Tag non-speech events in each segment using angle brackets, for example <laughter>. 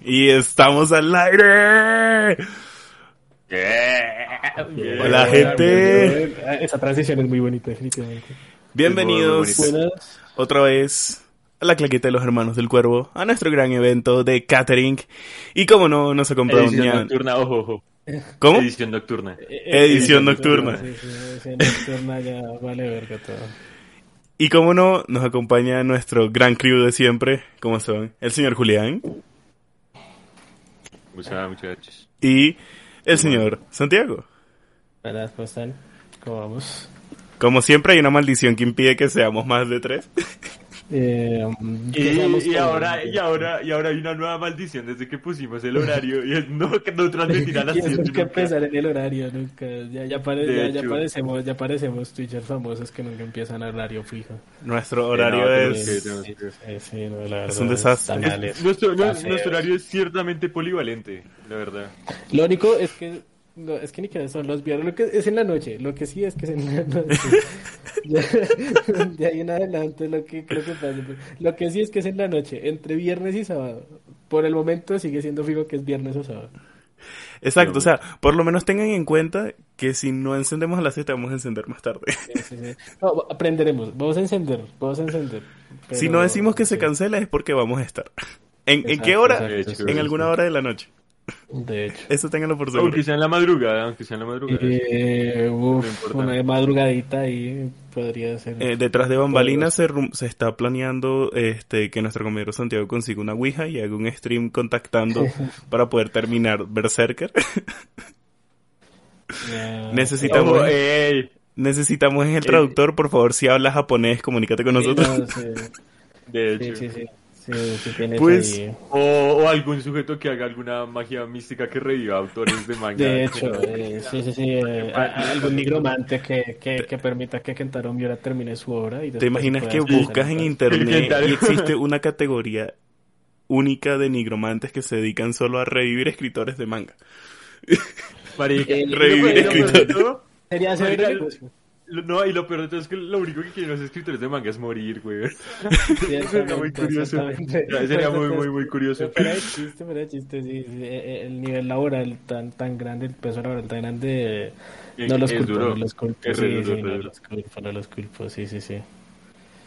Y estamos al aire. Hola, gente. Esa transición es muy bonita, definitivamente. Bienvenidos Buenas. otra vez a la claqueta de los hermanos del cuervo, a nuestro gran evento de catering. Y como no, nos acompaña. Edición nocturna, ojo, ojo. ¿Cómo? Edición nocturna. Edición nocturna. Sí, sí, edición nocturna ya vale verga todo. Y como no, nos acompaña nuestro gran crew de siempre. ¿Cómo son? El señor Julián Muchas, muchachos. y el señor Santiago. Buenas, ¿cómo están? ¿Cómo vamos? Como siempre, hay una maldición que impide que seamos más de tres. Eh, Y, ahora, y ahora, y ahora hay una nueva maldición desde que pusimos el horario y es no, que no <laughs> transmitir a las Y 7 nunca empezar en el horario, nunca. Ya, ya, pare- ya, ya parecemos, ya parecemos Twitchers famosos que nunca empiezan a horario fijo. Nuestro horario no, es... no, Es un desastre. nuestro horario es ciertamente polivalente, la verdad. Lo único es que no, es que ni que son los viernes, lo que es en la noche, lo que sí es que es en la <laughs> noche. ya, de ahí en adelante lo que creo que pasa, pues, lo que sí es que es en la noche, entre viernes y sábado. Por el momento sigue siendo fijo que es viernes o sábado. Exacto, o sea, por lo menos tengan en cuenta que si no encendemos a las 7 vamos a encender más tarde. Sí, sí, sí. No, aprenderemos, vamos a encender, vamos a encender. si no decimos que se cancela es porque vamos a estar. ¿En, ¿en Exacto, qué hora? exacto, En sí, alguna sí. hora de la noche. De hecho. Eso ténganlo por seguro. Aunque sea en la madrugada, aunque sea en la madrugada. Eh, uf, una madrugadita ahí podría ser. Eh, detrás de bambalinas se, se está planeando este que nuestro compañero Santiago consiga una Ouija y haga un stream contactando <laughs> para poder terminar Berserker. <laughs> Ya, necesitamos- Necesitamos el traductor, por favor, si hablas japonés, comunícate con nosotros. no, sí. de Sí, hecho. sí, sí. Sí, sí tienes Pues, ahí. O, o algún sujeto que haga alguna magia mística que reviva autores de manga. De hecho, eh, sí, sí, sí. eh, algún nigromante que, que, que permita que Kentaro Miura termine su obra. Y ¿Te imaginas que buscas en internet y existe una categoría única de nigromantes que se dedican solo a revivir escritores de manga? Marica, Eh, revivir escritores. Sería hacer No, y lo peor de todo es que lo único que quieren los escritores de manga es morir, güey. <laughs> Sería muy curioso. Sería muy, muy, muy curioso. Fuera de chiste, fuera de chiste, sí, eh, eh, El nivel laboral tan, tan grande, el peso laboral tan grande, eh, no los culpo, no los culpo, sí, sí, no los culpo, no los culpo, sí, sí, sí.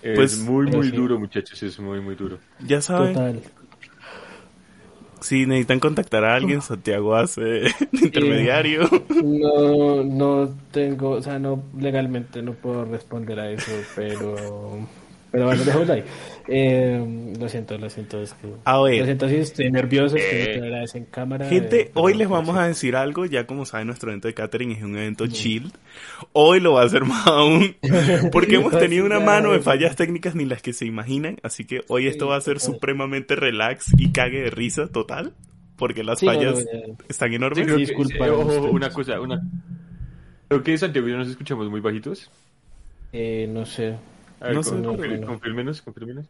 Es Pues, muy, pero muy sí. duro, muchachos. Es muy, muy duro. Ya saben, Total. Si necesitan contactar a alguien, Santiago hace <laughs> intermediario. No, no tengo, o sea, no, legalmente no puedo responder a eso, pero, pero bueno, <laughs> dejémoslo ahí. Eh, lo siento, lo siento, es que, A ver. lo siento, sí, estoy nervioso, Eh. estoy en cámara. Gente, eh, hoy les pues, vamos sí. a decir algo, ya como saben, nuestro evento de catering es un evento chill. Hoy lo va a hacer <laughs> más aún, porque <laughs> hemos tenido una mano de fallas técnicas ni las que se imaginan, así que hoy esto va a ser total. supremamente relax y cague de risa total, porque las Sí, fallas no, están Sí, enormes. que- disculpa, eh, ojo, una cosa, una... Creo que Santiago y yo nos escuchamos muy bajitos. Eh, no sé. Ver, No sé, con- no, confir- no. confírmenos, confírmenos.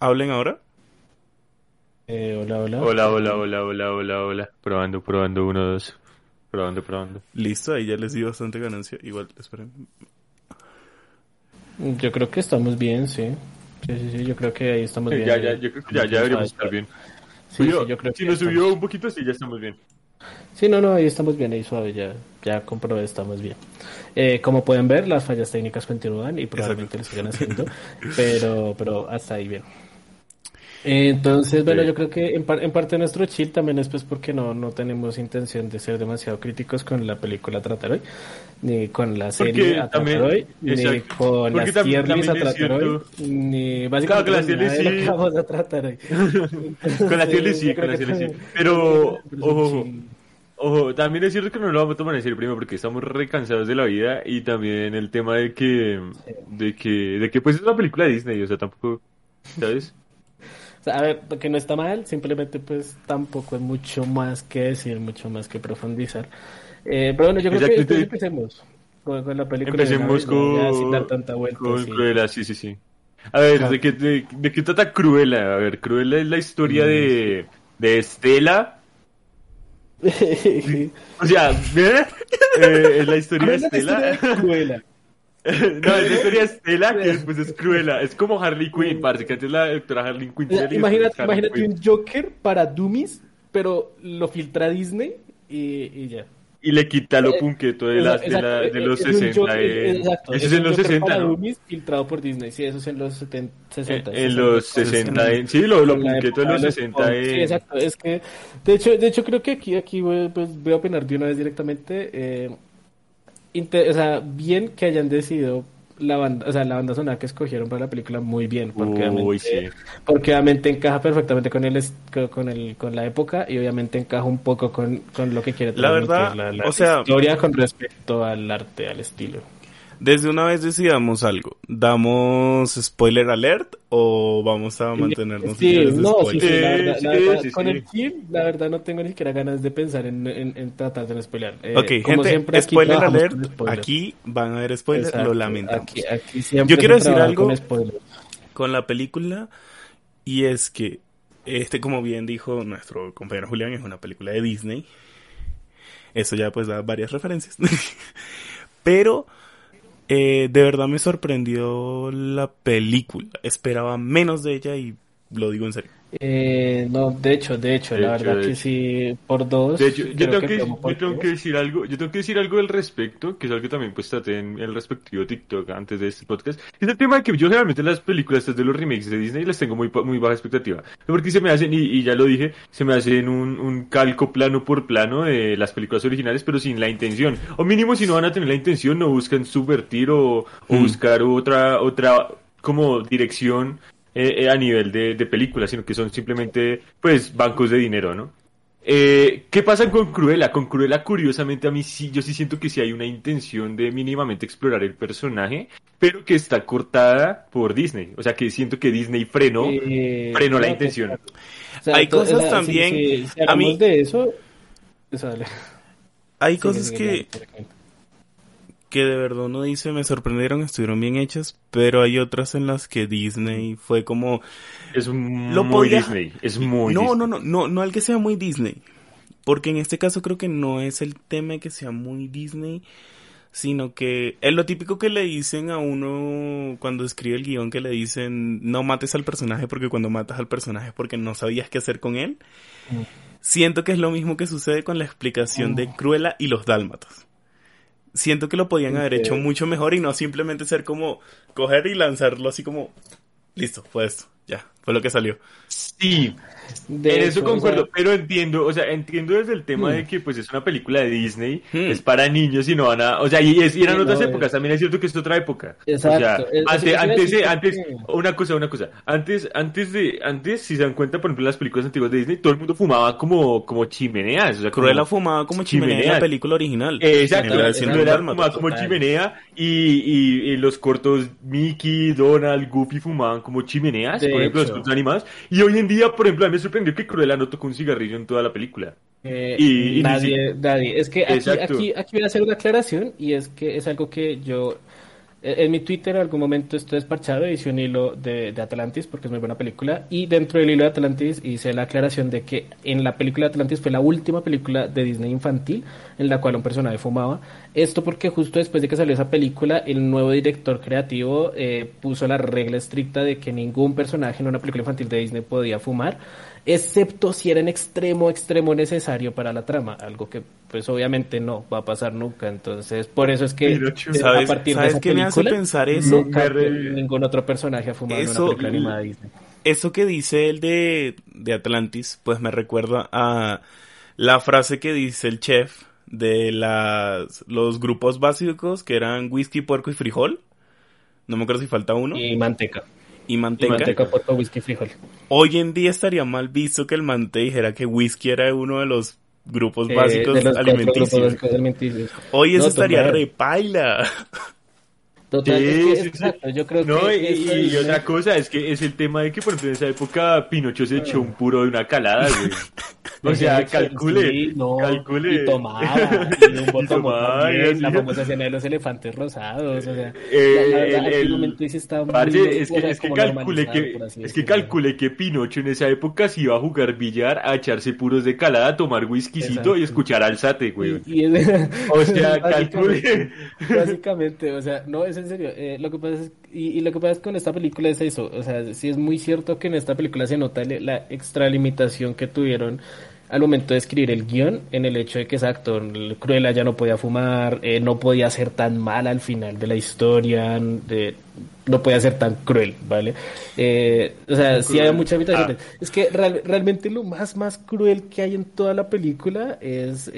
Hablen ahora. Eh, hola, hola. Hola, hola, hola, hola, hola, hola. Probando, probando, uno, dos. Probando, probando. Listo, ahí ya les di bastante ganancia. Igual, esperen. Yo creo que estamos bien, sí. Sí, sí, sí, yo creo que ahí estamos bien. Ya, ya, yo creo que ya, ya deberíamos estar bien. Sí, sí, Subió- yo creo si que nos subió un poquito, sí, ya estamos bien. Sí, no, no, ahí estamos bien, ahí suave, ya, ya comprobé, estamos bien. Eh, como pueden ver, las fallas técnicas continúan y probablemente lo sigan haciendo, pero, pero hasta ahí bien. Entonces, bueno, Sí. yo creo que en, par- en parte nuestro chill también es pues porque no, no tenemos intención de ser demasiado críticos con la película a tratar hoy, ni con la serie a tratar también- hoy, ni con Porque las también- tier lists a tratar hoy, ni básicamente Claro, con las sí. vamos a tratar hoy. <laughs> Con la tele <laughs> sí, con <laughs> Pero, ojo, ojo, también es cierto que no lo vamos a tomar en serio primero porque estamos recansados de la vida y también el tema de que, de que, de que pues es una película de Disney, o sea, tampoco, ¿sabes? A ver, que no está mal, simplemente pues tampoco hay mucho más que decir, mucho más que profundizar. Eh, pero bueno, yo creo que entonces empecemos con, con la película. Empecemos con, dar tanta vuelta. con sí. Cruella, sí, sí, sí. A ver. ¿de qué, de, de qué trata Cruella? A ver, Cruella es la historia Mm, de, de Estela. <laughs> O sea, ¿eh? <laughs> Eh, es la historia de la historia Estela. de Cruella. <laughs> no, esa historia es Estela, que después es Cruella. Es como Harley Quinn, parce, que antes la doctora Harley Quinn. Serie, imagínate, imagínate Quinn. un Joker para Dummies, pero lo filtra Disney y, y ya. Y le quita lo Eh, punqueto de, las, de, la- de los es un 60. Joker- eh. exacto, Eso es en un los Joker 60, para ¿no? Dummies filtrado por Disney, sí, eso es en los 70, 60. En los 60, eh. sí, lo, lo En punqueto de los de 60. punk. eh. Sí, exacto. Es que, de hecho, de hecho creo que aquí, aquí voy, pues, voy a opinar de una vez directamente. eh, o sea, bien que hayan decidido la banda, o sea, la banda sonora que escogieron para la película muy bien, porque Uy, obviamente, sí. porque obviamente encaja perfectamente con el, con- el, con la época y obviamente encaja un poco con, con lo que quiere La verdad, transmitir la, o sea- historia con respecto al arte, al estilo. Desde una vez decidamos algo. ¿Damos spoiler alert o vamos a mantenernos Sí, libres de no, sí, spoiler? sí, la verdad, Sí, la sí, verdad, sí, con el film, la verdad no tengo ni siquiera ganas de pensar en, en, en tratar de no. Eh, Ok, como gente, siempre, aquí spoiler alert. Aquí van a haber spoilers, Exacto, lo lamentamos. Aquí, aquí siempre Yo quiero decir algo. con. Con la película, y es que, este, como bien dijo nuestro compañero Julián, es una película de Disney. Eso ya pues da varias referencias. <laughs> Pero, eh, de verdad me sorprendió la película. Esperaba menos de ella y lo digo en serio. Eh, no, de hecho, de hecho, De la hecho, verdad que hecho. sí, por dos. De hecho, yo tengo, que, por yo tengo que decir algo, yo tengo que decir algo al respecto, que es algo que también pues traté en el respectivo TikTok antes de este podcast. Es el tema de que yo generalmente las películas estas de los remakes de Disney les tengo muy, pa- muy baja expectativa. Porque se me hacen, y, y ya lo dije, se me hacen un, un calco plano por plano de las películas originales, pero sin la intención. O mínimo si no van a tener la intención, no buscan subvertir o, o Hmm. buscar otra, otra como dirección eh, eh, a nivel de, de película, sino que son simplemente pues bancos de dinero, ¿no? Eh, ¿Qué pasa con Cruella? Con Cruella, curiosamente, a mí sí, yo sí siento que sí hay una intención de mínimamente explorar el personaje, pero que está cortada por Disney. O sea, que siento que Disney frenó, Eh, frenó la intención. o sea, Hay cosas sea, también- Si, si, si a mí- de eso. dale. Hay cosas que. Que de verdad uno dice me sorprendieron, estuvieron bien hechas, pero hay otras en las que Disney fue como Es muy podía- Disney. Es muy no, Disney. no, no, no, no al que sea muy Disney. Porque en este caso creo que no es el tema que sea muy Disney, sino que es lo típico que le dicen a uno cuando escribe el guion, que le dicen no mates al personaje porque cuando matas al personaje es porque no sabías qué hacer con él. Mm. Siento que es lo mismo que sucede con la explicación de Cruella y los Dálmatas. Siento que lo podían haber hecho mucho mejor y no simplemente ser como coger y lanzarlo así como listo, fue esto, ya, fue lo que salió. Sí, De en eso o concuerdo, sea, pero entiendo, o sea, entiendo desde el tema Hmm. de que pues es una película de Disney, Hmm. es para niños y no van a, o sea, y, es, y eran Sí, otras no, épocas, es- también es cierto que es otra época. Exacto, O sea, es- antes, antes, antes, una cosa, una cosa, antes, antes de, antes, si se dan cuenta, por ejemplo, en las películas antiguas de Disney, todo el mundo fumaba como, como chimeneas, o sea, como- Cruella fumaba como chimenea en la película original. Eh, Exacto, En la versión no de era Dálmatas. fumaba como total. chimenea y, y, y los cortos Mickey, Donald, Goofy fumaban como chimeneas, De por ejemplo, hecho. Cortos animados. Y hoy en día, por ejemplo, a mí me sorprendió que Cruella no tocó un cigarrillo en toda la película. Eh, Y- y nadie, nadie. Es que aquí, aquí, aquí voy a hacer una aclaración y es que es algo que yo en mi Twitter en algún momento estoy desparchado hice un hilo de, de Atlantis porque es muy buena película y dentro del hilo de Atlantis hice la aclaración de que en la película de Atlantis fue la última película de Disney infantil en la cual un personaje fumaba. Esto porque justo después de que salió esa película el nuevo director creativo eh, puso la regla estricta de que ningún personaje en una película infantil de Disney podía fumar excepto si era en extremo, extremo necesario para la trama, algo que pues obviamente no va a pasar nunca, entonces por eso es que ¿Sabes- a partir sabes de esa qué me hace película, pensar eso? nunca re- ningún otro personaje ha fumado Eso- una película animada Disney. Eso que dice el de, de Atlantis, pues me recuerda a la frase que dice el chef de las, los grupos básicos que eran whisky, puerco y frijol. No me acuerdo si falta uno. Y manteca. Y Y manteca. manteca, puerco, whisky, frijol. Hoy en día estaría mal visto que el mante dijera que whisky era uno de los grupos Eh, básicos alimenticios. grupos básicos alimenticios. Hoy eso No, estaría repaila. Total, Sí, es que- sí, sí. exacto, yo creo No, que y, eso y otra cosa es que es el tema de que, por ejemplo, en esa época Pinocho se echó un puro de una calada, güey. <laughs> O sea, calcule, sí, no, calcule. Y tomada, <laughs> y un botón la famosa escena de los elefantes rosados, o sea, Eh, la, la el- momento sí está muy, es o que, sea, es que normalizado, que, es que calculé que Pinocho en esa época se iba a jugar billar, a echarse puros de calada, a tomar whiskycito y escuchar alzate, güey. Y, y es- O sea, <laughs> básicamente, calcule. Básicamente, o sea, no, es en serio. eh, lo que pasa es, y, y lo que pasa es con esta película es eso. O sea, sí es muy cierto que en esta película se nota la extralimitación que tuvieron al momento de escribir el guion, en el hecho de que, exacto, el Cruella ya no podía fumar, eh, no podía ser tan mal al final de la historia, no podía ser tan cruel, ¿vale? Eh, o sea, sí hay muchas limitaciones. Es que real- realmente lo más, más cruel que hay en toda la película es,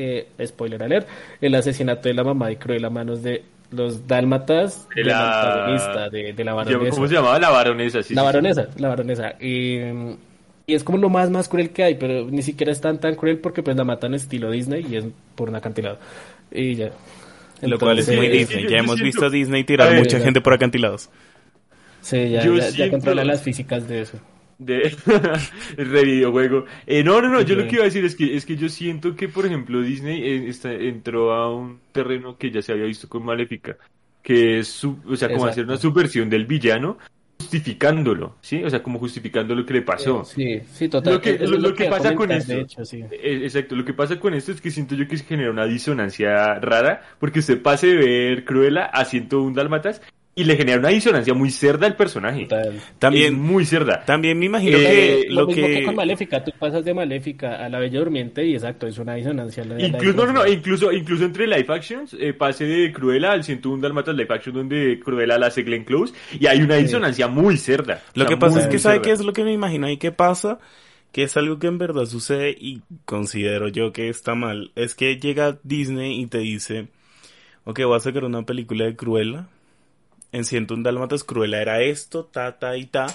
spoiler alert, el asesinato de la mamá de Cruella a manos de los dálmatas De la- antagonista, de, de la baronesa. ¿Cómo se llamaba? La baronesa, sí. La sí, sí. baronesa, la baronesa. Y, y es como lo más, más cruel que hay, pero ni siquiera es tan, tan cruel porque pues la matan estilo Disney y es por un acantilado. Y ya. Lo cual es Entonces, muy Disney. Ya hemos visto a Disney tirar A ver, mucha ya. gente por acantilados. Sí, ya, ya, ya siento- controla las físicas de eso. De <laughs> re videojuego. Eh, no, no, no, yo lo que iba a decir es que es que yo siento que por ejemplo Disney eh, está- entró a un terreno que ya se había visto con Maléfica, que es su- o sea, como Exacto. hacer una subversión del villano justificándolo, ¿sí? O sea, como justificando lo que le pasó. Sí, sí, total. Lo que- lo- lo pasa con esto- De hecho, sí. Eh, Exacto, lo que pasa con esto es que siento yo que se genera una disonancia rara, porque usted pase de ver Cruella a 101 Dálmatas y le genera una disonancia muy cerda al personaje. Total. También, Es muy cerda. también me imagino Eh, que lo, lo mismo que... que... con Maléfica, tú pasas de Maléfica a la Bella Durmiente y exacto, es una disonancia. la- la Incluso, no, no, incluso, incluso entre live actions, eh, pase de Cruella al 101 Dalmatas live action donde Cruella la hace Glenn Close y hay una Sí. disonancia muy cerda. Lo O que pasa es que, ¿sabe qué es lo que me imagino ahí que pasa? Que es algo que en verdad sucede y considero yo que está mal. Es que llega Disney y te dice, ok, voy a sacar una película de Cruella. En 101 Dálmatas Cruella era esto, ta, ta y ta.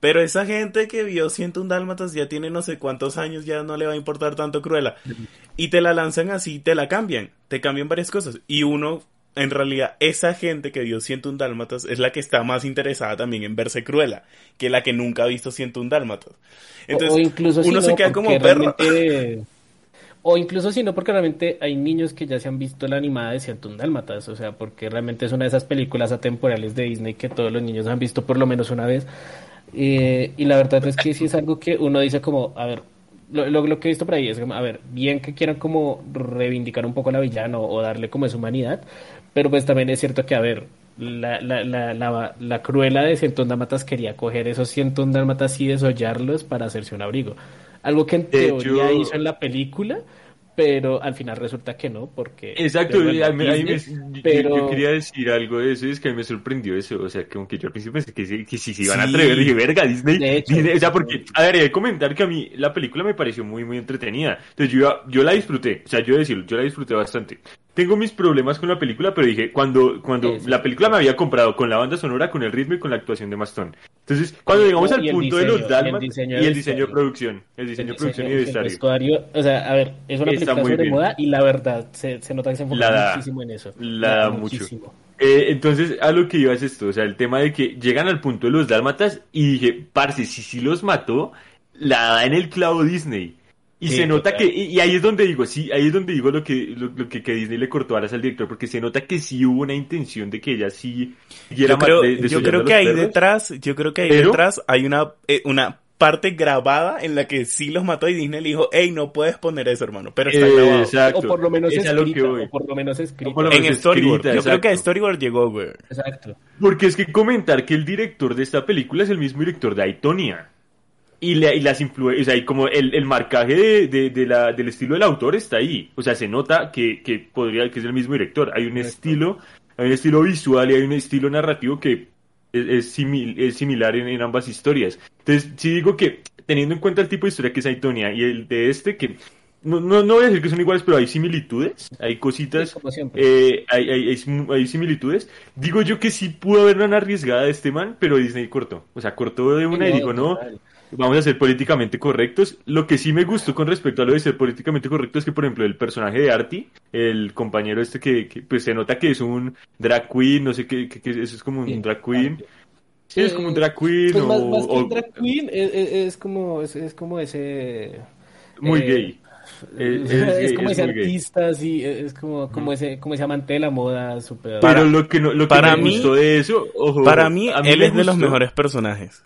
Pero esa gente que vio 101 Dálmatas ya tiene no sé cuántos años, ya no le va a importar tanto Cruella. Y te la lanzan así, te la cambian. Te cambian varias cosas. Y uno, en realidad, esa gente que vio 101 Dálmatas es la que está más interesada también en verse Cruella que la que nunca ha visto 101 Dálmatas. Entonces, o incluso si uno se queda como perro. realmente- <laughs> O incluso si no, porque realmente hay niños que ya se han visto la animada de 101 Dálmatas, o sea, porque realmente es una de esas películas atemporales de Disney que todos los niños han visto por lo menos una vez. Eh, y la verdad es que sí es algo que uno dice como, a ver, lo, que he visto por ahí es a ver, bien que quieran como reivindicar un poco a la villana o, darle como esa humanidad, pero pues también es cierto que, a ver, la, la, la, la, la cruela de 101 Dálmatas quería coger esos 101 Dálmatas y desollarlos para hacerse un abrigo. Algo que en De teoría hecho- hizo en la película, pero al final resulta que no, porque... Exacto, a mí- a mí me- Disney, yo- pero- yo quería decir algo de eso, es que a mí me sorprendió eso, o sea, como que yo al principio pensé que, sí- que si se iban a Sí. atrever, dije, verga, Disney, De hecho. Disney", o sea, porque, a ver, he de comentar que a mí la película me pareció muy, muy entretenida, entonces yo, yo la disfruté, o sea, yo decirlo, yo la disfruté bastante. Tengo mis problemas con la película, pero dije, cuando, cuando Sí, sí, la película me había comprado con la banda sonora, con el ritmo y con la actuación de Mastón. Entonces, cuando llegamos al punto de los y el Dalmas diseño y el diseño de producción, el diseño de producción y de el vestuario. vestuario, o sea, a ver, es una película muy sobre bien. moda y la verdad se, se nota que se enfoca La muchísimo en eso. la da mucho. muchísimo. Eh, entonces, a lo que iba es esto, o sea, el tema de que llegan al punto de los dálmatas y dije, parce, si sí los mató, la da en el clavo Disney. Y Sí, se nota total. que, y, y ahí es donde digo, sí, ahí es donde digo lo que, lo, lo que, que Disney le cortó alas al director, porque se nota que sí hubo una intención de que ella sí siguiera yo creo, de- yo creo que ahí perros. detrás, yo creo que ahí Pero- detrás hay una, eh, una parte grabada en la que sí los mató y Disney le dijo, hey, no puedes poner eso, hermano, pero está Eh, grabado. exacto. O por lo menos Es lo o por lo menos escrita. O por lo menos En escrita, Storyboard. Yo creo que a. Storyboard llegó, güey. Exacto. Porque es que comentar que el director de esta película es el mismo director de Aitonia. Y, le- y las influencias, o sea, y como el, el marcaje de, de- de la, del estilo del autor está ahí. O sea, se nota que, que podría, que es el mismo director. Hay un Correcto. estilo, hay un estilo visual y hay un estilo narrativo que es, es, simil- es similar en, en ambas historias. Entonces, sí digo que, teniendo en cuenta el tipo de historia que es Aitonia y el de este, que no, no, no voy a decir que son iguales, pero hay similitudes, hay cositas Sí, como siempre. eh, hay, hay, hay sim- hay similitudes. Digo yo que sí pudo haber una arriesgada de este man, pero Disney cortó. O sea, cortó de una y No, dijo, no, total. Vamos a ser políticamente correctos. Lo que sí me gustó con respecto a lo de ser políticamente correcto es que, por ejemplo, el personaje de Artie, el compañero este que, que, pues se nota que es un drag queen, no sé qué, que, que eso es como un drag queen. Sí, es como un drag queen Pues o... más, más que o- un drag queen, es, es- es como, es, es como ese... muy Eh, gay. <laughs> Es, Es, como es ese artista, así, es como, como ese, como ese amante de la moda, súper... Pero lo que, no, lo que para me mí- gustó de eso, ojo, Para mí, a él es de los mejores personajes.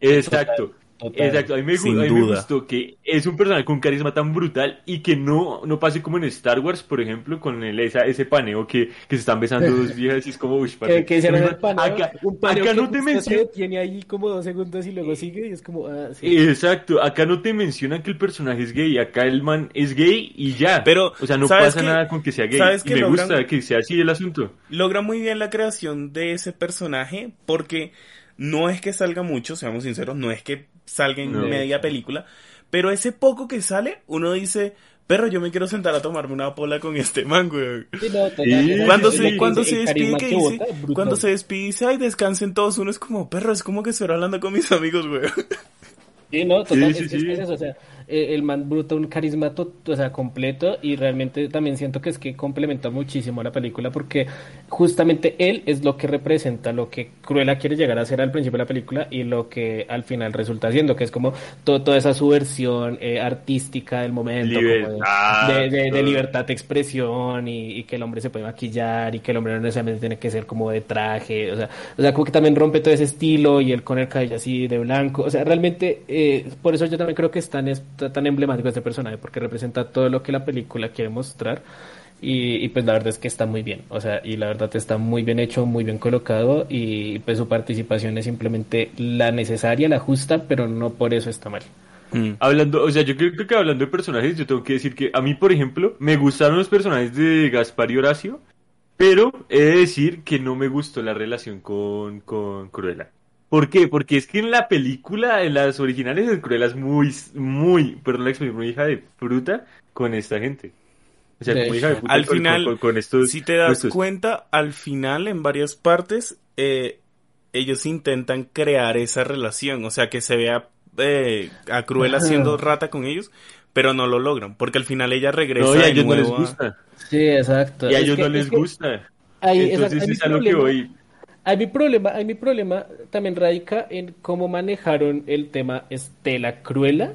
Exacto. Total. Exacto, a mí, me, a mí me duda. gustó que es un personaje con un carisma tan brutal y que no, no pase como en Star Wars, por ejemplo, con el, esa, ese paneo que, que se están besando dos viejas y es como, uy, Que, que hicieron el paneo, Acá, un paneo acá que no te se mencionan. detiene ahí como dos segundos y luego sigue y es como, ah, sí. Exacto, acá no te mencionan que el personaje es gay, acá el man es gay y ya. Pero, o sea, no ¿sabes pasa nada con que sea gay. ¿Sabes y me logran? gusta que sea así el asunto. Logra muy bien la creación de ese personaje porque no es que salga mucho, seamos sinceros, no es que salga en No. media película, pero ese poco que sale, uno dice, perro, yo me quiero sentar a tomarme una pola con este man, güey. Sí, no, total, Sí, esa- Cuando se, cuando se despide, que dice, cuando se despide, dice, ay, descansen todos, uno es como, perro, es como que estuviera hablando con mis amigos, güey. Sí, no, total, Sí, es, sí, es sí. que es eso, o sea, eh, el man bruto, un carisma to- o sea, completo y realmente también siento que es que complementa muchísimo la película porque justamente él es lo que representa lo que Cruella quiere llegar a ser al principio de la película y lo que al final resulta siendo, que es como to- toda esa subversión eh, artística del momento, como de- Libertad, de, de- de todo. libertad de expresión y, y que el hombre se puede maquillar y que el hombre no necesariamente tiene que ser como de traje, o sea, o sea, como que también rompe todo ese estilo y él con el cabello así de blanco, o sea, realmente, eh, por eso yo también creo que es tan, es tan emblemático este personaje, porque representa todo lo que la película quiere mostrar y, y, pues la verdad es que está muy bien, o sea, y la verdad está muy bien hecho, muy bien colocado y pues su participación es simplemente la necesaria, la justa, pero no por eso está mal. Mm. Hablando, o sea, yo creo que hablando de personajes, yo tengo que decir que a mí, por ejemplo, me gustaron los personajes de Gaspar y Horacio, pero he de decir que no me gustó la relación con, con Cruella. ¿Por qué? Porque es que en la película, en las originales, el Cruella es muy, muy, perdón la expresión, muy hija de fruta con esta gente. O sea, como hija de fruta Al con, final, con- con estos... Si te das cuenta, al final, en varias partes, eh, ellos intentan crear esa relación, o sea, que se vea eh, a Cruella Ajá. siendo rata con ellos, pero no lo logran, porque al final ella regresa No, y a ellos no les a- gusta. Sí, exacto. Y a Es ellos que- no es les gusta. ahí- Entonces es a lo que voy. Ahí mi problema, ahí mi problema también radica en cómo manejaron el tema Estela Cruella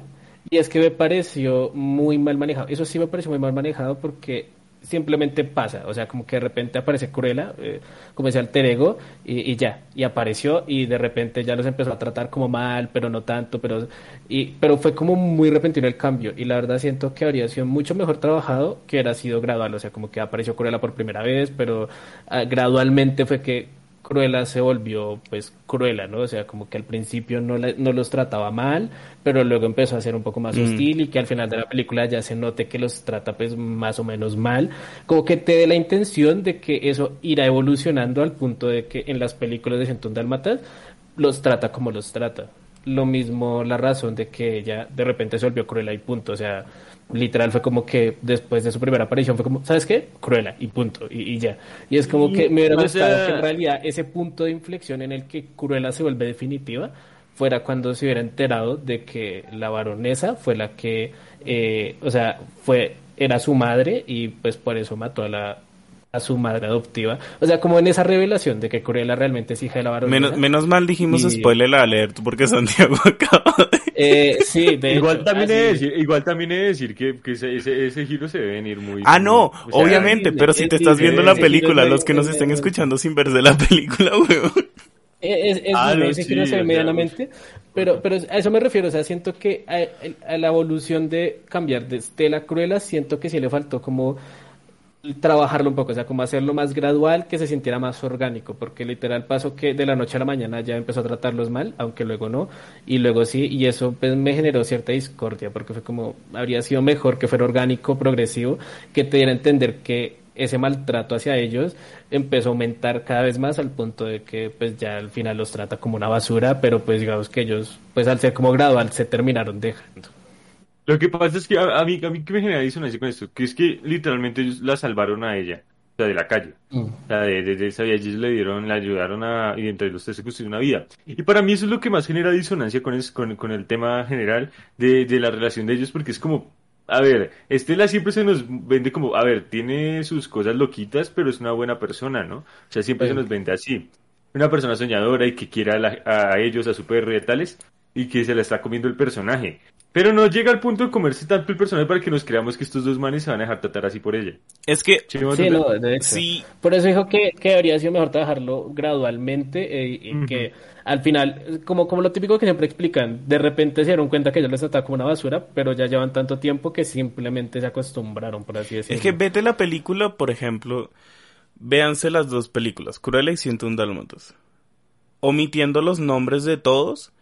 y es que me pareció muy mal manejado. Eso sí me pareció muy mal manejado porque simplemente pasa, o sea, como que de repente aparece Cruella, eh, como ese alter ego y, ya, y apareció y de repente ya los empezó a tratar como mal, pero no tanto, pero y pero fue como muy repentino el cambio y la verdad siento que habría sido mucho mejor trabajado que hubiera sido gradual, o sea, como que apareció Cruella por primera vez, pero ah, gradualmente fue que Cruella se volvió pues Cruella, ¿no? O sea, como que al principio no, la- no los trataba mal, pero luego empezó a ser un poco más Mm. hostil y que al final de la película ya se note que los trata pues más o menos mal, como que te dé la intención de que eso irá evolucionando al punto de que en las películas de Centón Dálmatas los trata como los trata. Lo mismo la razón de que ella de repente se volvió Cruella y punto, o sea, literal fue como que después de su primera aparición fue como, ¿sabes qué? Cruella y punto, y, y ya. Y es como que me hubiera gustado sea- que en realidad ese punto de inflexión en el que Cruella se vuelve definitiva fuera cuando se hubiera enterado de que la baronesa fue la que, eh, o sea, fue era su madre y pues por eso mató a la a su madre adoptiva. O sea, como en esa revelación de que Cruella realmente es hija de la baronesa. Menos, menos mal dijimos Y- spoiler alert, porque Santiago acaba de... Eh, sí, de <laughs> Igual hecho, también, he así- de decir, igual también he de decir que, que ese, ese, ese giro se debe venir muy... Ah, no, o sea, obviamente, es pero si te es estás viendo la película, es- los que nos es- estén es- escuchando sin verse la <laughs> película, weón. Es, es Ah, no, giro se ve medianamente, pero, pero a eso me refiero, o sea, siento que a, a la evolución de cambiar de Estela Cruella, siento que sí le faltó como trabajarlo un poco, o sea, como hacerlo más gradual, que se sintiera más orgánico, porque literal pasó que de la noche a la mañana ya empezó a tratarlos mal, aunque luego no, y luego sí, y eso pues me generó cierta discordia, porque fue como, habría sido mejor que fuera orgánico, progresivo, que te diera a entender que ese maltrato hacia ellos empezó a aumentar cada vez más al punto de que pues ya al final los trata como una basura, pero pues digamos que ellos, pues al ser como gradual, se terminaron dejando. Lo que pasa es que a, a mí, a mí que me genera disonancia con esto, que es que literalmente ellos la salvaron a ella, o sea, de la calle. O sea, de, de, de esa vida, ellos le dieron, le ayudaron a, y entre los tres se construyó una vida. Y para mí eso es lo que más genera disonancia con, es, con, con el tema general de, de la relación de ellos, porque es como, a ver, Estela siempre se nos vende como, a ver, tiene sus cosas loquitas, pero es una buena persona, ¿no? O sea, siempre Sí. se nos vende así. Una persona soñadora y que quiera a, la- a ellos, a su perro y a tales, y que se la está comiendo el personaje. Pero no llega al punto de comerse tanto el personaje para que nos creamos que estos dos manes se van a dejar tratar así por ella. Es que Sí, no, de hecho. sí, Por eso dijo que, que habría sido mejor trabajarlo gradualmente eh, y que al final, como, como lo típico que siempre explican, de repente se dieron cuenta que ya les trataba como una basura, pero ya llevan tanto tiempo que simplemente se acostumbraron, por así decirlo. Es que vete la película, por ejemplo, véanse las dos películas, Cruella y 101 Dálmatas. Omitiendo los nombres de todos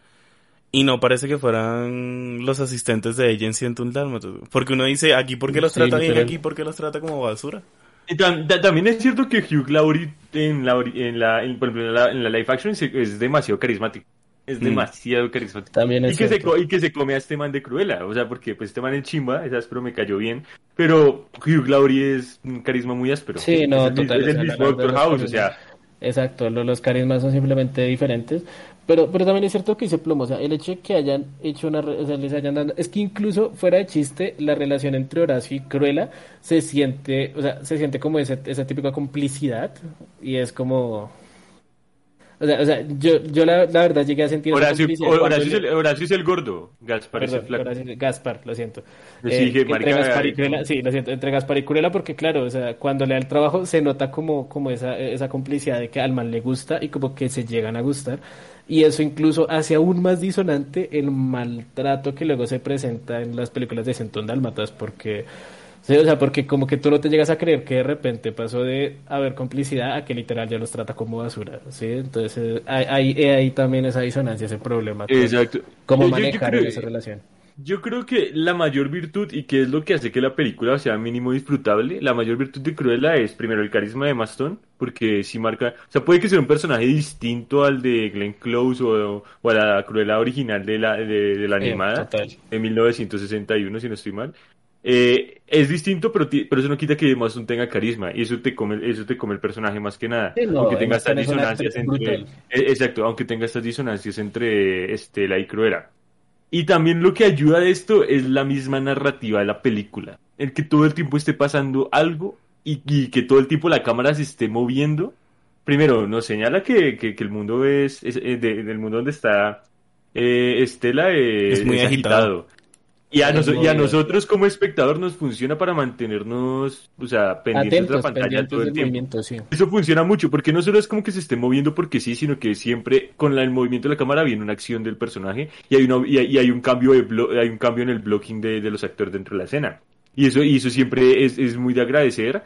y no parece que fueran los asistentes de ella en 101 Dálmatas. Porque uno dice, aquí porque los Sí, trata bien, aquí porque los trata como basura. Y tam- ta- también es cierto que Hugh Laurie en la, en la, en, por ejemplo, en la, en la live action se- es demasiado carismático. Es Mm. demasiado carismático. También Y es que, se, cierto. co- y que se come a este man de Cruella. O sea, porque pues este man es chimba, esa pero me cayó bien. Pero Hugh Laurie es un carisma muy áspero. Sí, no, es total, Es o el mismo Doctor los House, o sea. Exacto, lo- los carismas son simplemente diferentes. Pero, pero también es cierto que dice Plomo, o sea, el hecho de que hayan hecho una, o sea, les hayan dado, es que incluso fuera de chiste, la relación entre Horacio y Cruella se siente, o sea, se siente como ese, esa típica complicidad y es como, o sea, o sea, yo, yo la, la verdad llegué a sentir Horacio, Horacio es el, Horacio es el gordo. Gaspar es el flaco. Horacio- Gaspar, lo siento. Sí, Eh, entre Gaspar y eh, Cruella, sí, lo siento, entre Gaspar y Cruella porque claro, o sea, cuando le da el trabajo se nota como, como esa, esa complicidad de que al man le gusta y como que se llegan a gustar. Y eso incluso hace aún más disonante el maltrato que luego se presenta en las películas de Centón Dálmatas porque, sí, o sea, porque como que tú no te llegas a creer que de repente pasó de haber complicidad a que literal ya los trata como basura, ¿sí? Entonces, eh, hay, hay, hay también esa disonancia, ese problema. con Exacto. Cómo Yo- yo- yo manejar creo- esa relación. Yo creo que la mayor virtud y que es lo que hace que la película sea mínimo disfrutable, la mayor virtud de Cruella es primero el carisma de Maston, porque si marca, o sea, puede que sea un personaje distinto al de Glenn Close o, o a la Cruella original de la, de, de la Eh, animada total. de 1961, si no estoy mal. Eh, es distinto, pero, pero eso no quita que Maston tenga carisma y eso te come, eso te come el personaje más que nada. Sí, no, aunque tenga estas disonancias entre, eh, exacto, aunque tenga estas disonancias entre Estela y Cruella. Y también lo que ayuda de esto es la misma narrativa de la película. El que todo el tiempo esté pasando algo y, y que todo el tiempo la cámara se esté moviendo. Primero, nos señala que, que, que el mundo es, es, eh, de- del mundo donde está eh, Estela eh, Es muy agitado. Y a, muy- y a nosotros como espectador nos funciona para mantenernos, o sea, pendientes de la pantalla todo el tiempo. sí. Eso funciona mucho, porque no solo es como que se esté moviendo porque sí, sino que siempre con la- el movimiento de la cámara viene una acción del personaje y hay, una, y hay, y hay un cambio de blo- hay un cambio en el blocking de, de los actores dentro de la escena. Y eso, y eso siempre es, es muy de agradecer,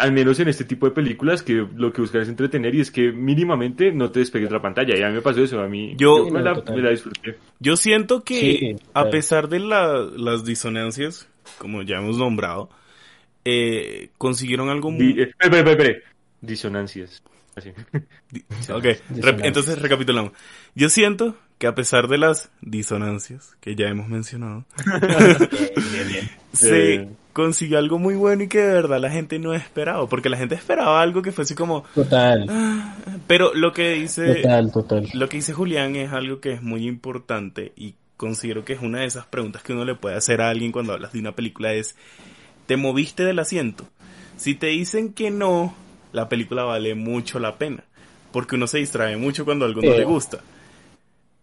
al menos en este tipo de películas que lo que buscan es entretener y es que mínimamente no te despegues de la pantalla. Y a mí me pasó eso, a mí Yo- me, la, me la disfruté. Yo siento que, Sí, a pesar de la- las disonancias, como ya hemos nombrado, eh, consiguieron algo muy... Di- eh, espere, espere, espere. Disonancias. Así. <laughs> Di- Ok, Disonancias. entonces recapitulamos. Yo siento que a pesar de las disonancias que ya hemos mencionado, <laughs> <laughs> se Eh. Consiguió algo muy bueno y que de verdad la gente no esperaba, porque la gente esperaba algo que fuese como... Total, Pero lo que dice... total, total. Lo que dice Julián es algo que es muy importante y considero que es una de esas preguntas que uno le puede hacer a alguien cuando hablas de una película es, ¿te moviste del asiento? Si te dicen que no, la película vale mucho la pena, porque uno se distrae mucho cuando algo no le gusta.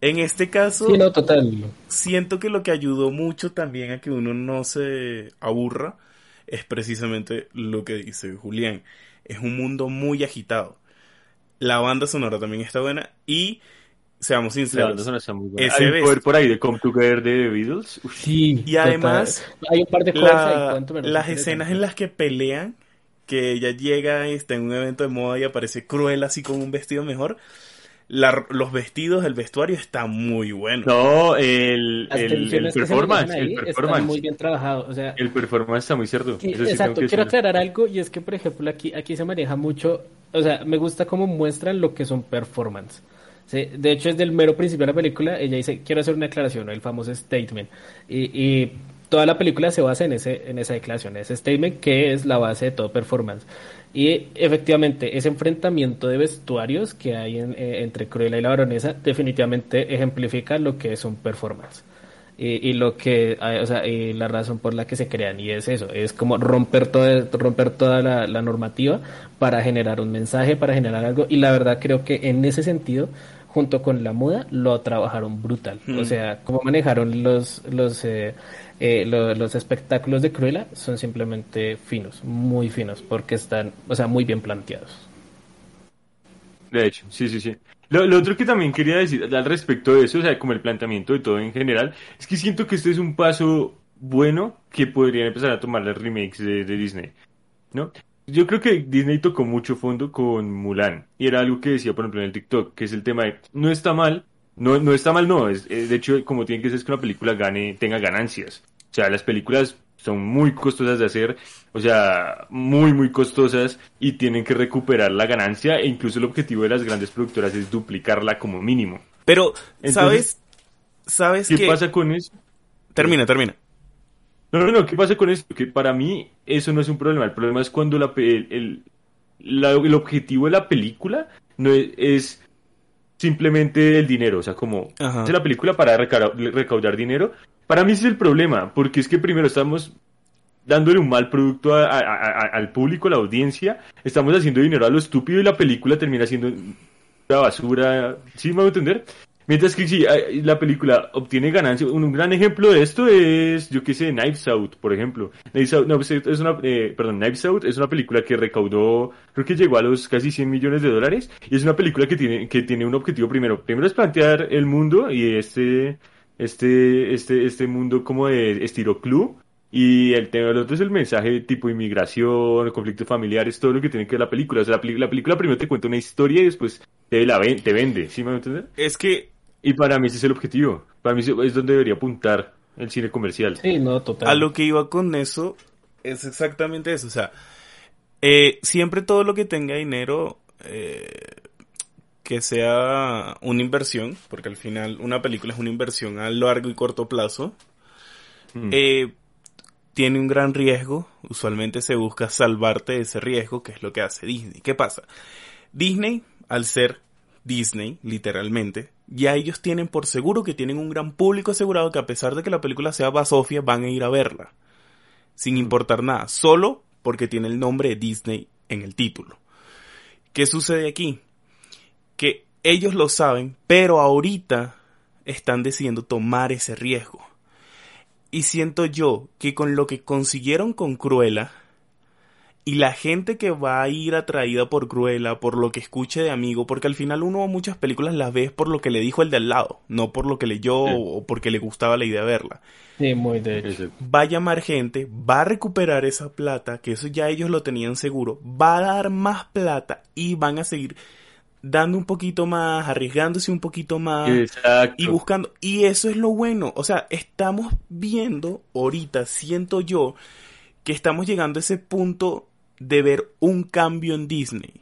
En este caso, Sí, no, total. siento que lo que ayudó mucho también a que uno no se aburra es precisamente lo que dice Julián. Es un mundo muy agitado. La banda sonora también está buena y seamos La banda sinceros. sonora está muy buena. Ese poder por ahí de Come Together de The Beatles. Uf, Sí. Y además, hay un par de cosas ahí, la- las escenas en las que pelean, que ella llega y está en un evento de moda y aparece cruel así con un vestido mejor. La- los vestidos, el vestuario está muy bueno. No, el, el, el que performance, el performance. muy bien trabajados. O sea, El performance está muy. Sí, Eso sí exacto, que quiero aclarar algo y es que, por ejemplo, aquí, aquí se maneja mucho, o sea, me gusta cómo muestran lo que son performance. Sí, de hecho, es del mero principio de la película, ella dice, quiero hacer una declaración, el famoso statement. Y, y toda la película se basa en, ese, en esa declaración, ese statement que es la base de todo performance. Y efectivamente, ese enfrentamiento de vestuarios que hay en- eh, entre Cruella y la baronesa definitivamente ejemplifica lo que es un performance y, y lo que ah, o sea y la razón por la que se crean y es eso es como romper toda romper toda la, la normativa para generar un mensaje para generar algo y la verdad creo que en ese sentido junto con la moda, lo trabajaron brutal. O Mm. sea, cómo manejaron los, los, eh, eh, lo- los espectáculos de Cruella son simplemente finos, muy finos, porque están, o sea, muy bien planteados. De hecho, sí, sí, sí. Lo, lo otro que también quería decir al respecto de eso, o sea, como el planteamiento de todo en general, es que siento que este es un paso bueno que podrían empezar a tomar las remakes de, de Disney, ¿no? Yo creo que Disney tocó mucho fondo con Mulan, y era algo que decía, por ejemplo, en el TikTok, que es el tema de, no está mal, no, no está mal, no, es, eh, de hecho, como tiene que ser es que una película gane, tenga ganancias. O sea, las películas son muy costosas de hacer, o sea, muy, muy costosas y tienen que recuperar la ganancia e incluso el objetivo de las grandes productoras es duplicarla como mínimo. Pero, Entonces, ¿sabes? ¿Sabes ¿Qué qué? pasa con eso? Termina, termina. No, no, no, ¿qué pasa con esto? Que para mí eso no es un problema, el problema es cuando la, el, el, la- el objetivo de la película no es, es simplemente el dinero, o sea, como Ajá. hace la película para recaudar, recaudar dinero. Para mí ese es el problema, porque es que primero estamos dándole un mal producto a- a- a- al público, a la audiencia, estamos haciendo dinero a lo estúpido y la película termina siendo una basura, ¿sí me voy a entender? Mientras que si eh, la película obtiene ganancia, un, gran ejemplo de esto es, yo qué sé, Knives Out, por ejemplo. Knives Out, pues, es una, eh, perdón, Knives Out es una película que recaudó, creo que llegó a los casi 100 millones de dólares, y es una película que tiene, que tiene un objetivo primero. Primero es plantear el mundo y este, este, este, este mundo como de estilo club, y el tema del otro es el mensaje tipo inmigración, conflictos familiares, todo lo que tiene que ver la película. O sea, la, película primero te cuenta una historia y después te, la ven- te vende, ¿sí me entender? Es que Y para mí ese es el objetivo. Para mí es donde debería apuntar el cine comercial. Sí, no, total. a lo que iba con eso es exactamente eso. O sea, eh, siempre todo lo que tenga dinero eh, que sea una inversión, porque al final una película es una inversión a largo y corto plazo, Mm. eh, tiene un gran riesgo. Usualmente se busca salvarte de ese riesgo, que es lo que hace Disney. ¿Qué pasa? Disney, al ser Disney, literalmente, ya ellos tienen por seguro que tienen un gran público asegurado que a pesar de que la película sea basofia, van a ir a verla. Sin importar nada, solo porque tiene el nombre de Disney en el título. ¿Qué sucede aquí? Que ellos lo saben, pero ahorita están decidiendo tomar ese riesgo. Y siento yo que con lo que consiguieron con Cruella y la gente que va a ir atraída por Cruella, por lo que escuche de amigo, porque al final uno muchas películas las ves por lo que le dijo el de al lado, no por lo que leyó Sí. o porque le gustaba la idea de verla. Sí, muy de hecho. Va a llamar gente, va a recuperar esa plata, que eso ya ellos lo tenían seguro, va a dar más plata y van a seguir dando un poquito más, arriesgándose un poquito más Exacto. y buscando. Y eso es lo bueno. O sea, estamos viendo ahorita, siento yo, que estamos llegando a ese punto de ver un cambio en Disney.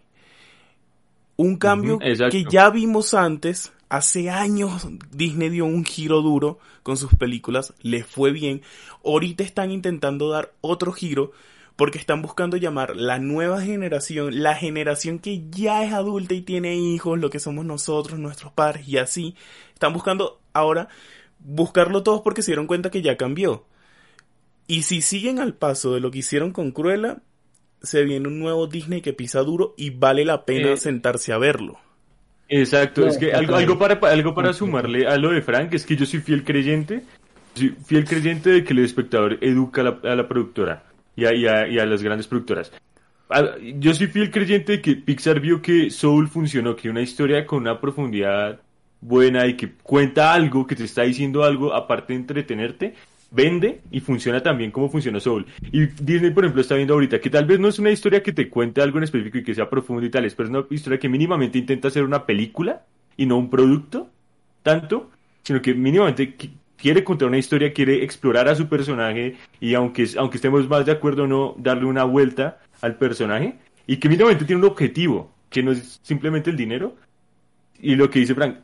Un cambio que ya vimos antes. Hace años Disney dio un giro duro con sus películas, les fue bien. Ahorita están intentando dar otro giro porque están buscando llamar la nueva generación, la generación que ya es adulta y tiene hijos, lo que somos nosotros, nuestros padres y así. Están buscando ahora buscarlo todos porque se dieron cuenta que ya cambió. Y si siguen al paso de lo que hicieron con Cruella, se viene un nuevo Disney que pisa duro y vale la pena Eh, sentarse a verlo. Exacto, No, es que algo, algo para, algo para sumarle a lo de Frank es que yo soy fiel creyente, soy fiel creyente de que el espectador educa a la, a la productora y a, y a- y a las grandes productoras. A- Yo soy fiel creyente de que Pixar vio que Soul funcionó, que una historia con una profundidad buena y que cuenta algo, que te está diciendo algo, aparte de entretenerte, vende y funciona también como funciona Soul. Y Disney, por ejemplo, está viendo ahorita que tal vez no es una historia que te cuente algo en específico y que sea profundo y tal, pero es una historia que mínimamente intenta ser una película y no un producto, tanto, sino que mínimamente qui- quiere contar una historia, quiere explorar a su personaje y aunque, aunque estemos más de acuerdo o no, darle una vuelta al personaje y que mínimamente tiene un objetivo, que no es simplemente el dinero. Y lo que dice Frank,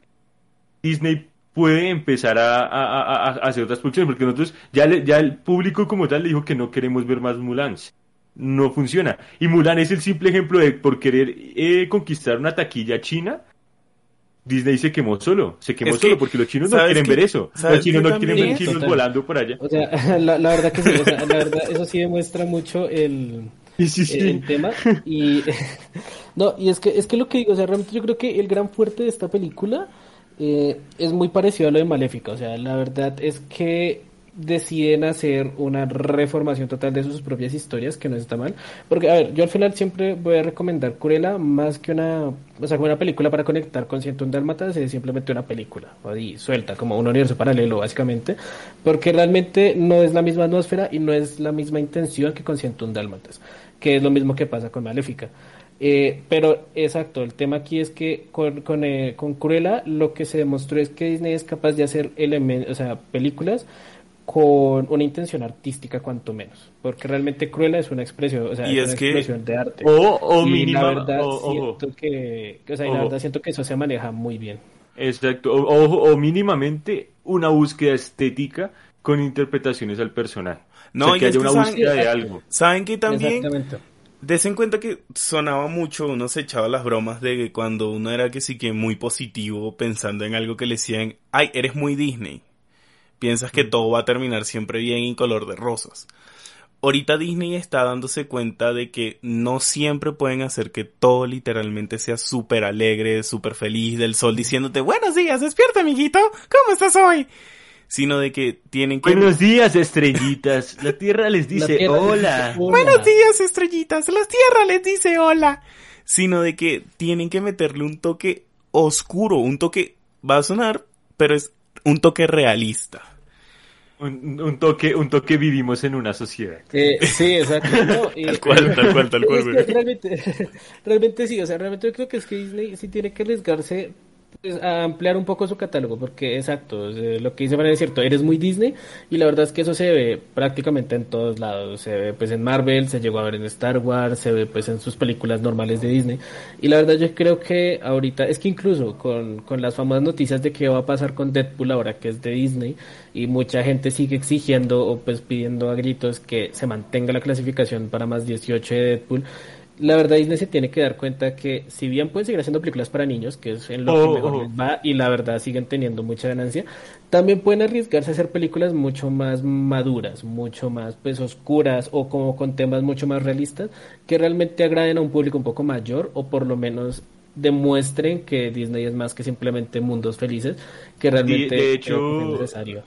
Disney puede empezar a, a- a- a hacer otras producciones, porque nosotros, ya, le- ya el público como tal le dijo que no queremos ver más Mulans. No funciona. Y Mulan es el simple ejemplo de por querer eh, conquistar una taquilla china. Disney se quemó solo, se quemó Es que, solo porque los chinos no ¿sabes quieren ver eso. ¿Sabes Los chinos no quieren ver chinos volando por allá. O sea, <laughs> la, la verdad que sí, o sea, la verdad, eso sí demuestra mucho el, Sí, sí, sí. el tema. Y <laughs> no, y es que es que lo que digo, o sea, realmente yo creo que el gran fuerte de esta película eh, es muy parecido a lo de Maléfica. O sea, la verdad es que deciden hacer una reformación total de sus propias historias, que no está mal. Porque, a ver, yo al final siempre voy a recomendar Cruella más que una, o sea, una película para conectar con 101 Dálmatas, es simplemente una película, y suelta, como un universo paralelo, básicamente, porque realmente no es la misma atmósfera y no es la misma intención que con 101 Dálmatas, que es lo mismo que pasa con Maléfica. Eh, pero exacto, el tema aquí es que con, con, eh, con Cruella lo que se demostró es que Disney es capaz de hacer elementos, o sea, películas con una intención artística cuanto menos, porque realmente Cruella es una expresión, o sea, Y es una que- expresión de arte. O, o y mínima, la verdad siento que, o sea, y la verdad siento que eso se maneja muy bien. Exacto, o, o- o mínimamente una búsqueda estética con interpretaciones al personaje. No, o sea, que haya que una saben- búsqueda de algo. ¿Saben que también? Exactamente. Des en cuenta que sonaba mucho, uno se echaba las bromas de que cuando uno era que sí que muy positivo pensando en algo que le decían, ay, eres muy Disney. Piensas que todo va a terminar siempre bien en color de rosas. Ahorita Disney está dándose cuenta de que no siempre pueden hacer que todo literalmente sea súper alegre, súper feliz del sol diciéndote, buenos días, despierta, amiguito, ¿cómo estás hoy? Sino de que tienen que... Buenos días, estrellitas. La tierra les <laughs> dice tierra hola. dice, "Hola". Buenos días, estrellitas. La tierra les dice hola. Sino de que tienen que meterle un toque oscuro, un toque, va a sonar, pero es un toque realista. Un, un toque, un toque vivimos en una sociedad. Eh, sí, exacto. No, y- <laughs> Tal cual, tal cual, tal <laughs> cual, Es que güey. realmente, realmente sí, o sea, realmente yo creo que es que Disney sí tiene que arriesgarse a ampliar un poco su catálogo, porque exacto, lo que dice Fran es cierto, eres muy Disney y la verdad es que eso se ve prácticamente en todos lados, se ve pues en Marvel, se llegó a ver en Star Wars, se ve pues en sus películas normales de Disney y la verdad yo creo que ahorita, es que incluso con, con las famosas noticias de qué va a pasar con Deadpool ahora que es de Disney y mucha gente sigue exigiendo o pues pidiendo a gritos que se mantenga la clasificación para más 18 de Deadpool. La verdad Disney se tiene que dar cuenta que si bien pueden seguir haciendo películas para niños, que es en lo Oh, que mejor oh. les va y la verdad siguen teniendo mucha ganancia, también pueden arriesgarse a hacer películas mucho más maduras, mucho más pues oscuras o como con temas mucho más realistas que realmente agraden a un público un poco mayor o por lo menos demuestren que Disney es más que simplemente mundos felices, que realmente de que hecho- es necesario.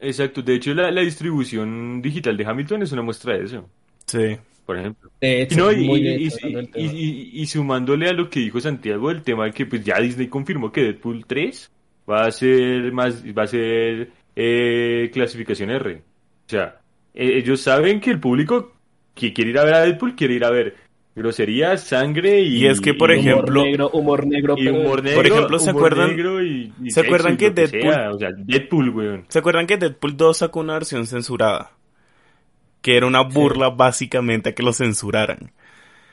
Exacto, de hecho la, la distribución digital de Hamilton es una muestra de eso, Sí. Por ejemplo. De Y, hecho, no, y, muy y- tratando el y- y- y sumándole a lo que dijo Santiago el tema de que pues ya Disney confirmó que Deadpool 3 va a ser más va a ser eh, clasificación R. O sea, eh, ellos saben que el público que quiere ir a ver a Deadpool quiere ir a ver groserías, sangre y Y es que, por ejemplo- humor negro, humor negro, y humor negro, Por ejemplo, ¿se humor acuerdan- negro y- y ¿se acuerdan que Deadpool- sea? o sea, Deadpool, weón. ¿Se acuerdan que Deadpool 2 sacó una versión censurada? Que era una burla básicamente a que lo censuraran.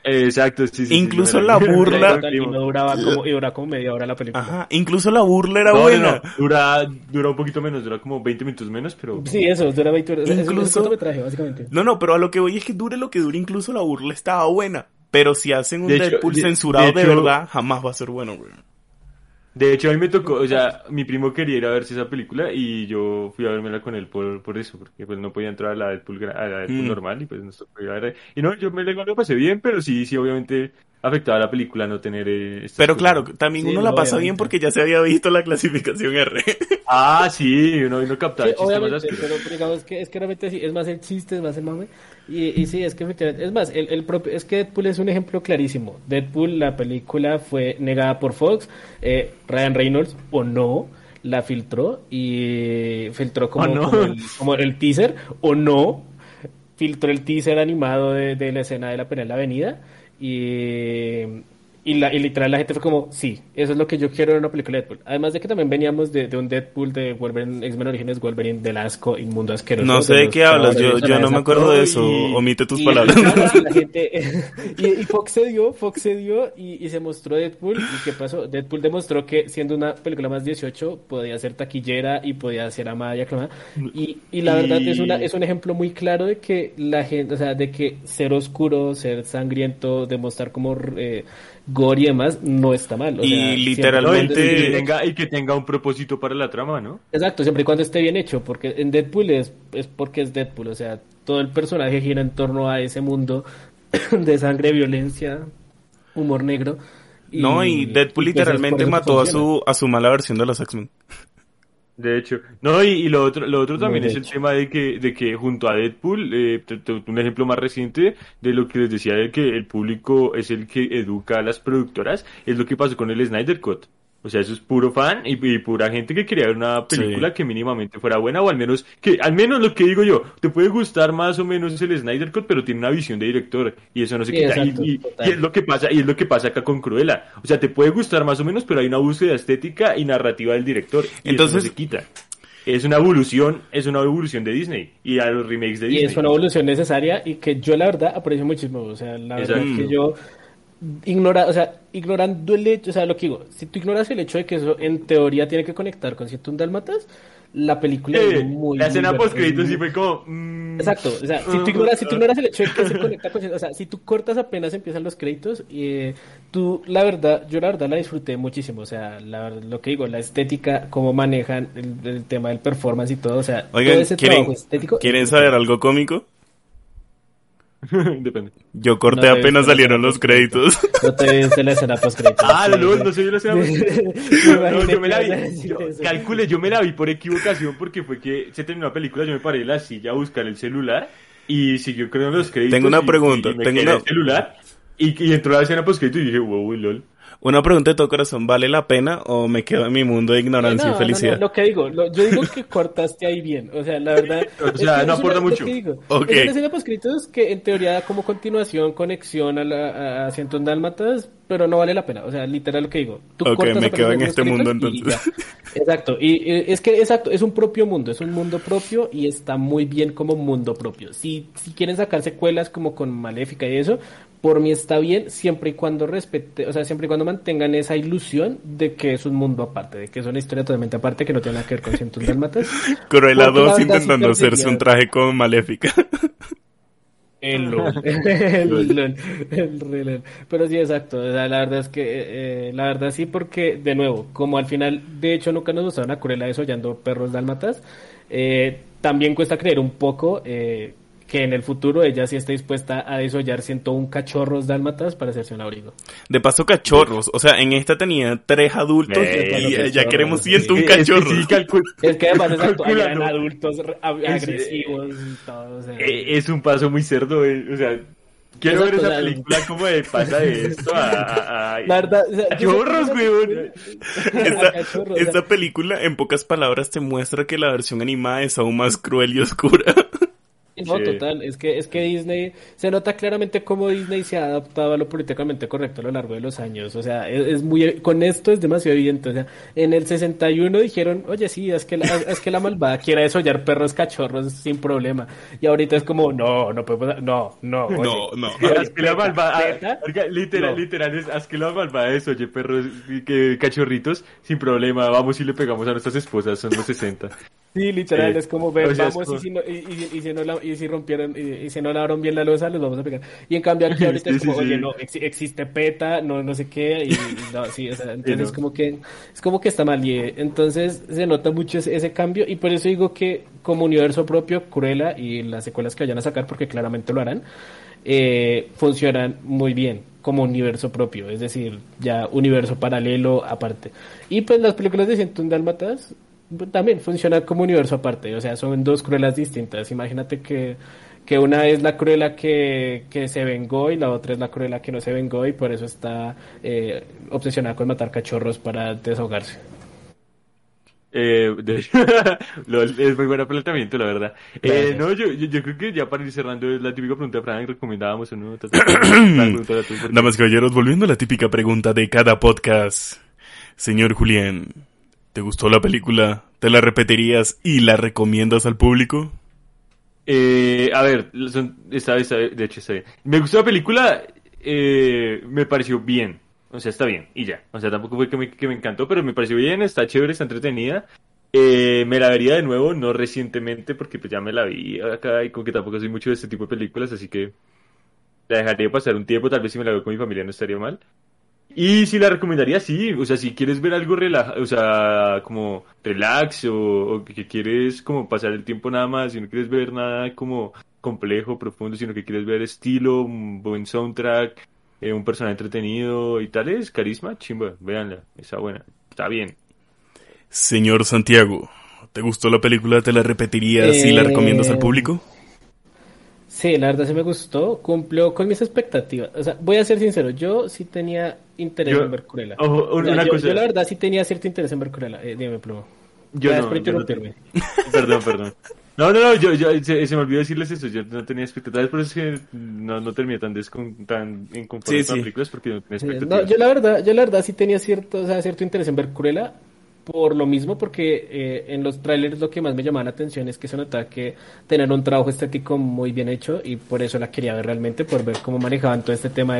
Exacto, sí, sí, Incluso la <laughs> burla- y no duraba como, y duraba como media hora la película. Ajá, incluso la burla era No, buena. no, Dura, dura un poquito menos, dura como 20 minutos menos, pero... Sí, eso, dura 20 horas. Incluso... Es básicamente. No, no, pero a lo que voy es que dure lo que dure, incluso la burla estaba buena. Pero si hacen un De hecho, Deadpool de- censurado de, de hecho- verdad, jamás va a ser bueno, güey. De hecho, a mí me tocó, o sea, mi primo quería ir a verse esa película y yo fui a vérmela con él por, por eso, porque pues no podía entrar a la Deadpool, a la Deadpool Mm. normal y pues nos tocó ir a ver. Y no, yo me lo lo pasé bien, pero sí, sí, obviamente afectaba a la película no tener eh, Pero cosas. claro, también Sí, uno la pasa obviamente. bien porque ya se había visto la clasificación R. <laughs> Ah, sí, uno, uno captaba Sí, el chiste más pero digamos que es que realmente sí, es más el chiste, es más el mame. Y, y sí, es que efectivamente, es más, el, el propio, es que Deadpool es un ejemplo clarísimo. Deadpool, la película fue negada por Fox, eh, Ryan Reynolds, o no, la filtró y filtró como, ¿O no? como, el, como el teaser, o no, filtró el teaser animado de, de la escena de la la avenida y, y, la, y literal la gente fue como, sí, eso es lo que yo quiero en una película de Deadpool. Además de que también veníamos de, de un Deadpool de Wolverine, X-Men Orígenes, Wolverine del asco, inmundo asqueroso. No sé de qué hablas, yo, yo no me acuerdo de y- eso. Omite tus y- palabras. y la gente, <laughs> <laughs> y, y Fox se dio, Fox se dio y, y se mostró Deadpool. ¿Y qué pasó? Deadpool demostró que siendo una película más 18 podía ser taquillera y podía ser amada y aclamada. Y, y la verdad es, una, es un ejemplo muy claro de que la gente, o sea, de que ser oscuro, ser sangriento, demostrar como eh, gore y demás no está mal. O Y sea, literalmente- Y que, tenga, y que tenga un propósito para la trama, ¿no? Exacto, siempre y cuando esté bien hecho, porque en Deadpool es, es porque es Deadpool, o sea, todo el personaje gira en torno a ese mundo <coughs> de sangre, violencia, humor negro. no, y Deadpool pues, literalmente mató a su, a su mala versión de los X-Men. De hecho, no, y, y lo otro, lo otro también es el hecho. tema de que, de que junto a Deadpool, eh, te- te- un ejemplo más reciente de lo que les decía de que el público es el que educa a las productoras, es lo que pasó con el Snyder Cut. O sea, eso es puro fan y, y pura gente que quería ver una película Sí. que mínimamente fuera buena o al menos que, al menos lo que digo yo, te puede gustar más o menos el Snyder Cut, pero tiene una visión de director y eso no se Sí, quita. Y- exacto, y, y es lo que pasa, y es lo que pasa acá con Cruella. O sea, te puede gustar más o menos, pero hay una búsqueda estética y narrativa del director. Y Entonces- eso no se quita. Es una evolución, es una evolución de Disney y a los remakes de Y Disney. es una evolución necesaria y que yo la verdad aprecio muchísimo. O sea, la verdad Exacto. es que yo ignora, o sea, ignorando el hecho, o sea, lo que digo, si tú ignoras el hecho de que eso en teoría tiene que conectar con 101 Dálmatas, la película Eh, es muy la escena post créditos sí fue como mm, Exacto, o sea, si tú <laughs> ignoras, si tú ignoras el hecho de que se conecta con, o sea, si tú cortas apenas empiezan los créditos, eh, tú, la verdad, yo la verdad la disfruté muchísimo, o sea, la, verdad, lo que digo, la estética, cómo manejan el, el tema del performance y todo, o sea, Oigan, todo ese ¿quieren, trabajo estético. ¿quieren saber algo cómico? <laughs> Depende. Yo corté No apenas salieron los créditos. <laughs> No te viste la escena post créditos. Ah, no, <laughs> no sé, yo la escena post- No, yo me la vi. yo- calcule, yo me la vi por equivocación porque fue que se terminó la película, yo me paré en la silla a buscar el celular y siguió creando los créditos. Tengo una y- pregunta, y me tengo una- el celular y, y entró la escena post crédito y dije, wow, lol. Una pregunta de todo corazón, ¿vale la pena o me quedo en mi mundo de ignorancia No, y felicidad? no, lo que digo, lo- yo digo que cortaste ahí bien, o sea, la verdad. <laughs> O sea, no es aporta mucho. que digo, Ok. Es una escena poscritos que en teoría da como continuación, conexión a la a 101 Dálmatas, pero no vale la pena, o sea, literal lo que digo. Tú Ok, cortas me quedo en este mundo, entonces. <laughs> Exacto, y es que exacto, es un propio mundo, es un mundo propio y está muy bien como mundo propio. Si, si quieren sacar secuelas como con Maléfica y eso, por mí está bien siempre y cuando respete, o sea, siempre y cuando mantengan esa ilusión de que es un mundo aparte, de que es una historia totalmente aparte que no tiene nada que ver con cientos dálmatas. <laughs> Cruella Porque la 2 verdad intentando hacerse un traje con Maléfica. <laughs> El LOL. <laughs> el LOL. El LOL. Pero sí, exacto. o sea, la verdad es que, eh, la verdad sí, porque, de nuevo, como al final, de hecho, nunca nos gustaron a Cruella desollando perros dálmatas, eh, también cuesta creer un poco eh, que en el futuro ella sí esté dispuesta a desollar 101 cachorros dálmatas para hacerse un abrigo. De paso, cachorros. O sea, en esta tenía tres adultos Eh, y ya queremos sí. 101 Es que cachorros. sí, calcul- <laughs> Es que además, eran adultos re- ag- Es- agresivos y todo. o sea. Eh, es un paso muy cerdo, eh, o sea, quiero ver Exacto, esa o sea, película como de pasa de esto a... a- a- La <laughs> verdad, o sea, yo Cachorros, que- weón. <laughs> Esta, Cachorros, o sea, esta película, en pocas palabras, te muestra que la versión animada es aún más cruel y oscura. No, Sí. total, es que, es que Disney, se nota claramente cómo Disney se ha adaptado a lo políticamente correcto a lo largo de los años, o sea, es, es muy, con esto es demasiado evidente, o sea, en el 61 dijeron, oye, sí, es que la, es que la malvada quiere desollar perros cachorros sin problema, y ahorita es como, no, no pasar, no, no, oye, No, <laughs> no. Haz que la malvada, ah, oiga, literal, No. literal, es, haz que la malvada es, oye, perros, y que cachorritos, sin problema, vamos y le pegamos a nuestras esposas, son los 60. Sí, literal, Sí. es como ver, es vamos y, si no, y, y- y si no la, y si rompieron, y, si no lavaron bien la losa, los vamos a pegar. Y en cambio aquí <laughs> ahorita Sí, es como, sí, sí. oye, no, ex- existe PETA, no, no sé qué, y, no, sí, o sea, <laughs> entonces no. es como que, es como que está mal, y eh, entonces se nota mucho ese, ese cambio, y por eso digo que como universo propio, Cruella y las secuelas que vayan a sacar, porque claramente lo harán, eh, funcionan muy bien como universo propio, es decir, ya universo paralelo aparte. Y pues las películas de 101 Dálmatas también funcionan como universo aparte, o sea, son dos cruelas distintas. Imagínate que, que una es la cruela que, que se vengó y la otra es la cruela que no se vengó y por eso está eh, obsesionada con matar cachorros para desahogarse. Eh, de- <laughs> es muy buen planteamiento, la verdad. Eh, no, yo, yo, yo creo que ya para ir cerrando es la típica pregunta de Fran, recomendábamos o no. Ta, ta, <coughs> ta, ta, pregúntala tú, porque- Damas y caballeros, volviendo a la típica pregunta de cada podcast. Señor Julián, ¿te gustó la película? ¿Te la repetirías y la recomiendas al público? Eh, a ver, esta vez, de hecho, está bien. Me gustó la película, eh, me pareció bien. O sea, está bien, y ya. O sea, tampoco fue que me, que me encantó, pero me pareció bien, está chévere, está entretenida. Eh, me la vería de nuevo, no recientemente, porque pues ya me la vi acá y como que tampoco soy mucho de este tipo de películas, así que la dejaría pasar un tiempo, tal vez si me la veo con mi familia no estaría mal. Y si la recomendaría, sí, o sea, si quieres ver algo relaja, o sea, como relax o, o que quieres como pasar el tiempo nada más, si no quieres ver nada como complejo, profundo, sino que quieres ver estilo, un buen soundtrack, eh, un personaje entretenido y tal, es carisma, chimba, véanla, está buena, está bien. Señor Santiago, ¿te gustó la película? ¿Te la repetirías y la recomiendas al Eh, público? Sí, la verdad sí me gustó, cumplió con mis expectativas. O sea, voy a ser sincero, yo sí tenía interés Yo- en ver Cruella. ojo, O sea, una yo, cosa. yo la verdad sí tenía cierto interés en ver Cruella. Eh, dime, plomo. Yo no, yo no. Perdón, perdón. No, no, no, yo, yo, se, se me olvidó decirles eso, yo no tenía expectativas, por eso es que no, no terminé tan, descon, tan inconforme Sí, con sí. las películas porque no tenía no, expectativas. yo la verdad, yo la verdad sí tenía cierto, o sea, cierto interés en ver Cruella por lo mismo, porque eh, en los trailers lo que más me llamaba la atención es que se notaba que tenían un trabajo estético muy bien hecho y por eso la quería ver realmente, por ver cómo manejaban todo este tema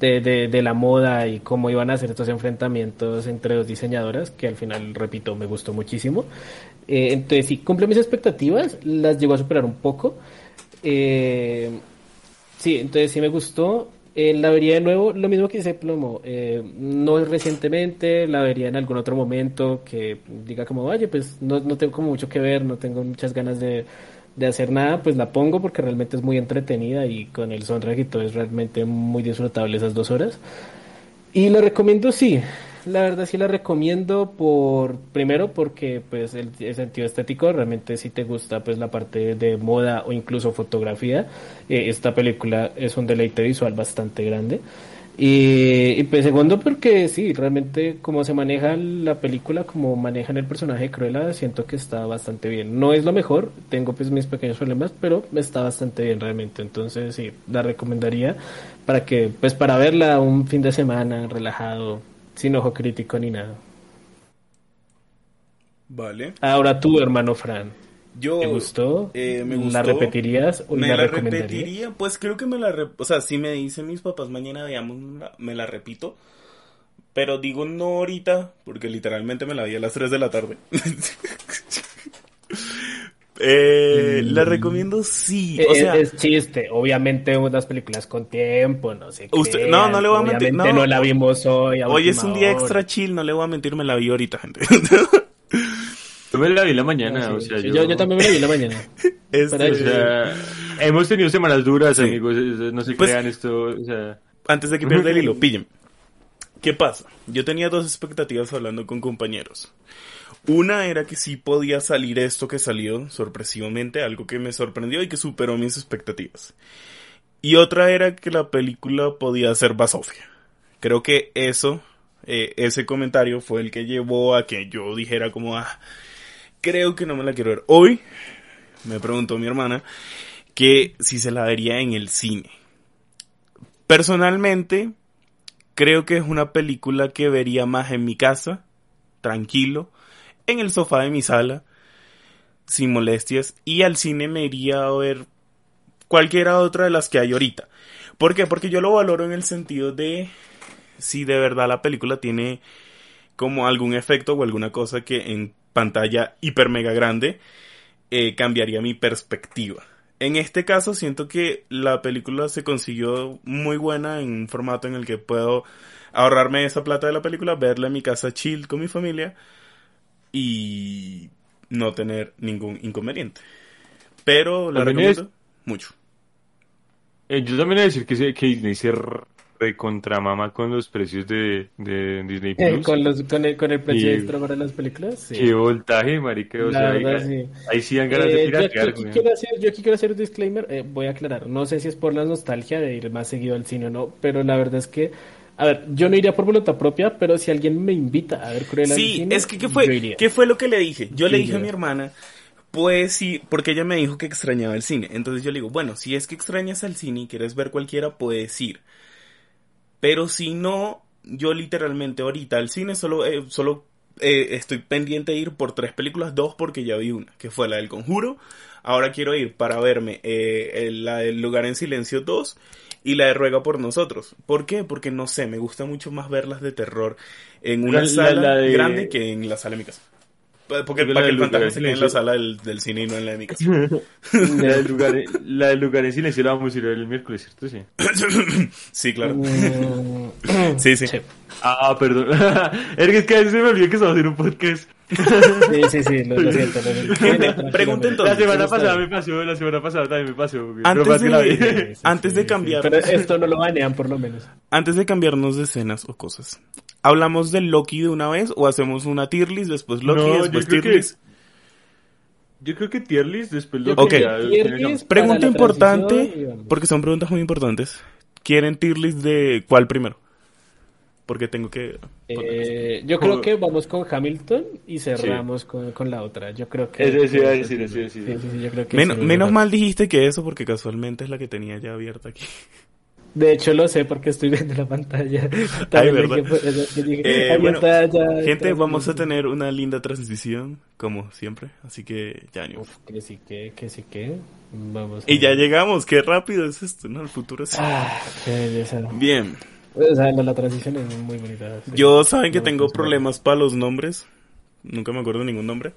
de, de la moda y cómo iban a hacer estos enfrentamientos entre dos diseñadoras, que al final, repito, me gustó muchísimo. Eh, entonces sí, cumple mis expectativas, las llegó a superar un poco. Eh, Sí, entonces sí me gustó. Eh, la vería de nuevo, lo mismo que dice Plomo, eh, no recientemente, la vería en algún otro momento que diga como, oye, pues no, no tengo como mucho que ver, no tengo muchas ganas de, de hacer nada, pues la pongo porque realmente es muy entretenida y con el soundtrack y todo es realmente muy disfrutable esas dos horas. Y la recomiendo, sí. La verdad sí la recomiendo por, primero porque pues el, sentido estético, realmente si te gusta pues la parte de moda o incluso fotografía, eh, esta película es un deleite visual bastante grande. Y, y, pues segundo porque sí, realmente como se maneja la película, como manejan el personaje de Cruella, siento que está bastante bien. No es lo mejor, tengo pues mis pequeños problemas, pero está bastante bien realmente. Entonces sí, la recomendaría para que, pues para verla un fin de semana relajado, sin ojo crítico ni nada. Vale. Ahora tú, hermano Fran, Yo, ¿te gustó? eh, me gustó. ¿La repetirías o ¿Me la, la repetiría? Pues creo que me la... re- O sea, si me dicen mis papás mañana veamos, la- me la repito. Pero digo no ahorita, porque literalmente me la vi a las 3 de la tarde. <laughs> Eh, La recomiendo sí. O Eh, sea, es chiste, obviamente unas películas con tiempo, no sé Usted- crean, no, no le voy a mentir, no. no la vimos hoy. hoy es un día hora. extra chill, no le voy a mentir, me la vi ahorita, gente. Yo me la vi la mañana, Ah, o sí, sea, sí, yo... yo, yo también me la vi la mañana. <laughs> Este, O sea, hemos tenido semanas duras, Sí. amigos, eh, no se Pues- crean esto, o sea... antes de que pierda el <laughs> hilo, pillen. ¿Qué pasa? Yo tenía dos expectativas hablando con compañeros. Una era que sí podía salir esto que salió sorpresivamente, algo que me sorprendió y que superó mis expectativas. Y otra era que la película podía ser basofia. Creo que eso, eh, ese comentario fue el que llevó a que yo dijera como, ah, creo que no me la quiero ver. Hoy me preguntó mi hermana que si se la vería en el cine. Personalmente, creo que es una película que vería más en mi casa, tranquilo, en el sofá de mi sala, sin molestias, y al cine me iría a ver cualquiera otra de las que hay ahorita. ¿Por qué? Porque yo lo valoro en el sentido de si de verdad la película tiene como algún efecto o alguna cosa que en pantalla hiper mega grande eh, cambiaría mi perspectiva. En este caso siento que la película se consiguió muy buena en un formato en el que puedo ahorrarme esa plata de la película, verla en mi casa chill con mi familia y no tener ningún inconveniente. Pero la recomiendo mucho. Eh, yo también he de decir que, se- que Disney se recontramama con los precios de, de Disney Eh, Plus. con, los, con, el, con el precio Y- extra para las películas. Sí. Qué voltaje, marica, o La sea, ahí, verdad, sí. ahí sí dan ganas de Eh, yo, aquí, quiero hacer, yo aquí quiero hacer un disclaimer, eh, voy a aclarar, no sé si es por la nostalgia de ir más seguido al cine o no, pero la verdad es que, a ver, yo no iría por voluntad propia, pero si alguien me invita a ver Cruella Sí, cine, es que ¿qué fue. ¿qué fue lo que le dije? Yo le dije a mi hermana, pues sí, porque ella me dijo que extrañaba el cine. Entonces yo le digo, bueno, si es que extrañas al cine y quieres ver cualquiera, puedes ir. Pero si no, yo literalmente ahorita al cine solo, eh, solo eh, estoy pendiente de ir por tres películas, dos porque ya vi una, que fue la del Conjuro. Ahora quiero ir para verme eh, el- la del Lugar en Silencio 2 y la de Ruega por Nosotros. ¿Por qué? Porque no sé, me gusta mucho más verlas de terror en una La- la- sala la de- grande que en la sala de mi casa. Porque, para que el fantasma en se quede en la sala del, del cine y no en la de mi casa. <laughs> La del lugar, <laughs> la del lugar en silencio la vamos a ir a el miércoles, ¿cierto? Sí. <coughs> sí, claro. Mm, Sí, sí. sí. Ah, perdón. <laughs> es que es que a veces se me olvida que estamos haciendo un podcast. Sí, sí, sí, lo, lo siento. Lo siento. Pregunta entonces. La semana pasada me pasó, la semana pasada también me pasó. Antes de, antes de cambiar, Pero esto no lo banean, por lo menos. antes de cambiarnos de escenas o cosas, ¿hablamos de Loki de una vez o hacemos una tier list, después Loki, No, después creo tier que- list? Yo creo que tier list después Yo lo Ok. list Pregunta importante, porque son preguntas muy importantes. ¿Quieren tier list de cuál primero? Porque tengo que... Eh, yo creo que vamos con Hamilton y cerramos con, con la otra. Yo creo que. Menos mal dijiste que eso porque casualmente es la que tenía ya abierta aquí. De hecho, lo sé porque estoy viendo la pantalla. <laughs> También ¿verdad? pues, que Eh, bueno, Gente, está. vamos a tener una linda transición, como siempre, así que ya ni- Uf, que sí, que, que sí, que. Vamos. Y ya llegamos, qué rápido es esto, ¿no? El futuro es... Ah, qué belleza. Bien, O sea, la, la transición es muy bonita. sí. yo saben que No, tengo problemas para los nombres, nunca me acuerdo de ningún nombre.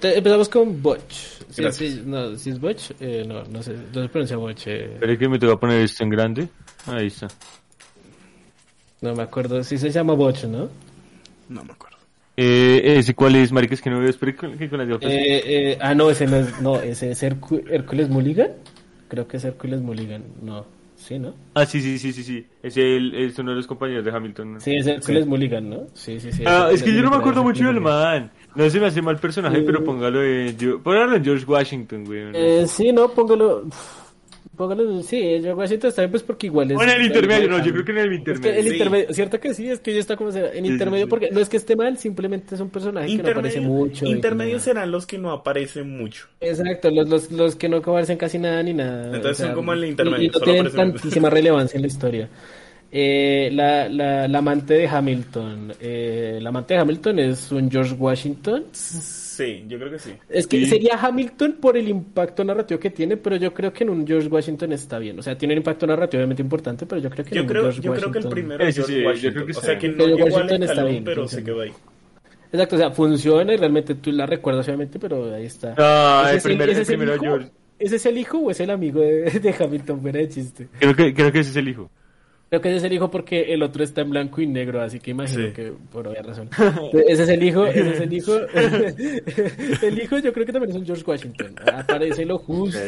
Empezamos con Botch. Sí, sí, no, si es Botch, eh, no, no sé, no se pronuncia Botch. eh, Espera que me toca poner esto en grande. Ahí está. no me acuerdo si se llama Botch, ¿no? No me acuerdo. Eh, ¿Ese cuál es, marica? Es que no veo. Espera que con las gafas. Eh, eh, ah, no, ese no es, no, ese es Hércules Mulligan. Creo que es Hércules Mulligan, no, sí, ¿no? Ah, sí, sí, sí, sí, sí. Es, el, es uno de los compañeros de Hamilton. ¿no? Sí, es Hércules Mulligan, ¿no? Sí, sí, sí. Ah, es que yo no me acuerdo mucho del man. No se me hace mal personaje, pero póngalo en, póngalo en George Washington, güey. Eh, sí, no, póngalo. Póngalo, sí, George Washington está bien, pues porque igual es. O en el intermedio, no, yo creo que en el Es que intermedio. el Sí. intermedio, cierto que sí, es que ya está como sea, en Sí, sí, intermedio sí. porque no es que esté mal, simplemente es un personaje que no aparece mucho. y intermedios serán los que no aparecen mucho. Exacto, los, los, los que no aparecen casi nada ni nada. Entonces son como el y- intermedio, Y, no solo tienen tantísima relevancia en la historia. Eh, la, la, la amante de Hamilton. Eh, la amante de Hamilton es un George Washington. Sí, yo creo que sí. Es que Sí. sería Hamilton por el impacto narrativo que tiene, pero yo creo que en un George Washington está bien. O sea, tiene un impacto narrativo obviamente importante, pero yo creo que en Yo un creo, George yo creo que el Washington- primero es George sí, yo Washington. creo que o sea que no George llegó al Washington está escalón, bien, pero se quedó ahí. Exacto, o sea, funciona y realmente tú la recuerdas obviamente, pero ahí está. Ah, ¿Ese el es primer- ese el es primero hijo? George. ¿Ese es el hijo o es el amigo de, de Hamilton? Fuera de chiste. Creo que, creo que ese es el hijo. Creo que ese es el hijo porque el otro está en blanco y negro, así que imagino Sí. que por obvia razón. <laughs> Ese es el hijo, ese es el hijo. <laughs> el hijo yo creo que también es un George Washington. Aparece lo justo,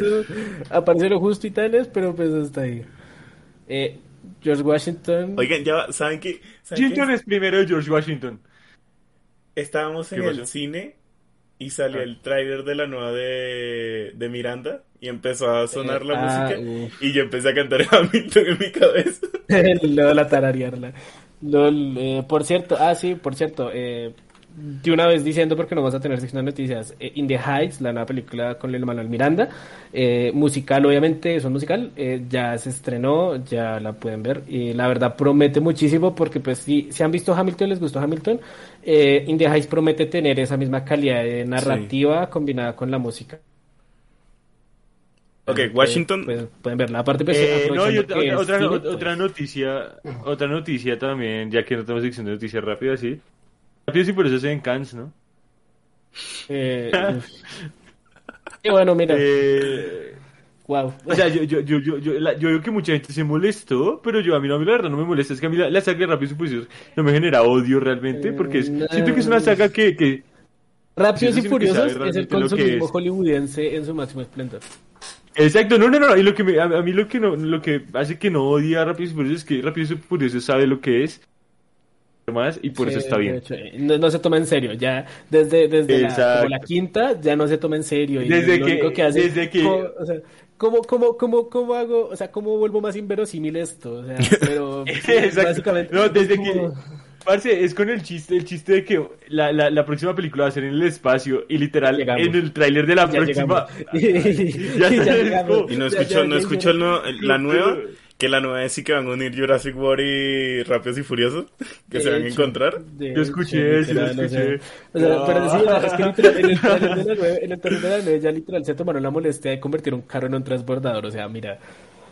aparece lo justo y tales, pero pues está ahí. Eh, George Washington. Oigan, ya va, ¿saben qué? Washington es primero de George Washington. Estábamos en ¿Qué el cine y salió Ah. el tráiler de la nueva de, de Miranda y empezó a sonar Eh, la ah, música uf. y yo empecé a cantar Hamilton en mi cabeza. <laughs> Lo la tararearla. Lol, eh, por cierto, ah, sí, por cierto, eh, de una vez diciendo, porque no vamos a tener sección de noticias, eh, In the Heights, la nueva película con el Manuel Miranda, eh, musical, obviamente, es un musical, eh, ya se estrenó, ya la pueden ver, y la verdad promete muchísimo, porque pues si, si han visto Hamilton, les gustó Hamilton, eh, In the Heights promete tener esa misma calidad de narrativa combinada con la música. Ok, Eh, Washington. pues, pueden verla, aparte pues, Eh, no, otra, es pues, otra noticia, otra noticia también, ya que no tenemos sección de noticias rápidas, sí. Rápido sí, por eso se en Cannes, ¿no? Eh, <laughs> y bueno, mira, Eh, wow. o sea, yo, yo, yo, yo, yo, la- yo veo que mucha gente se molestó, pero yo a mí no, a mí la verdad no me molesta. Es que a mí la, la saga de Rápidos y Furiosos no me genera odio realmente, porque es, Eh, siento que es una saga que, que Rápidos y Furiosos es el consumismo es. hollywoodense en su máximo esplendor. Exacto, no, no, no, y lo que me, a, a mí lo que no, lo que hace que no odie a Rápidos y Furiosos es que Rápidos y Furiosos sabe lo que es, más, y por Sí, eso está bien. eh, no, no se toma en serio, ya desde, desde la, quinta ya no se toma en serio. Y Desde lo que- único que hace desde que- ¿cómo, o sea, ¿cómo, cómo, cómo, cómo hago, o sea, cómo vuelvo más inverosímil esto? O sea, <laughs> pero Exacto. básicamente... No, desde como- que. Parce, es con el chiste, el chiste de que la, la, la próxima película va a ser en el espacio y literal Llegamos. en el tráiler de la Ya próxima. <laughs> Ya Y <laughs> ya. Y no escuchó, ya, no escuchó ya. el nuevo- la nueva, que la nueva es sí que van a unir Jurassic World y Rápidos y Furiosos, que se van a encontrar. Yo escuché, sí, lo literal, o sea, escuché. O sea, No. pero sí, es que literal, en el trailer de la nueve, en el trailer de la nueve ya literal se tomaron la molestia de convertir un carro en un transbordador. O sea, mira,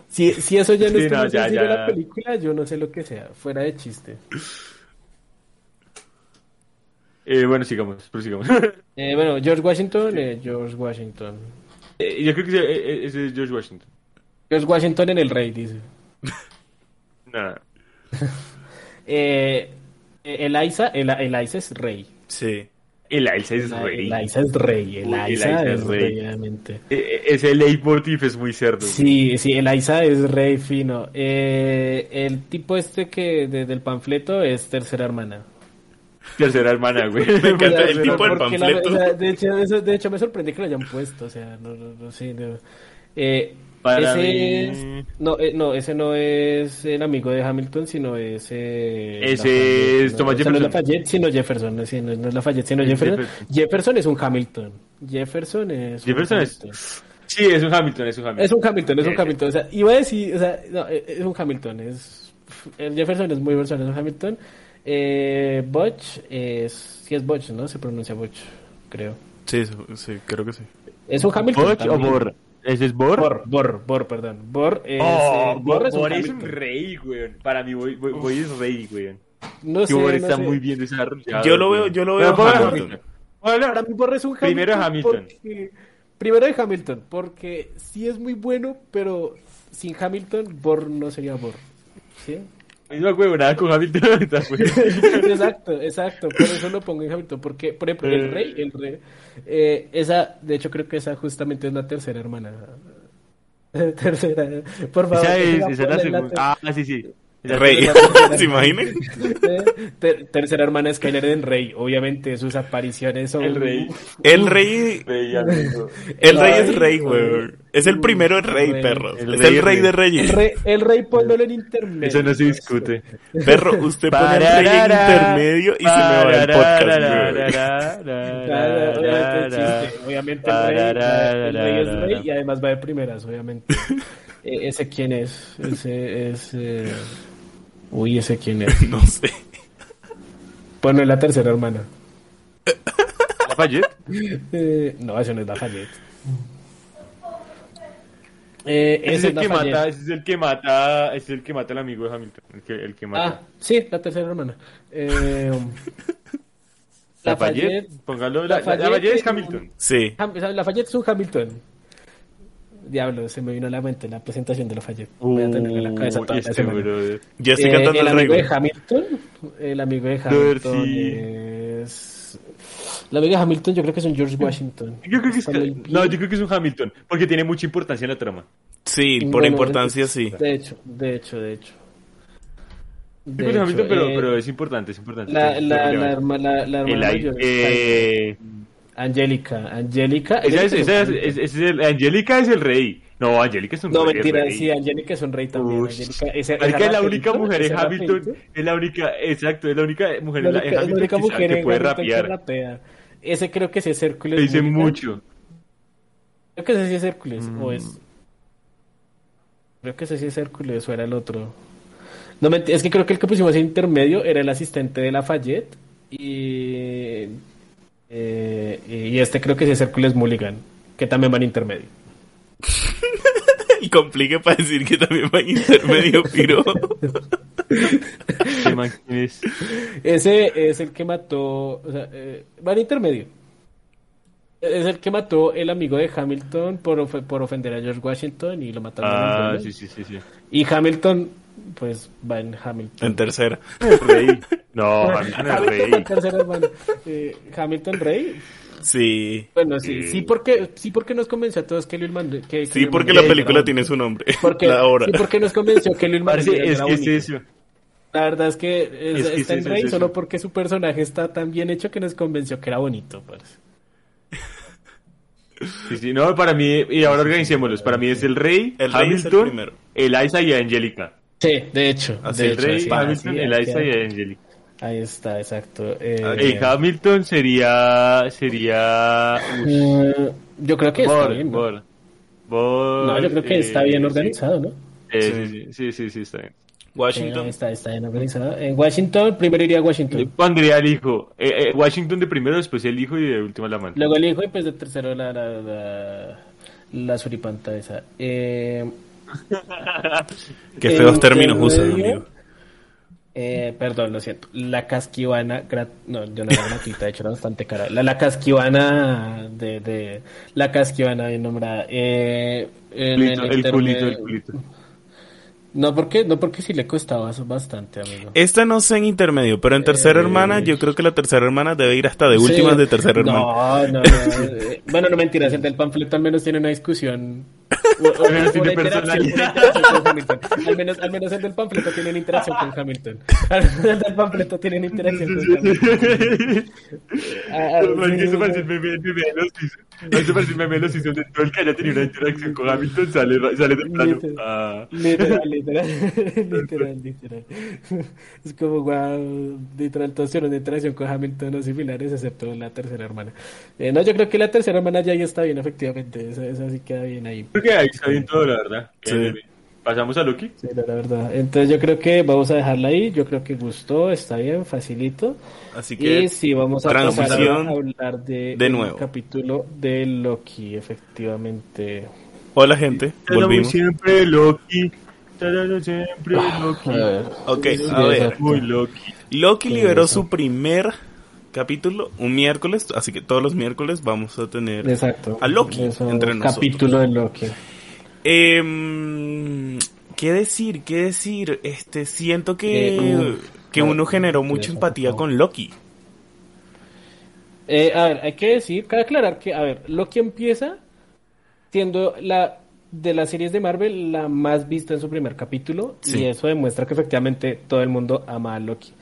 si, si eso ya no Sí, es no, como ya, la película, yo no sé lo que sea, fuera de chiste. Eh, bueno, sigamos, prosigamos. <laughs> Eh, bueno, George Washington, eh, George Washington. Eh, yo creo que ese, ese es George Washington. George Washington en el rey, dice. <laughs> Nada. <laughs> Eh, Eliza, el, Eliza es rey. Sí. El Elsa es El- rey. Eliza es rey, Uy, Eliza Eliza es rey, obviamente. Eh, eh, Ese leitmotiv es muy cerdo. Sí, sí, Eliza es rey fino. Eh, el tipo este que de- del panfleto es tercera hermana. Tercera hermana, <laughs> güey. Me encanta el tipo del la- panfleto. o sea, de, hecho, eso- de hecho, me sorprende que lo hayan puesto. O sea, no, no, no sé. no. Eh, Para ese mí- es- no, eh, no, ese no es el amigo de Hamilton, sino es. eh, Ese Lafayette, es no, Thomas ese no es Jefferson. Lafayette, sino Jefferson. No, sí, no, no es Lafayette, sino Es Jefferson. Jefferson. Jefferson es un Hamilton. Jefferson es. un Jefferson es-. Sí, es un Hamilton, es un Hamilton. Es un Hamilton, es un Eh, Hamilton. O sea, iba a decir, o sea, no, es un Hamilton. Es, el Jefferson es muy versado, es un Hamilton. Eh, Butch es, sí es Butch, ¿no? Se pronuncia Butch, creo. Sí, sí, creo que sí. Es un Hamilton. ¿Botch o también. ¿Ese es Bor? Bor, Bor, Bor, perdón. Bor es, Oh, eh, Bor es un Bor es un Hamilton. rey, güey. Para mí, Boy, Boy- Boy es rey, güey. No Que sé, Bor no está sé. muy bien desarrollado. Yo lo veo- yo lo veo. Para mí Bor es un Hamilton. Primero Hamilton. porque- primero de Hamilton, porque sí es muy bueno, pero sin Hamilton, Bor no sería Bor. ¿Sí? Misma huevonada con Hamilton <laughs> ahorita, <laughs> exacto, exacto, por eso lo pongo en Hamilton, porque por ejemplo el Eh. rey, el rey, eh, esa, de hecho creo que esa justamente es la tercera hermana. <laughs> tercera, por favor. Esa es, esa la. Ah, sí, sí. Es Rey. la- ¿Se imaginan? Eh, ter- tercera hermana es Skyler en Rey, obviamente sus apariciones son El rey. El rey. El rey es rey, güey. Es el primero rey, Rey. perros. El Es rey el rey rey. de el reyes. rey, el rey ponlo en intermedio. Eso no se discute. Perro, usted pone el rey en intermedio y se me va el podcast, obviamente el el rey, el rey es rey y además va de primeras, obviamente. <laughs> Eh, ¿Ese quién es? Ese es... eh, Uy, ¿ese quién es? <laughs> No sé. Bueno, es la tercera hermana. Lafayette. Eh, no, eso no es Lafayette. Eh, Ese es el que mata, ese es el que mata, ese es el que mata al amigo de Hamilton, el que, el que Ah, mata. sí, la tercera hermana. Eh, <laughs> Lafayette, póngalo, la- Lafayette, Lafayette es Hamilton. Sí. Ham- Lafayette es un Hamilton. Diablo, se me vino a la mente la presentación de Lafayette. Voy a tenerla en la cabeza toda la este. Ya estoy Eh, cantando el el amigo de. Hamilton. El amigo de Hamilton es. Amigo de Hamilton, yo creo que es un George Washington. Yo creo que es, no, yo creo que es un Hamilton, porque tiene mucha importancia en la trama. Sí, por Bueno, importancia sí. De hecho, de hecho, de hecho. Yo De creo que es hecho, Hamilton, pero, eh, pero es importante, es importante. La, la, la, herma- la, la hermana El ay- mayor eh, Angélica. Angélica. esa es, Angélica esa es, es- es el, Angélica es el rey. No, Angélica es un No, rey. mentira, rey. sí, Angélica es un rey también. Angélica, esa- Marica, esa es la única mujer en Hamilton. Es la única, exacto, es la única mujer La en, la, única, en la Hamilton única que, sabe- mujer que en puede Hamilton que rapear. Ese creo que sí es Hércules. Le dice mucho. Creo que ese sí es Hércules. Mm. O es. Creo que ese sí es Hércules o era el otro. No, es que creo que el que pusimos en intermedio era el asistente de Lafayette. Y. eh, y este creo que sí es Hércules Mulligan. Que también va en intermedio. <laughs> Y complique para decir que también va en intermedio, piro. Ese es el que mató. O sea, eh, va en intermedio. Es el que mató el amigo de Hamilton por, of- por ofender a George Washington y lo mataron. en el Ah, sí, sí, sí, sí. Y Hamilton, pues va en Hamilton. En tercera. El rey. No, <laughs> Hamilton es Hamilton rey. tercera. Eh, Hamilton Rey. Sí. Bueno, sí, Sí. sí porque, sí porque nos convenció a todos que Luis Manuel. Que, que Sí, porque Manuel la película era tiene su nombre. <laughs> Porque, La hora. sí, porque nos convenció que Manuel Parce, es que es eso. La verdad es que es- Es que está es en Rey solo porque su personaje está tan bien hecho que nos convenció que era bonito. parce. Sí, sí, no, para mí, y ahora organicémoslos. Para mí es el rey, El rey es el Hamilton, primero. Eliza y Angélica. Sí, de hecho. Así de es, El hecho, rey, así, Hamilton, así, Eliza así. y Angélica. Ahí está, exacto. Eh, Hamilton sería. sería. eh, yo creo que está Bor, bien. ¿no? Bor. Bor, No, yo creo que está eh, bien sí. organizado, ¿no? Eh, sí, sí, sí, sí, sí, está bien. Washington. Eh, está, está bien organizado. En Washington, primero iría a Washington. pondría al hijo. Eh, eh, Washington de primero, después el hijo y de último la amante. Luego el hijo y pues de tercero la, la, la, la suripanta esa. Eh, <laughs> Qué feos términos usan, intermedio- amigo. Eh, perdón, lo siento. La casquivana, no, yo no era gratuita, de hecho era bastante cara. La, la casquivana de, de, la casquivana bien nombrada. Eh, en Culito, el internet- culito, el culito. No porque, no porque sí le costaba eso bastante, amigo. Esta no sé en intermedio, pero en tercera Eh, hermana, yo creo que la tercera hermana debe ir hasta de últimas Sí. de tercera hermana. No, no, no. eh, Bueno, no mentiras, el del panfleto al menos tiene una discusión. O- o- Al menos o una interacción, con Hamilton. Al menos, al menos el del panfleto tiene una interacción con Hamilton. Al menos el del panfleto tiene una interacción con Hamilton. Ah, ah, eso parece el meme de los. Eso parece el meme de los Simpsons de todo el que haya tenido una interacción con Hamilton sale, sale temprano. Literal. Ah. Literal, literal, <laughs> literal, literal. Es como, wow, literal, todos tienen una interacción con Hamilton o similares, excepto la tercera hermana. Eh, no, yo creo que la tercera hermana ya, ya está bien, efectivamente, esa, esa sí queda bien ahí. Creo que ahí está bien todo, la verdad. Sí. Pasamos a Loki. Sí, la verdad. Entonces yo creo que vamos a dejarla ahí, yo creo que gustó, está bien, facilito. Así que Y sí, vamos a pasar a hablar de, nuevo. capítulo de Loki, efectivamente. Hola gente, volvimos. siempre Loki. Siempre Loki. A ver. Ok, Sí, a ver. Muy Loki. Loki liberó su primer capítulo un miércoles, así que todos los miércoles vamos a tener Exacto. a Loki entre nosotros. Capítulo de Loki. Em, ¿Qué decir? ¿Qué decir? Este, siento que, Eh, uf, que no, uno generó mucha empatía con Loki. Eh, a ver, hay que decir, cabe aclarar que, a ver, Loki empieza siendo la de las series de Marvel la más vista en su primer capítulo Sí. y eso demuestra que efectivamente todo el mundo ama a Loki.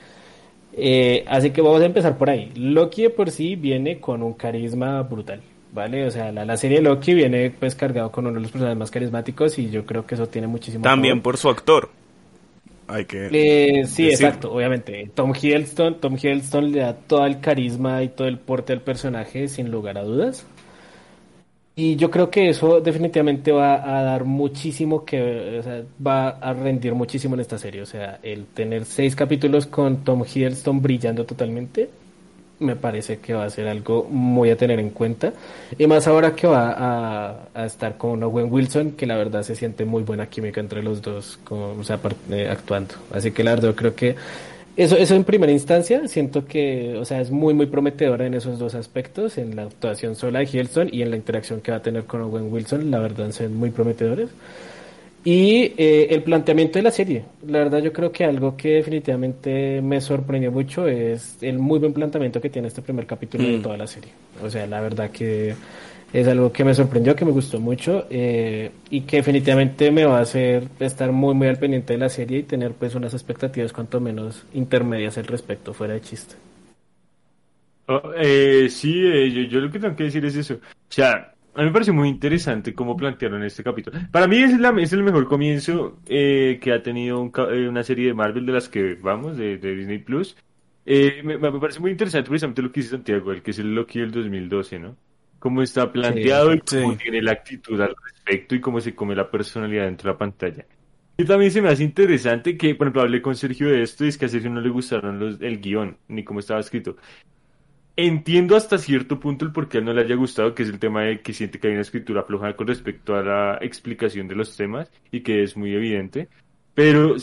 Eh, así que vamos a empezar por ahí. Loki de por sí viene con un carisma brutal, ¿vale? O sea, la, la serie Loki viene pues cargado con uno de los personajes más carismáticos y yo creo que eso tiene muchísimo También favor. por su actor. Hay que... Eh, sí, exacto, obviamente. Tom Hiddleston, Tom Hiddleston le da todo el carisma y todo el porte al personaje, sin lugar a dudas. Y yo creo que eso definitivamente va a dar muchísimo que, o sea, va a rendir muchísimo en esta serie. O sea, el tener seis capítulos con Tom Hiddleston brillando totalmente, me parece que va a ser algo muy a tener en cuenta. Y más ahora que va a, a estar con Owen Wilson, que la verdad se siente muy buena química entre los dos, como, o sea, eh, actuando. Así que la verdad creo que eso, eso en primera instancia, siento que, o sea, es muy, muy prometedora en esos dos aspectos, en la actuación sola de Hiddleston y en la interacción que va a tener con Owen Wilson, la verdad son muy prometedores. Y eh, el planteamiento de la serie, la verdad yo creo que algo que definitivamente me sorprendió mucho es el muy buen planteamiento que tiene este primer capítulo de Mm. toda la serie. O sea, la verdad que es algo que me sorprendió, que me gustó mucho eh, y que definitivamente me va a hacer estar muy muy al pendiente de la serie y tener pues unas expectativas cuanto menos intermedias al respecto, fuera de chiste. Oh, eh, sí, eh, yo, yo lo que tengo que decir es eso. O sea, a mí me pareció muy interesante cómo plantearon este capítulo. Para mí es, la, es el mejor comienzo eh, que ha tenido una serie de Marvel de las que vamos, de, Disney Plus. Me, me parece muy interesante precisamente lo que dice Santiago, el que es el Loki del 2012, ¿no? Cómo está planteado y cómo Sí. tiene la actitud al respecto y cómo se come la personalidad dentro de la pantalla. Y también se me hace interesante que, por ejemplo, hablé con Sergio de esto y es que a Sergio no le gustaron los, el guion, ni cómo estaba escrito. Entiendo hasta cierto punto el por qué a él no le haya gustado, que es el tema de que siente que hay una escritura floja con respecto a la explicación de los temas y que es muy evidente, pero,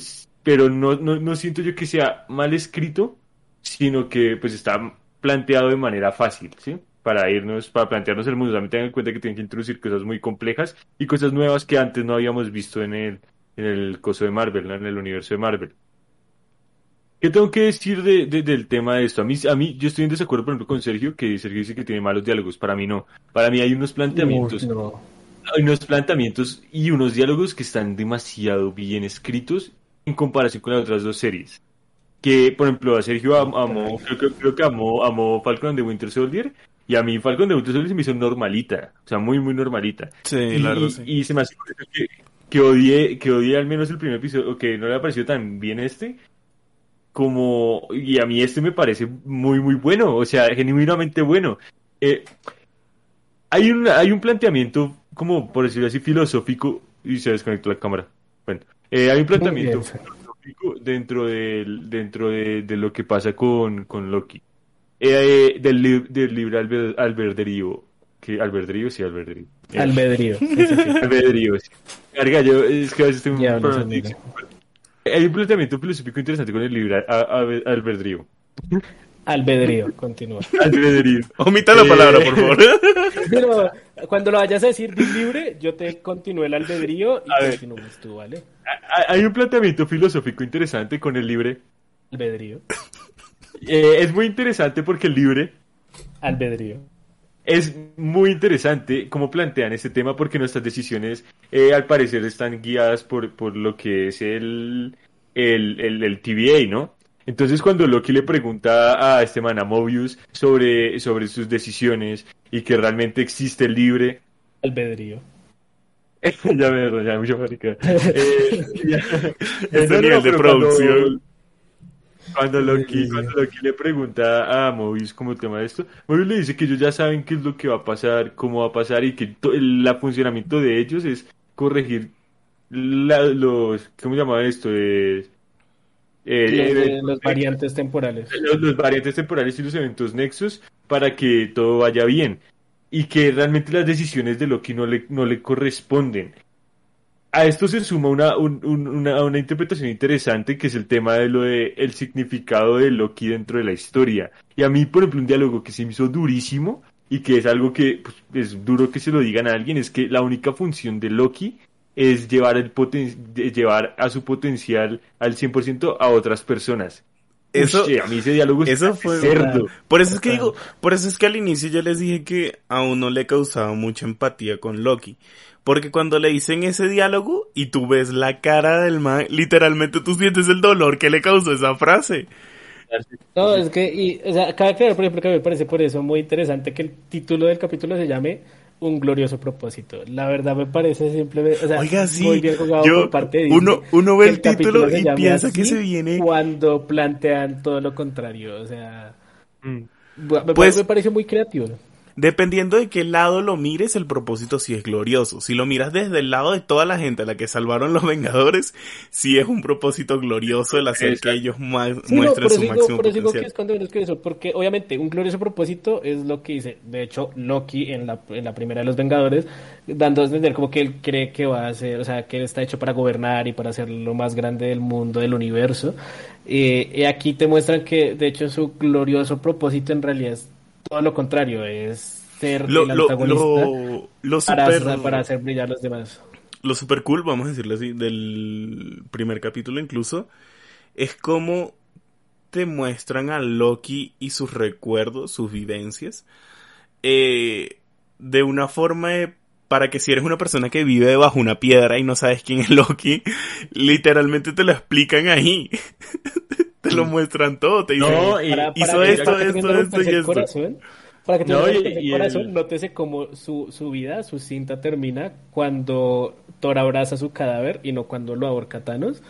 pero no, no, no siento yo que sea mal escrito, sino que pues está planteado de manera fácil, ¿sí? Para irnos, para plantearnos el mundo. También tengan en cuenta que tienen que introducir cosas muy complejas y cosas nuevas que antes no habíamos visto en el, en el coso de Marvel, ¿no? En el universo de Marvel. ¿Qué tengo que decir de, de- del tema de esto? A mí, a mí, yo estoy en desacuerdo, por ejemplo, con Sergio, que Sergio dice que tiene malos diálogos. Para mí no. Para mí hay unos planteamientos, no. hay unos planteamientos y unos diálogos que están demasiado bien escritos en comparación con las otras dos series. Que, por ejemplo, a Sergio am- amó, creo, que- creo que amó, amó Falcon and the Winter Soldier, y a mí Falcon Winter Soldier se me hizo normalita, o sea, muy, muy normalita. Sí, y, la verdad, y- sí. y se me hace que, que odié, que odié al menos el primer episodio, o que no le ha parecido tan bien este, como, y a mí este me parece muy, muy bueno, o sea, genuinamente bueno. Eh, hay un, hay un planteamiento, como por decirlo así, filosófico, y se desconectó la cámara. Bueno, eh, hay un planteamiento filosófico dentro, del, dentro de, de lo que pasa con, con Loki. Eh, del, li- del libre albe- albedrío. Que, albedrío, sí, albedrío. Eh, Albedrío. <laughs> albedrío, sí. Carga, yo, es que a veces tengo un Ya dicción. hay un planteamiento filosófico interesante con el a- albedrío. Albedrío, continúa. <laughs> Albedrío. Omita la Eh, palabra, por favor. <laughs> Pero cuando lo vayas a decir libre, yo te continúo el albedrío y A continúas tú, ¿vale? Ha- Hay un planteamiento filosófico interesante con el libre. Albedrío. Eh, es muy interesante porque el libre Albedrío. es muy interesante cómo plantean este tema porque nuestras decisiones eh, al parecer están guiadas por, por lo que es el, el, el, el TVA, ¿no? Entonces cuando Loki le pregunta a este man, a Mobius, sobre, sobre sus decisiones y que realmente existe el libre, Albedrío. <laughs> ya me ya mucho marica. <laughs> Eh, <laughs> Este nivel de producción. Cuando, Loki, cuando Loki le pregunta a Mobius como tema de esto, Mobius le dice que ellos ya saben qué es lo que va a pasar, cómo va a pasar y que el funcionamiento de ellos es corregir la- los, ¿cómo se llama esto? Es, eh, eh, los variantes temporales. los, los variantes temporales y los eventos nexos para que todo vaya bien y que realmente las decisiones de Loki no le, no le corresponden. A esto se suma una, un- un- una, una interpretación interesante que es el tema de lo de el significado de Loki dentro de la historia. Y a mí, por ejemplo, un diálogo que se me hizo durísimo y que es algo que pues, es duro que se lo digan a alguien es que la única función de Loki es llevar, el poten- llevar a su potencial al 100% a otras personas. Eso- a mí ese diálogo es eso fue- cerdo. Por eso es que digo, por eso es que al inicio yo les dije que a uno le causaba mucha empatía con Loki. Porque cuando le dicen ese diálogo y tú ves la cara del man, literalmente tú sientes el dolor que le causó esa frase. No, es que, y, o sea, cabe aclarar, por ejemplo, que me parece por eso muy interesante que el título del capítulo se llame Un glorioso propósito. La verdad me parece simplemente, o sea, Oiga, sí, muy bien jugado yo- por parte de Disney, uno- uno ve el título y piensa que se viene- Cuando plantean todo lo contrario, o sea, Mm. me, Pues- me parece muy creativo. Dependiendo de qué lado lo mires, el propósito sí es glorioso. Si lo miras desde el lado de toda la gente a la que salvaron los Vengadores, sí es un propósito glorioso el hacer Exacto. que ellos ma- Sí, no, muestren por su eso digo, máximo por eso digo que potencial. es cuando menos que eso, porque obviamente un glorioso propósito es lo que dice, de hecho, Loki en la, en la primera de los Vengadores, dando a entender como que él cree que va a ser, o sea, que él está hecho para gobernar y para ser lo más grande del mundo, del universo. Eh, y aquí te muestran que, de hecho, su glorioso propósito en realidad es todo lo contrario, es ser Lo, el lo, antagonista lo, lo para, super, para hacer brillar a los demás. lo super cool, vamos a decirlo así, del primer capítulo incluso, es como te muestran a Loki y sus recuerdos, sus vivencias, eh, de una forma de- para que si eres una persona que vive debajo una piedra y no sabes quién es Loki, <laughs> literalmente te lo explican ahí. <laughs> te lo muestran todo, te dicen, No, y- para, hizo para que- esto, para que esto, un esto y esto. corazón, para que No, tengan un y- y corazón, el- nótese cómo su, su vida, su cinta termina cuando Thor abraza su cadáver y no cuando lo ahorca Thanos,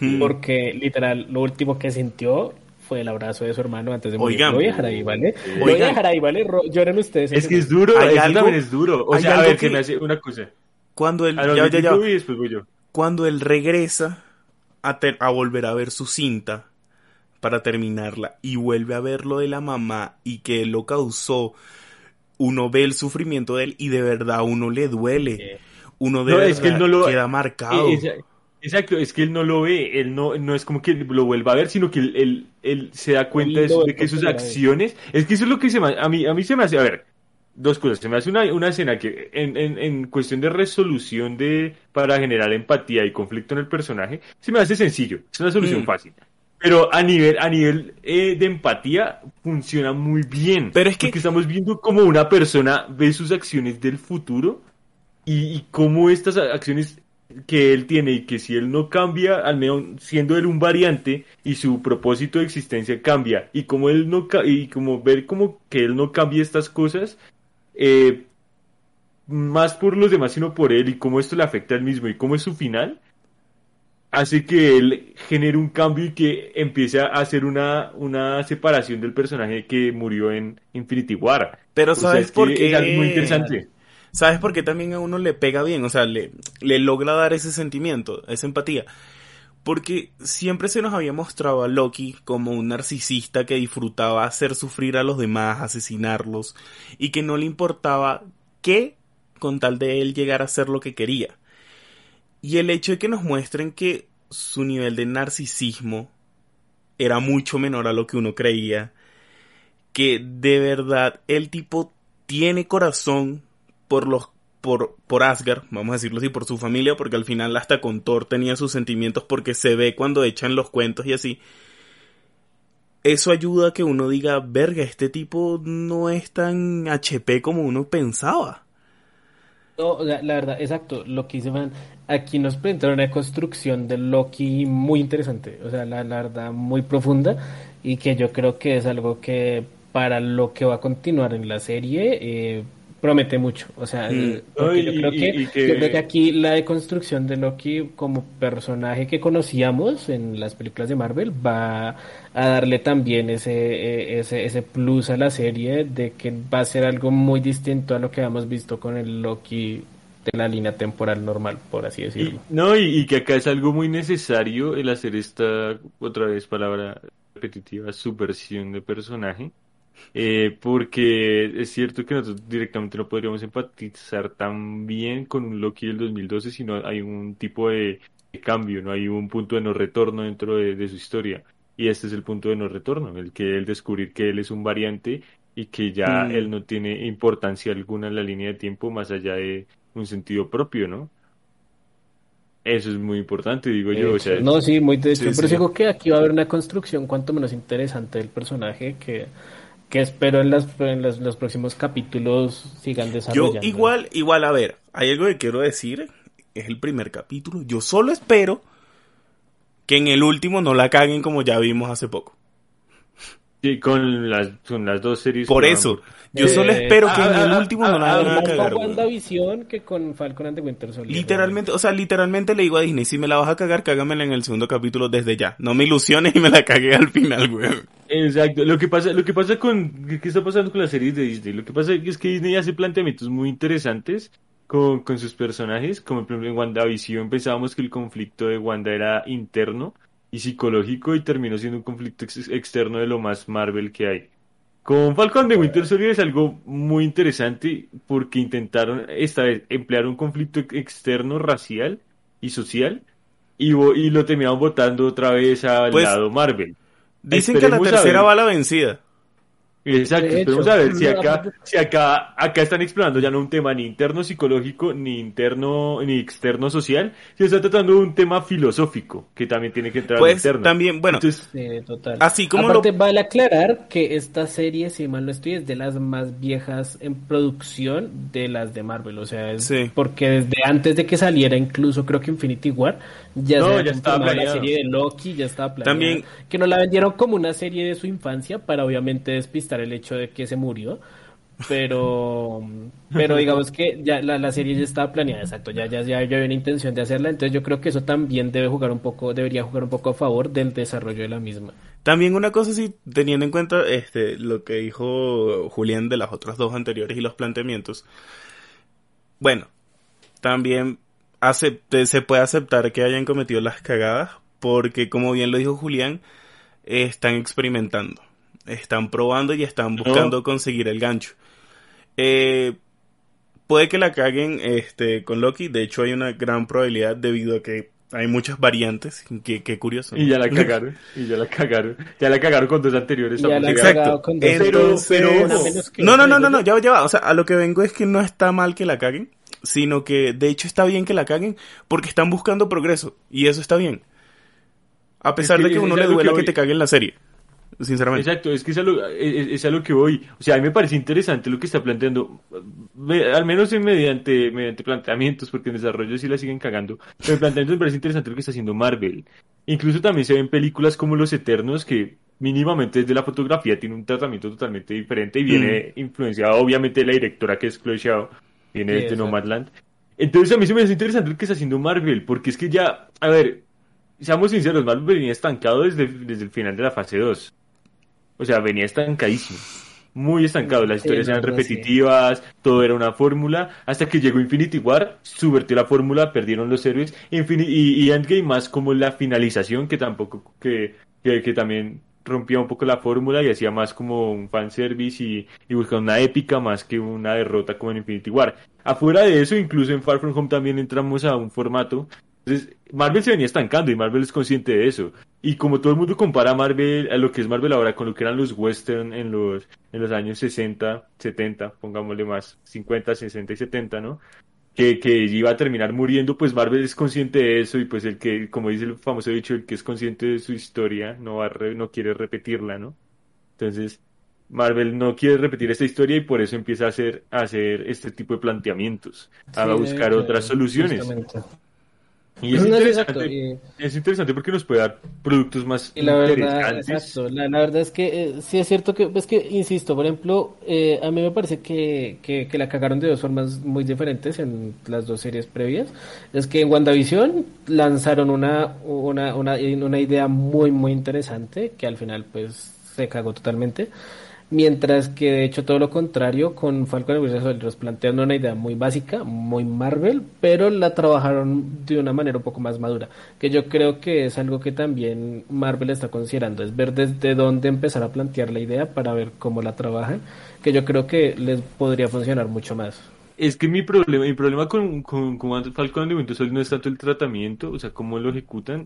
Hmm. porque literal lo último que sintió fue el abrazo de su hermano antes de morir. Oigan. lo voy a dejar ahí, ¿vale? Lo voy a dejar ahí, ¿vale? Lloren ustedes. Es que es duro, Hay eso algo- también es duro. O sea, a ver, que que- me hace una cosa. cuando él, no, ya, ya, ya, tú y después voy yo. cuando él regresa a, ter- a volver a ver su cinta para terminarla y vuelve a ver lo de la mamá y que él lo causó, uno ve el sufrimiento de él y de verdad a uno le duele. Uno de No, verdad es que él no lo- queda marcado. Eh, esa- Exacto, es que él no lo ve, él no, no es como que lo vuelva a ver, sino que él, él, él se da cuenta de, que sus acciones, es que eso es lo que se me, a mí, a mí se me hace, a ver, dos cosas, se me hace una, una escena que en, en, en cuestión de resolución de, para generar empatía y conflicto en el personaje, se me hace sencillo, es una solución Mm. fácil. Pero a nivel, a nivel eh, de empatía funciona muy bien. Pero es que- Porque estamos viendo cómo una persona ve sus acciones del futuro y, y cómo estas acciones que él tiene y que si él no cambia, al menos siendo él un variante y su propósito de existencia cambia y como él no y como ver como que él no cambia estas cosas eh, más por los demás sino por él y cómo esto le afecta a él mismo y cómo es su final hace que él genere un cambio y que empiece a hacer una, una separación del personaje que murió en Infinity War. Pero O ¿sabes es por qué? Es muy interesante. ¿Sabes por qué también a uno le pega bien? O sea, le, le logra dar ese sentimiento, esa empatía. Porque siempre se nos había mostrado a Loki como un narcisista que disfrutaba hacer sufrir a los demás, asesinarlos, y que no le importaba qué con tal de él llegar a hacer lo que quería. Y el hecho de que nos muestren que su nivel de narcisismo era mucho menor a lo que uno creía. Que de verdad el tipo tiene corazón por los por, por Asgard, vamos a decirlo así, por su familia, porque al final hasta con Thor tenía sus sentimientos porque se ve cuando echan los cuentos y así. Eso ayuda a que uno diga, verga, este tipo no es tan HP como uno pensaba. No, la, la verdad, exacto, lo que man, aquí nos presentaron una construcción de Loki muy interesante, o sea, la, la verdad, muy profunda y que yo creo que es algo que para lo que va a continuar en la serie eh, promete mucho. O sea, Mm. porque yo, creo que, y que- yo creo que aquí la deconstrucción de Loki como personaje que conocíamos en las películas de Marvel va a darle también ese, eh, ese, ese plus a la serie de que va a ser algo muy distinto a lo que hemos visto con el Loki de la línea temporal normal, por así Y, decirlo. no, y, y que acá es algo muy necesario el hacer esta, otra vez palabra repetitiva, subversión de personaje. Eh, porque es cierto que nosotros directamente no podríamos empatizar tan bien con un Loki del 2012 si no hay un tipo de, de cambio, no hay un punto de no retorno dentro de, de su historia. Y este es el punto de no retorno, el que él descubrir que él es un variante y que ya Mm. él no tiene importancia alguna en la línea de tiempo más allá de un sentido propio, ¿no? Eso es muy importante, digo yo. O sea, no, sí, muy de hecho, Sí, pero sí. digo que aquí va a haber una construcción cuanto menos interesante del personaje que, que espero en, las, en los, los próximos capítulos sigan Yo desarrollando. igual, igual, a ver, hay algo que quiero decir, es el primer capítulo. Yo solo espero que en el último no la caguen como ya vimos hace poco. Sí, con las, con las dos series. Por eso, yo Eh, solo espero que en el último ah, no la Más cagar. WandaVision que con Falcon and the Winter Soldier. Literalmente, o sea, literalmente le digo a Disney, si me la vas a cagar, cágamela en el segundo capítulo desde ya. No me ilusiones y me la cagué al final, weón. Exacto. Lo que pasa, lo que pasa con, ¿qué está pasando con las series de Disney? Lo que pasa es que Disney hace planteamientos muy interesantes con, con sus personajes, como por ejemplo en WandaVision pensábamos que el conflicto de Wanda era interno y psicológico y terminó siendo un conflicto ex- externo de lo más Marvel que hay. Con Falcon de Winter Soldier es algo muy interesante porque intentaron esta vez emplear un conflicto ex- externo racial y social y, y lo terminaron votando otra vez al Pues, lado Marvel. Dicen que la tercera ver. va a la vencida. Exacto, De esperemos hecho, a ver si acá, si acá, acá están explorando ya no un tema ni interno psicológico, ni interno, ni externo social, se está tratando de un tema filosófico, que también tiene que entrar al Pues interno. también, bueno, Entonces, Sí, total. Así como Aparte, lo- vale aclarar que esta serie, si mal no estoy, es de las más viejas en producción de las de Marvel. O sea, es Sí. porque desde antes de que saliera, incluso creo que Infinity War, ya No, ya estaba la serie de Loki, ya estaba planeada. También- Que nos la vendieron como una serie de su infancia para obviamente despistar el hecho de que se murió. Pero, <laughs> pero digamos que ya la, la serie ya estaba planeada, exacto, ya, ya, ya, ya había una intención de hacerla, entonces yo creo que eso también debe jugar un poco, debería jugar un poco a favor del desarrollo de la misma. También una cosa sí, teniendo en cuenta este lo que dijo Julián de las otras dos anteriores y los planteamientos. Bueno, también acepte- se puede aceptar que hayan cometido las cagadas porque como bien lo dijo Julián, están experimentando, están probando y están buscando conseguir el gancho. Eh, puede que la caguen este con Loki, de hecho hay una gran probabilidad debido a que hay muchas variantes, que, que curioso. ¿no? y ya la <laughs> cagaron, y ya la cagaron, ya la cagaron con dos anteriores. Ya la. Exacto. con dos. Entonces, Pero- pero- que- no, no, no, no, no, ya, ya va. O sea, a lo que vengo es que no está mal que la caguen, sino que de hecho está bien que la caguen porque están buscando progreso y eso está bien. A pesar que de que a es uno le que duela que, voy. te caguen la serie, sinceramente. Exacto, es que es a, lo, es, es a lo que voy. O sea, a mí me parece interesante lo que está planteando, me- al menos en mediante, mediante planteamientos, porque en desarrollo sí la siguen cagando, pero en planteamientos me parece interesante lo que está haciendo Marvel. Incluso también se ven películas como Los Eternos, que mínimamente desde la fotografía tiene un tratamiento totalmente diferente y viene influenciado obviamente de la directora que es Chloe Zhao, viene Sí, desde. Nomadland. Entonces a mí se me hace interesante lo que está haciendo Marvel, porque es que ya, a ver, seamos sinceros, Marvel venía estancado desde, desde el final de la fase 2. O sea, venía estancadísimo. Muy estancado. Las historias eran sí. repetitivas, todo era una fórmula. Hasta que llegó Infinity War, subvertió la fórmula, perdieron los héroes. Infini- y, y Endgame más como la finalización, que tampoco, que, que, que también rompía un poco la fórmula y hacía más como un fanservice y, y buscaba una épica más que una derrota como en Infinity War. Afuera de eso, incluso en Far From Home también entramos a un formato Entonces, Marvel se venía estancando y Marvel es consciente de eso. Y como todo el mundo compara Marvel, a lo que es Marvel ahora con lo que eran los western en los, en los años 60, 70, pongámosle más, 50, 60 y 70, ¿no? Que, que iba a terminar muriendo, pues Marvel es consciente de eso y pues el que, como dice el famoso dicho, el que es consciente de su historia no, va no quiere repetirla, ¿no? Entonces, Marvel no quiere repetir esta historia y por eso empieza a hacer, a hacer este tipo de planteamientos, a buscar otras soluciones. Y es, interesante, es interesante porque nos puede dar productos más y la verdad, exacto, la, verdad es que eh, sí es cierto que, es que, insisto, por ejemplo, eh, a mí me parece que, que, la cagaron de dos formas muy diferentes en las dos series previas. Es que en WandaVision lanzaron una, una, una, una idea muy, muy interesante que al final pues se cagó totalmente. Mientras que de hecho todo lo contrario con Falcon y Winter Soldier planteando una idea muy básica, muy Marvel, pero la trabajaron de una manera un poco más madura, que yo creo que es algo que también Marvel está considerando, es ver desde dónde empezar a plantear la idea para ver cómo la trabajan, que yo creo que les podría funcionar mucho más. Es que mi problema, mi problema con, con, con Falcon y Winter Soldier no es tanto el tratamiento, o sea, cómo lo ejecutan,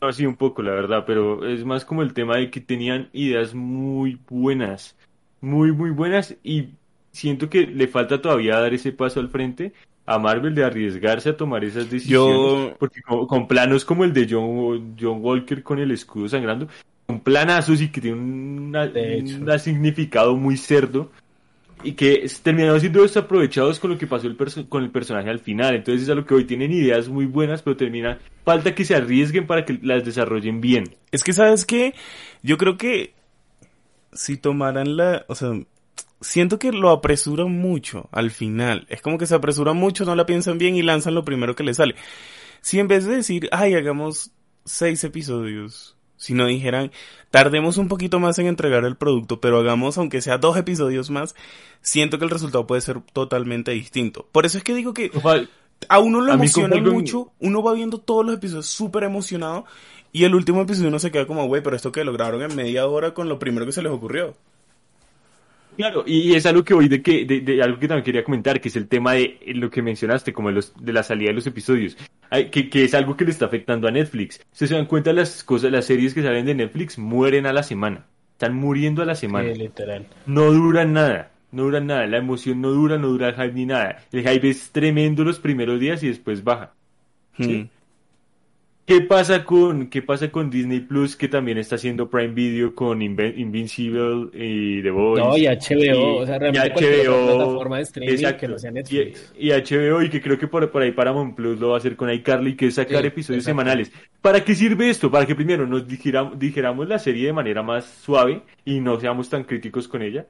así un poco, la verdad, pero es más como el tema de que tenían ideas muy buenas, muy, muy buenas y siento que le falta todavía dar ese paso al frente a Marvel de arriesgarse a tomar esas decisiones. Porque con, planos como el de John, John Walker con el escudo sangrando, un planazo y que tiene un significado muy cerdo y que terminaron siendo desaprovechados con lo que pasó el con el personaje al final. Entonces es a lo que hoy tienen ideas muy buenas, pero termina falta que se arriesguen para que las desarrollen bien. Es que sabes que yo creo que si tomaran la, o sea, siento que lo apresuran mucho al final. Es como que se apresuran mucho, no la piensan bien y lanzan lo primero que les sale. Si en vez de decir, ay, hagamos seis episodios, si no dijeran, tardemos un poquito más en entregar el producto, pero hagamos aunque sea dos episodios más, siento que el resultado puede ser totalmente distinto. Por eso es que digo que a uno lo emociona mucho, uno va viendo todos los episodios súper emocionado y el último episodio uno se queda como, güey, pero esto que lograron en media hora con lo primero que se les ocurrió. Claro, y es algo que hoy de que, de, algo que también quería comentar, que es el tema de lo que mencionaste, como de, los, de la salida de los episodios, que, que es algo que le está afectando a Netflix. Si se dan cuenta, las cosas, las series que salen de Netflix mueren a la semana. Están muriendo a la semana. literal. No duran nada. No duran nada. La emoción no dura, no dura el hype ni nada. El hype es tremendo los primeros días y después baja. ¿sí? Hmm. ¿Qué pasa con qué pasa con Disney Plus que también está haciendo Prime Video con Invincible y The Voice? No, y HBO, o sea, realmente y HBO, plataforma de streaming que no sea Netflix. Y, HBO y que creo que por, por ahí Paramount Plus lo va a hacer con iCarly que es sacar episodios semanales. ¿Para qué sirve esto? Para que primero nos dijéramos, dijéramos la serie de manera más suave y no seamos tan críticos con ella.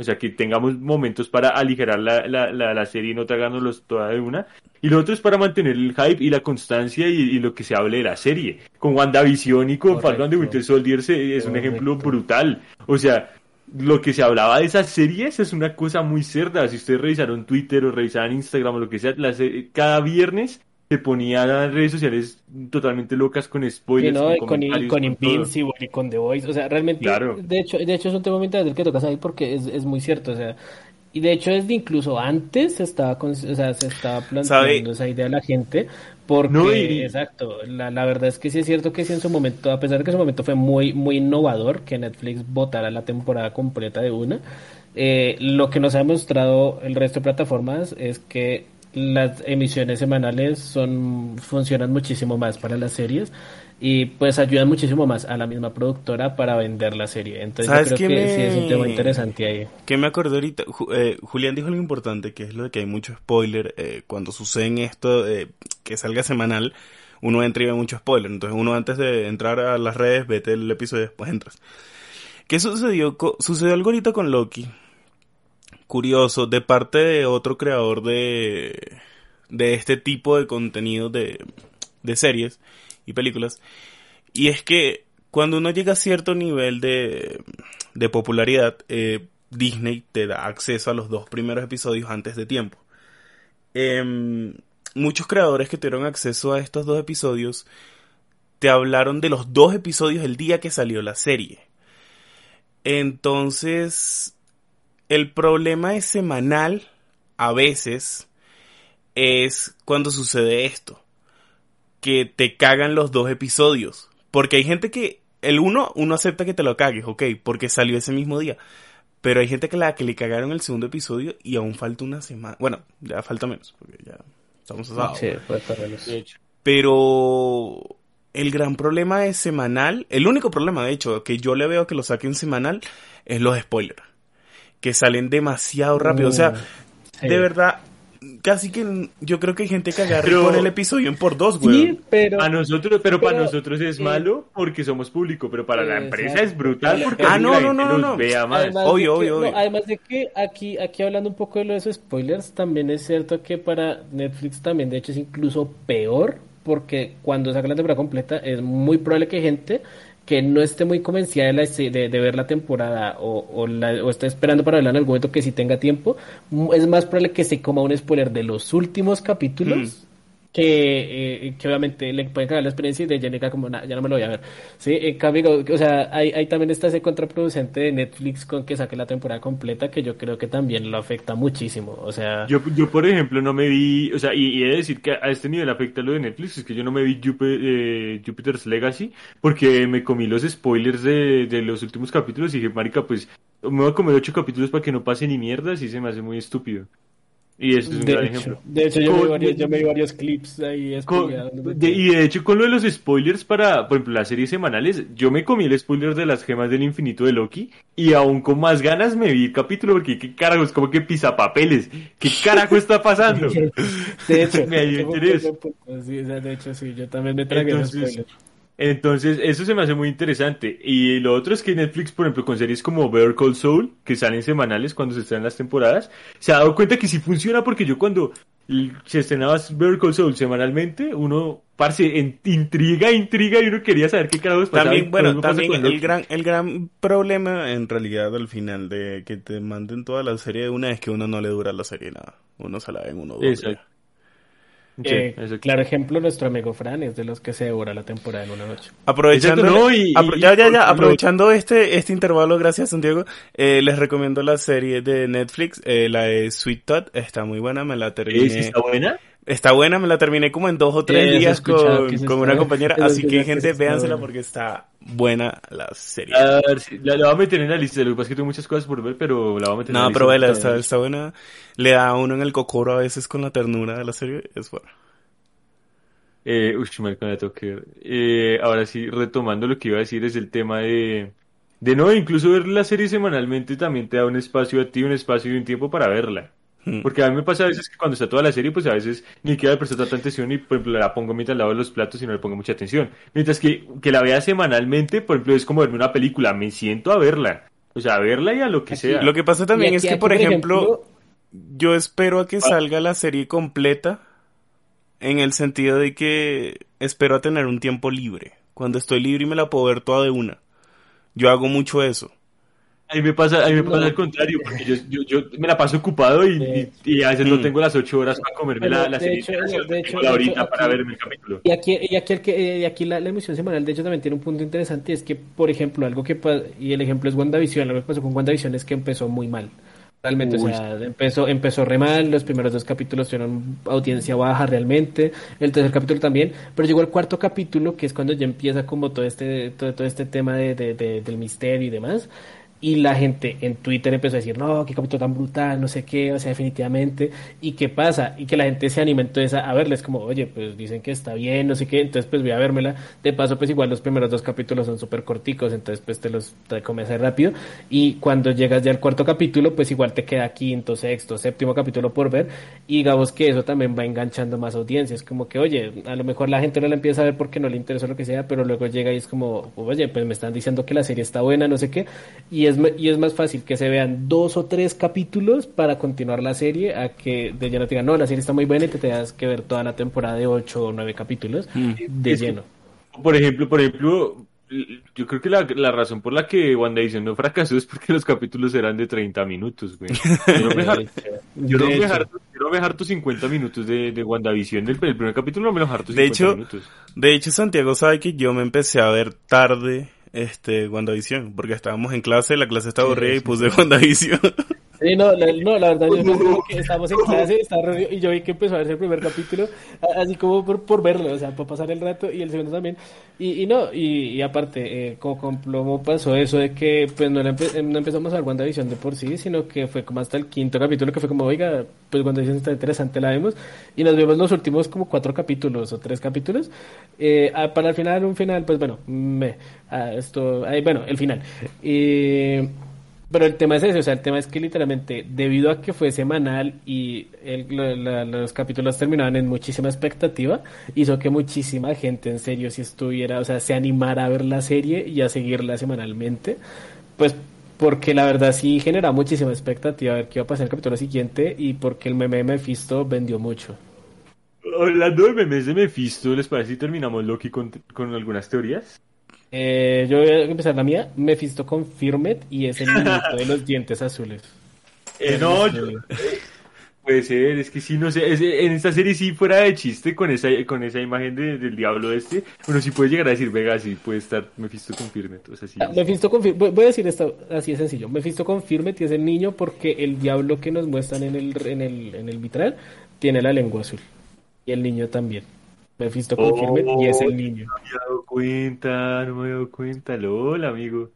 O sea, que tengamos momentos para aligerar la, la, la, serie y no tragándolos toda de una. Y lo otro es para mantener el hype y la constancia y, lo que se hable de la serie. Con WandaVision y con Falcon de Winter Soldier es un ejemplo brutal. O sea, lo que se hablaba de esas series es una cosa muy cerda. Si ustedes revisaron Twitter o revisaron Instagram o lo que sea, cada viernes se ponía a redes sociales totalmente locas con spoilers. con, con, Invincible y con The Voice. O sea, realmente. De, hecho, de hecho, es un tema muy interesante que tocas ahí porque es, es muy cierto. O sea, y de hecho, desde incluso antes se estaba, o sea, se estaba planteando esa idea a la gente. Porque, exacto, la, la, verdad es que sí es cierto que sí en su momento, a pesar de que en su momento fue muy, muy innovador que Netflix votara la temporada completa de una, eh, lo que nos ha mostrado el resto de plataformas es que las emisiones semanales son funcionan muchísimo más para las series y pues ayudan muchísimo más a la misma productora para vender la serie. Entonces yo creo que sí es un tema interesante ahí. Que me acordé ahorita, eh, Julián dijo algo importante, que es lo de que hay mucho spoiler eh, cuando sucede esto, eh, que salga semanal, uno entra y ve mucho spoiler. Entonces uno antes de entrar a las redes, vete el episodio y después entras. ¿Qué sucedió? sucedió algo ahorita con Loki curioso de parte de otro creador de, de este tipo de contenido de, de series y películas. Y es que cuando uno llega a cierto nivel de, de popularidad, eh, Disney te da acceso a los dos primeros episodios antes de tiempo. Em, muchos creadores que tuvieron acceso a estos dos episodios te hablaron de los dos episodios el día que salió la serie. Entonces, el problema es semanal, a veces, es cuando sucede esto. que te cagan los dos episodios. Porque hay gente que el uno, uno acepta que te lo cagues, ok, porque salió ese mismo día. Pero hay gente que la que le cagaron el segundo episodio y aún falta una semana. Bueno, ya falta menos, porque ya estamos a sábado. Sí, puede. Pero el gran problema es semanal. El único problema, de hecho, que yo le veo que lo saquen semanal es los spoilers. Que salen demasiado rápido. O sea, Sí. de verdad, casi que yo creo que hay gente que agarra y Pero- pone el episodio en por dos, güey. Sí, pero... Para nosotros, pero, para nosotros es eh, malo porque somos público, pero para la exacto. empresa es brutal porque Ah, no, la no, gente no, no, los no. vea más. Además Obvio, que, obvio, obvio. además de que aquí, aquí hablando un poco de lo de esos spoilers, también es cierto que para Netflix también, de hecho, es incluso peor, porque cuando saca la temporada completa es muy probable que gente que no esté muy convencida de, la, de, ver la temporada o, la, o esté esperando para verla en algún momento que si tenga tiempo, es más probable que se coma un spoiler de los últimos capítulos. Que, eh, que obviamente le pueden cagar la experiencia y de Jenica como "Nah, ya no me lo voy a ver sí en o sea ahí, ahí también está ese contraproducente de Netflix con que saque la temporada completa que yo creo que también lo afecta muchísimo o sea Yo, yo, por ejemplo, no me vi, o sea, y, y he de decir que a este nivel afecta lo de Netflix, es que yo no me vi Jupi- eh, Jupiter's Legacy porque me comí los spoilers de, de los últimos capítulos y dije, marica, pues me voy a comer ocho capítulos para que no pase ni mierda, así se me hace muy estúpido. Y este es un de gran hecho, ejemplo. de hecho yo, me varios, yo me vi varios clips ahí Con- de- y de hecho con lo de los spoilers para, por ejemplo, las series semanales, yo me comí el spoiler de las gemas del infinito de Loki y aún con más ganas me vi el capítulo porque qué carajo, es como que pisapapeles, qué carajo está pasando. <laughs> de hecho <laughs> Me un interés. buen punto, sí, o sea, de hecho sí yo también me tragué los Entonces, spoilers Entonces, eso se me hace muy interesante. Y lo otro es que Netflix, por ejemplo, con series como Better Call Saul, que salen semanales cuando se estrenan las temporadas, se ha dado cuenta que sí funciona porque yo cuando se estrenaba Better Call Saul semanalmente, uno, parce, en- intriga, intriga, y uno quería saber qué carajos pasaba. También, bueno, también el gran, el gran problema en realidad al final de que te manden toda la serie de una es que uno no le dura la serie nada. Uno se la ve en uno o dos Exacto. Sí, Eh, claro ejemplo nuestro amigo Fran es de los que se devora la temporada en una noche Aprovechando, no, y- apro- y- ya, ya, y- ya, aprovechando este, este intervalo, gracias Santiago, eh, les recomiendo la serie de Netflix, eh, la de Sweet Tot, está muy buena, me la terminé. ¿Eh, sí ¿Está buena? Está buena, me la terminé como en dos o tres días con, con está- una compañera, <laughs> así que <laughs> gente, véansela porque está buena la serie. A ver, sí, la, la voy a meter en la lista. Lo que pasa es que tengo muchas cosas por ver, pero la voy a meter en la No, lista. pero vela, está, está buena. Le da a uno en el cocoro a veces con la ternura de la serie, es buena. Eh, uy, me la tengo que ver. Eh, ahora sí, retomando lo que iba a decir es el tema de, de no, incluso ver la serie semanalmente también te da un espacio a ti, un espacio y un tiempo para verla. Hmm. Porque a mí me pasa a veces que cuando está toda la serie, pues a veces ni siquiera le presto tanta atención y, por ejemplo, la pongo mientras lavo los platos y no le pongo mucha atención. Mientras que, que la vea semanalmente, por ejemplo, es como verme una película, me siento a verla. O sea, a verla y a lo que Aquí- sea. Lo que pasa también es que, aquí, por ejemplo, yo espero a que Ah. salga la serie completa en el sentido de que espero a tener un tiempo libre. Cuando estoy libre y me la puedo ver toda de una. Yo hago mucho eso. A mí me pasa, a mí me No. pasa al contrario, porque yo, yo, yo me la paso ocupado y, y, y a veces no tengo las ocho horas para comerme Pero, la, la de serie. hecho, de hecho, la horita para verme el capítulo. Y aquí, y aquí, el que, y aquí la, la emisión semanal, de hecho, también tiene un punto interesante, es que, por ejemplo, algo que y el ejemplo es WandaVision, lo que pasó con WandaVision es que empezó muy mal. Realmente, Uy. o sea, empezó, empezó re mal, los primeros dos capítulos tuvieron audiencia baja realmente, el tercer capítulo también, pero llegó el cuarto capítulo, que es cuando ya empieza como todo este, todo, todo este tema de, de- de- del misterio y demás, y la gente en Twitter empezó a decir, no, qué capítulo tan brutal, no sé qué, o sea, definitivamente. ¿Y qué pasa? Y que la gente se anima entonces a, verles como, oye, pues dicen que está bien, no sé qué, entonces pues voy a vérmela. De paso, pues igual los primeros dos capítulos son súper corticos, entonces pues te los comes ahí rápido. Y cuando llegas ya al cuarto capítulo, pues igual te queda quinto, sexto, séptimo capítulo por ver. Y digamos que eso también va enganchando más audiencias. Como que, oye, a lo mejor la gente no la empieza a ver porque no le interesa lo que sea, pero luego llega y es como, oye, pues me están diciendo que la serie está buena, no sé qué. Y es, y es más fácil que se vean dos o tres capítulos para continuar la serie a que de lleno te digan, no, la serie está muy buena y te tengas que ver toda la temporada de ocho o nueve capítulos de Es que- lleno. Por ejemplo, por ejemplo, yo creo que la, la razón por la que WandaVision no fracasó es porque los capítulos eran de 30 minutos, güey. <laughs> Yo no me har- yo no De me hecho. harto, yo no me harto 50 minutos de, de WandaVision del el primer capítulo, no me los harto 50 De hecho, minutos. De hecho, Santiago sabe que yo me empecé a ver tarde este WandaVision, porque estábamos en clase, la clase estaba Sí, aburrida y sí, puse <laughs> WandaVision. Sí, no, la, no, la verdad, yo <laughs> como que estábamos en clase, estaba reunido, y yo vi que empezó a verse el primer capítulo, así como por, por verlo, o sea, para pasar el rato, y el segundo también. Y, y no, y, y aparte, eh, como con plomo pasó eso de que pues no, empe- eh, no empezamos a ver WandaVision de por sí, sino que fue como hasta el quinto capítulo que fue como, oiga, pues WandaVision está interesante, la vemos, y nos vemos los últimos como cuatro capítulos o tres capítulos, eh, para el final, un final, pues bueno, me, ah, esto, ahí, bueno, el final. Y... Pero el tema es ese, o sea, el tema es que literalmente, debido a que fue semanal y los capítulos terminaban en muchísima expectativa, hizo que muchísima gente en serio si estuviera, o sea, se animara a ver la serie y a seguirla semanalmente, pues porque la verdad sí genera muchísima expectativa a ver qué iba a pasar en el capítulo siguiente y porque el meme de Mephisto vendió mucho. Hablando de memes de Mephisto, ¿les parece si terminamos Loki con, con algunas teorías? Eh, yo voy a empezar la mía, Mephisto Confirmed y es el niñito de los <laughs> dientes azules. Eh, no, yo- <laughs> puede ser, es que sí, no sé, es- en esta serie sí fuera de chiste con esa, con esa imagen de- del diablo este, uno sí puede llegar a decir, Vega, sí puede estar Mephisto Confirmed, o sea, sí. Ah, Mephisto confir- voy voy a decir esto así de sencillo. Mephisto confirme que es el niño porque el diablo que nos muestran en el, en el, en el vitral tiene la lengua azul. Y el niño también. Mephisto confirme y es el niño. No me he dado cuenta, no me he dado cuenta, lol, amigo.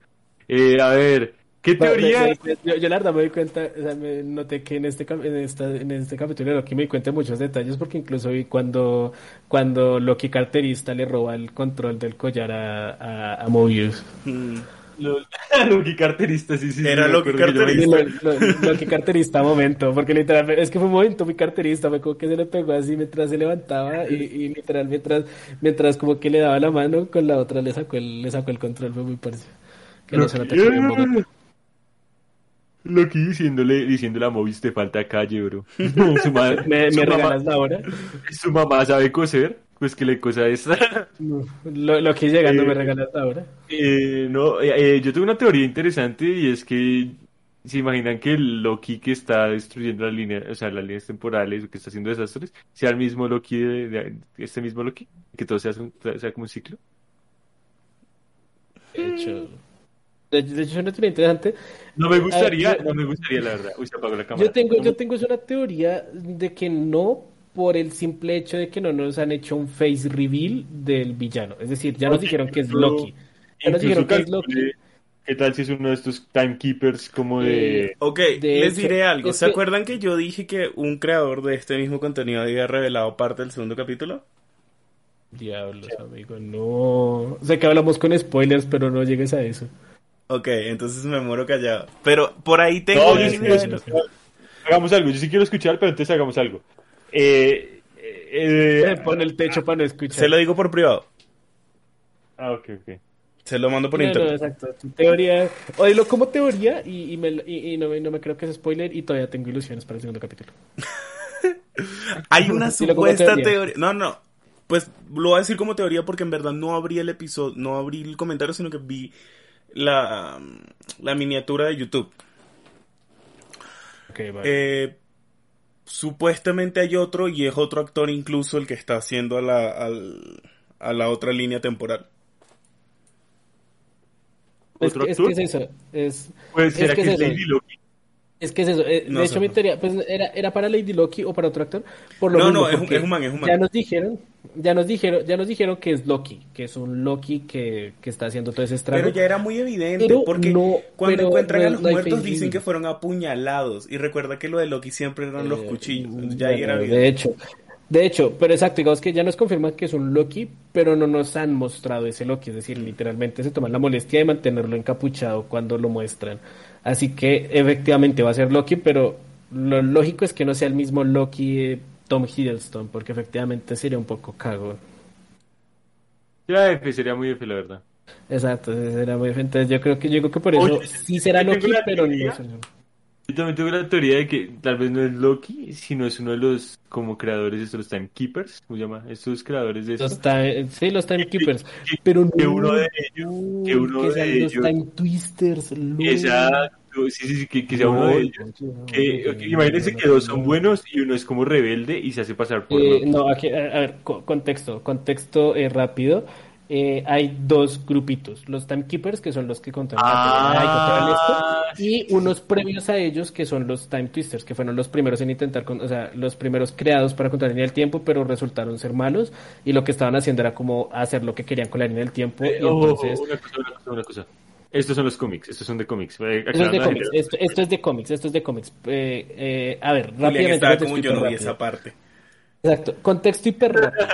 Eh, a ver, ¿qué teoría? Yo, yo la verdad me doy cuenta, o sea, me noté que en este, en esta, en este capítulo de Loki me di cuenta de muchos detalles porque incluso vi cuando, cuando Loki carterista le roba el control del collar a, a, a Mobius. Mm. Lol. <laughs> Loki carterista, sí, sí. Era me Loki acuerdo que me- Sí, lo, lo- lo que carterista momento, porque literalmente, es que fue un momento muy carterista, fue como que se le pegó así mientras se levantaba y, y literal mientras, mientras como que le daba la mano, con la otra le sacó el, le sacó el control, fue muy parecido. Que no se que. Loki diciéndole, diciéndole a Movis, te falta calle, bro. <laughs> su, ¿Me, su me mamá, regalas la hora? su mamá sabe coser, pues que le cosa esta. <laughs> No. Lo, lo que llegando Eh, me regalas la hora. Eh, no, eh, eh, yo tengo una teoría interesante y es que se imaginan que el Loki que está destruyendo las líneas, o sea, las líneas temporales o que está haciendo desastres, sea el mismo Loki de, de- este mismo Loki, que todo sea, sea como un ciclo. De hecho, de, de hecho es una teoría interesante. No me gustaría, Ah, yo- no me gustaría la verdad. Uy, se apagó la cámara. Yo tengo, yo tengo es una teoría de que no por el simple hecho de que no nos han hecho un face reveal del villano. Es decir, ya nos dijeron que es Loki. Ya nos dijeron que es Loki. ¿Qué tal si es uno de estos timekeepers como de... Eh, Ok, De les hecho, diré algo. ¿Se que- acuerdan que yo dije que un creador de este mismo contenido había revelado parte del segundo capítulo? Diablos, amigo, no. Sé que hablamos con spoilers, pero no llegues a eso. Ok, entonces me muero callado. Pero por ahí tengo No, yo sí quiero. Hagamos algo, yo sí quiero escuchar, pero entonces hagamos algo. Eh, eh, Se pone el techo para no escuchar. Se lo digo por privado. Ah, ok, ok. Se lo mando por No, no, internet. exacto. Tu teoría. Oílo como teoría y, y, me, y, y no, me- no me creo que es spoiler y todavía tengo ilusiones para el segundo capítulo. <laughs> Hay una <laughs> supuesta teoría. teoría. No, no. Pues lo voy a decir como teoría porque en verdad no abrí el episodio, no abrí el comentario, sino que vi la, la miniatura de YouTube. Ok, vale. Eh, supuestamente hay otro y es otro actor incluso el que está haciendo a la, al- a la otra línea temporal. es, ¿otro que, es actor? que es eso. Es, Es será que que, es es eso. Lady Loki. Es que es eso. eh, No de hecho, mi teoría pues, era, era para Lady Loki o para otro actor. Por lo No, mismo, no, es es un man, es un man. Ya nos dijeron. Ya nos dijeron, ya nos dijeron que es Loki, que es un Loki que, que está haciendo todo ese estrago. Pero ya era muy evidente, Pero porque no- cuando encuentran no- a los no muertos dicen que fueron apuñalados. Y recuerda que lo de Loki siempre eran los Eh, cuchillos. bueno, ya ahí era de evidente. hecho, de hecho, pero exacto, digamos que ya nos confirman que es un Loki, pero no nos han mostrado ese Loki, es decir, literalmente se toman la molestia de mantenerlo encapuchado cuando lo muestran. Así que efectivamente va a ser Loki, pero lo lógico es que no sea el mismo Loki eh, Tom Hiddleston, porque efectivamente sería un poco cago. F, sería muy F, la verdad. Exacto, será muy entonces yo creo que yo creo que por eso Oye, sí será Loki, pero no Yo también tengo la teoría de que tal vez no es Loki, sino es uno de los como creadores de estos timekeepers, ¿cómo se llama? Estos creadores de esto. Los time- sí, los timekeepers. Pero no, que uno de ellos- no, que uno que de los ellos- time twisters. no. Exacto, sí, sí, sí, que, que sea uno de ellos. Que, ok, imagínense que dos son buenos y uno es como rebelde y se hace pasar por Eh, no, aquí, a, a ver, co- contexto, contexto eh, rápido. Eh, hay dos grupitos, los timekeepers, que son los que controlan Ah, esto, y unos previos a ellos, que son los time twisters, que fueron los primeros en intentar, con- o sea, los primeros creados para controlar la línea del tiempo, pero resultaron ser malos, y lo que estaban haciendo era como hacer lo que querían con la línea del tiempo, Eh, y ojo, entonces... una cosa, una cosa, una cosa. Estos son los cómics, estos son de cómics. Eh, Esto es de cómics, esto, esto es de cómics, esto es de cómics. Eh, eh, a ver, Julián rápidamente. estaba contexto como yo no vi rápido. esa parte. Exacto, contexto hiper rápido.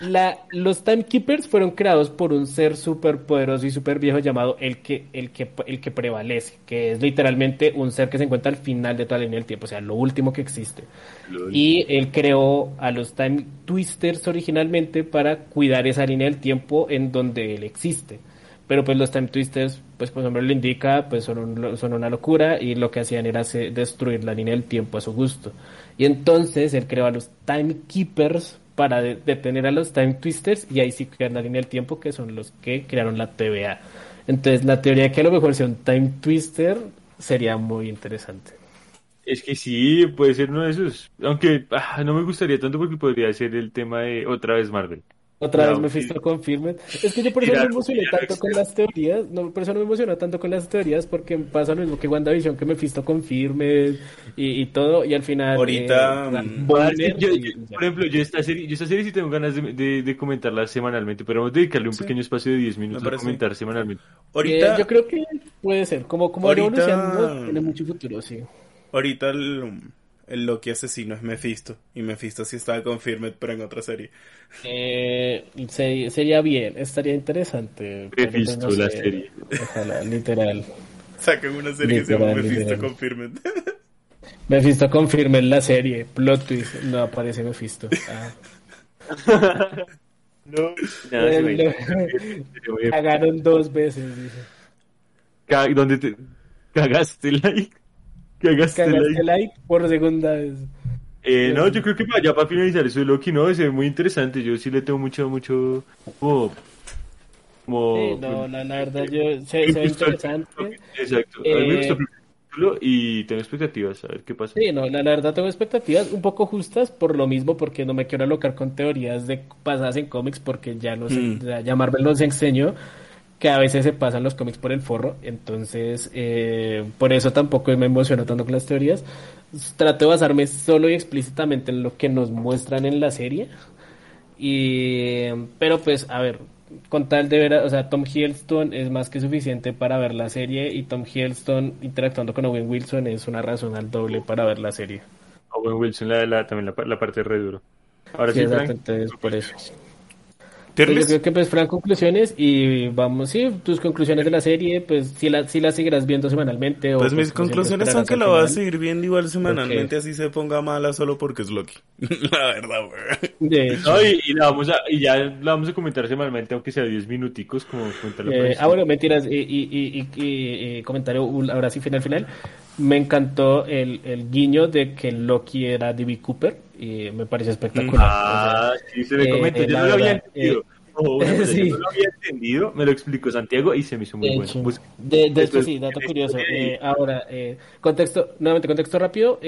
La, los Timekeepers fueron creados por un ser súper poderoso y súper viejo llamado el que, el, que, el que prevalece, que es literalmente un ser que se encuentra al final de toda la línea del tiempo, o sea, lo último que existe. Lol. Y él creó a los Time Twisters originalmente para cuidar esa línea del tiempo en donde él existe. Pero pues los Time Twisters, pues como su nombre lo indica, pues son, un- son una locura y lo que hacían era destruir la línea del tiempo a su gusto. Y entonces él creó a los Timekeepers para de- detener a los Time Twisters y ahí sí la línea del tiempo que son los que crearon la TVA. Entonces la teoría de que a lo mejor sea un Time Twister sería muy interesante. Es que sí, puede ser uno de esos. Aunque ah, no me gustaría tanto porque podría ser el tema de otra vez Marvel. Otra No, vez me sí. fuiste Confirmed. Es que yo por eso no me emocioné tanto con extra. las teorías. No, por eso no me emocionó tanto con las teorías porque pasa lo mismo que WandaVision, que me fisto Confirmed y, y todo. Y al final. Ahorita, eh, mm, que yo- yo- por ejemplo, yo esta serie, yo esta serie sí tengo ganas de, de- de comentarla semanalmente, pero vamos a dedicarle un Sí. pequeño espacio de 10 minutos a comentar semanalmente. Ahorita, Eh, yo creo que puede ser. Como, como Ahorita- evolucionando, tiene mucho futuro, sí. ahorita el, el Loki asesino es Mephisto. Y Mephisto sí estaba confirmed, pero en otra serie. Eh, se- sería bien, estaría interesante. Mephisto, no la serie. Ojalá, literal. Sacan una serie que se llama Literal, Mephisto literal. confirmed. <laughs> Mephisto confirme en la serie. Plot twist. No aparece Mephisto. <laughs> Ah. <laughs> No, Eh, lo- Cagaron dos veces, dice. ¿Dónde te cagaste like? Cagaste Cagaste like. like por segunda vez. Eh, no, yo creo que para, ya para finalizar eso de Loki, no, se ve muy interesante. Yo sí le tengo mucho, mucho, como, como, Sí, no, la, la verdad, yo, se, me se ve interesante. Exacto. A mí me Eh, gustó el capítulo y tengo expectativas, a ver qué pasa. Sí, no, la, la verdad tengo expectativas un poco justas por lo mismo, porque no me quiero alocar con teorías de basadas en cómics, porque ya no sé, Mm. ya, ya Marvel nos enseñó que a veces se pasan los cómics por el forro, entonces eh, por eso tampoco me emociono tanto con las teorías. Trato de basarme solo y explícitamente en lo que nos muestran en la serie. Y, pero pues, a ver, con tal de ver, o sea, Tom Hiddleston es más que suficiente para ver la serie y Tom Hiddleston interactuando con Owen Wilson es una razón al doble para ver la serie. Owen Wilson, la, la, también la, la parte de re duro. Ahora Sí, sí, exacto, Frank. entonces por eso. ¿Tier Pues yo creo que pues fueran conclusiones y vamos, sí, tus conclusiones de la serie, pues si la, si la seguirás viendo semanalmente o Pues mis siempre conclusiones son que la voy a seguir viendo igual semanalmente, así se ponga mala solo porque es Loki. <laughs> la verdad, güey. No, y, y la vamos a, y ya la vamos a comentar semanalmente, aunque sea 10 minuticos, como comentarlo Eh, encima. ah, bueno, mentiras. Y, y, y, y- y- y comentario, ahora sí, final, final. Me encantó el, el guiño de que Loki era D.B. Cooper y me pareció espectacular. Ah, sí, se me eh, comenta. eh, Yo no lo había verdad, entendido. Cosa, <laughs> sí. Yo no lo había entendido, me lo explicó Santiago y se me hizo muy De bueno. hecho, de, de hecho, sí, dato curioso. Eh, ahora, eh, contexto, nuevamente, contexto rápido.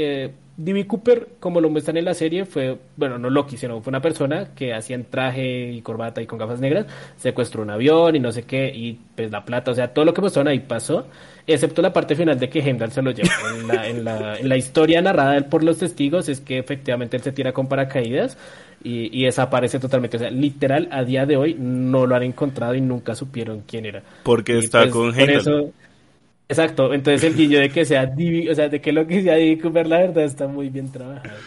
D.B. Cooper, como lo muestran en la serie, fue, bueno, no Loki, sino fue una persona que hacía en traje y corbata y con gafas negras, secuestró un avión y no sé qué, y pues la plata, o sea, todo lo que mostraron ahí pasó, excepto la parte final de que Heimdall se lo lleva. <laughs> En la, en la, en la historia narrada por los testigos es que efectivamente él se tira con paracaídas y, y desaparece totalmente. O sea, literal, a día de hoy no lo han encontrado y nunca supieron quién era. Porque Y, está pues, con por Heimdall. eso- Exacto, entonces el guillo de que sea Divi, o sea, de que lo que sea Divi Cooper, la verdad está muy bien trabajado.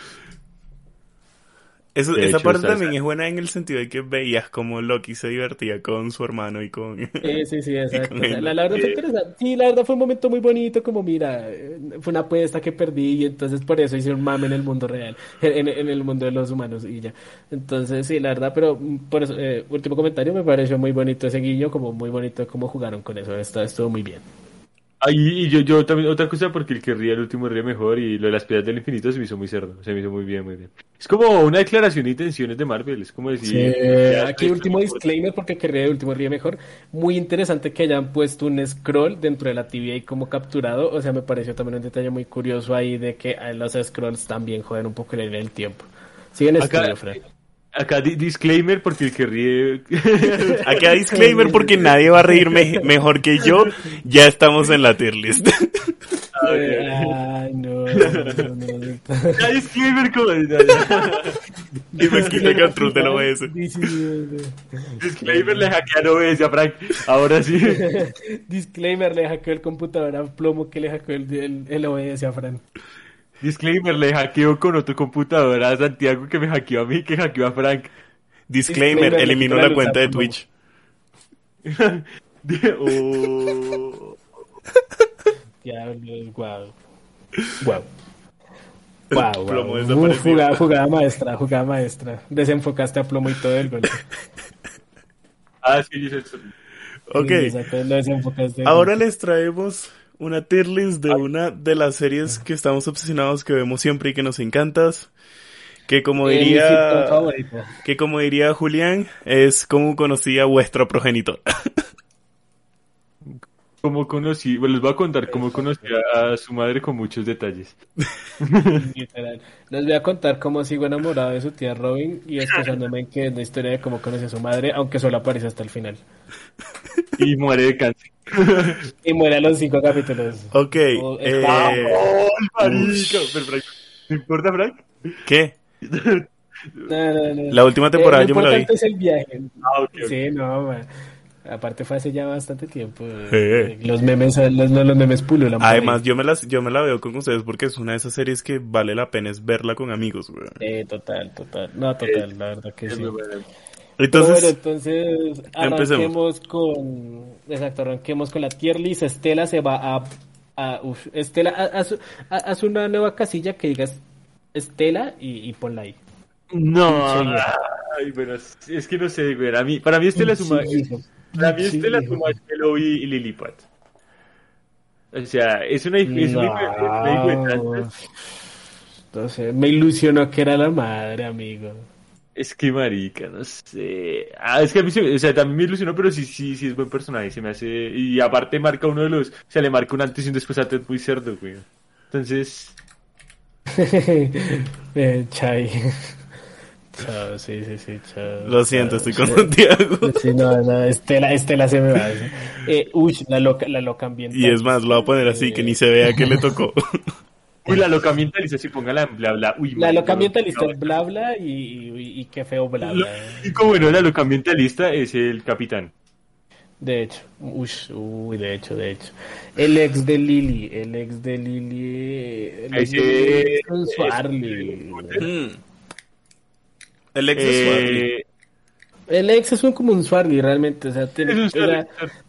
Eso- esa hecho, parte también es buena en el sentido de que veías como Loki se divertía con su hermano y con... Sí, sí, sí, <laughs> exacto. O sea, la, la verdad fue interesante. Sí, la verdad fue un momento muy bonito, como mira, eh, fue una apuesta que perdí y entonces por eso hice un mame en el mundo real, <laughs> en, en el mundo de los humanos y ya. Entonces, sí, la verdad, pero mm, por eso, eh, último comentario, me pareció muy bonito ese guiño, como muy bonito cómo jugaron con eso, Esto- estuvo muy bien. Ahí, y yo, yo también, otra cosa, porque el que ría el último ríe mejor y lo de las piedras del infinito se me hizo muy cerdo, se me hizo muy bien, muy bien. Es como una declaración de intenciones de Marvel, es como decir... Sí, aquí último disclaimer porque querría de último ríe mejor. Muy interesante que hayan puesto un scroll dentro de la TVA y como capturado. O sea, me pareció también un detalle muy curioso ahí de que los scrolls también joden un poco línea del tiempo. Siguen estudio, Fred. Acá di- disclaimer porque el que ríe. <laughs> Acá disclaimer porque nadie va a reír me- mejor que yo. Ya estamos en la tier list. Eh, <laughs> Ay, no, no, no. Ya disclaimer como. Y me quita el control de la OBS. Disclaimer le hackean OBS a Frank. Ahora sí. <laughs> Disclaimer, le hackeó el computador a Plomo que le hackeó el, el, el OBS a Fran. Disclaimer le hackeo con otro computador a Santiago que me hackeó a mí, que hackeó a Frank. Disclaimer, Disclaimer, eliminó la cuenta de Twitch. <laughs> <laughs> Oh. Diablos, guau. Guau. Guau, Plomo guau. desapareció. Uf, jugada, jugada maestra, jugada maestra. Desenfocaste a Plomo y todo el golpe. <laughs> Ah, sí, dice eso. Ok. Sí, exacto, lo desenfocaste. Ahora les traemos una tier list de una de las series que estamos obsesionados, que vemos siempre y que nos encantas. Que como Eh, diría, que como diría Julián, es como conocía vuestro progenitor. Como conocí, bueno, les voy a contar cómo conocí a, a su madre con muchos detalles. <laughs> Literal. Les voy a contar cómo sigo enamorado de su tía Robin y escuchándome en que es la historia de cómo conocí a su madre, aunque solo aparece hasta el final. Y muere de cáncer. <laughs> Y muere a los cinco capítulos. Ok, Oh, eh, ¡Oh, marica! ¿te importa, Frank? ¿qué? <laughs> No, no, no. La última temporada Eh, yo me la vi. es el viaje. Ah, ok, ok. Sí, no, man. Aparte fue hace ya bastante tiempo. Eh. Los memes, los, no, los memes pululan. Además, yo me, las, yo me la veo con ustedes porque es una de esas series que vale la pena es verla con amigos, güey. Eh, total, total. No, total, la verdad que sí. Bueno, Entonces, entonces arranquemos con. Exacto, arranquemos con la tier list. Estela se va a. a uf, Estela, haz, una nueva casilla que digas Estela y, y ponla ahí. No, Sí. ay, bueno, es es que no sé, güey. A mí, para mí Estela suma, Sí, hijo. para mí Estela suma Marshmallow y, y Lilipat. O sea, es una, es una, es. No sé, me ilusionó que era la madre, amigo. Es que marica, no sé. Ah, es que a mí se me, o sea, también me ilusionó, pero sí, sí, sí es buen personaje, se me hace, y aparte marca uno de los, o sea, le marca un antes y un después a Ted muy cerdo, güey. Entonces, <laughs> eh, Chai. <laughs> Chao, sí, sí, sí, chao. lo siento, chao, estoy con. Santiago. <laughs> Sí, no, no, Estela, Estela se me va. Eh, uy, la loca, la loca ambiental. Y es más, lo voy a poner así, que ni se vea que le tocó. Uy, la loca ambientalista, si póngala en bla bla, uy, La loca ambientalista es bla bla y, y, y qué feo bla bla. Y como bueno, la loca ambientalista es el capitán. De hecho, uy, uy, de hecho, de hecho. El ex de Lily, el ex de Lily. El ex de con Swarly. Mm. El ex de Swarly. Eh, El ex es un, como un Swarly realmente, o sea, tiene,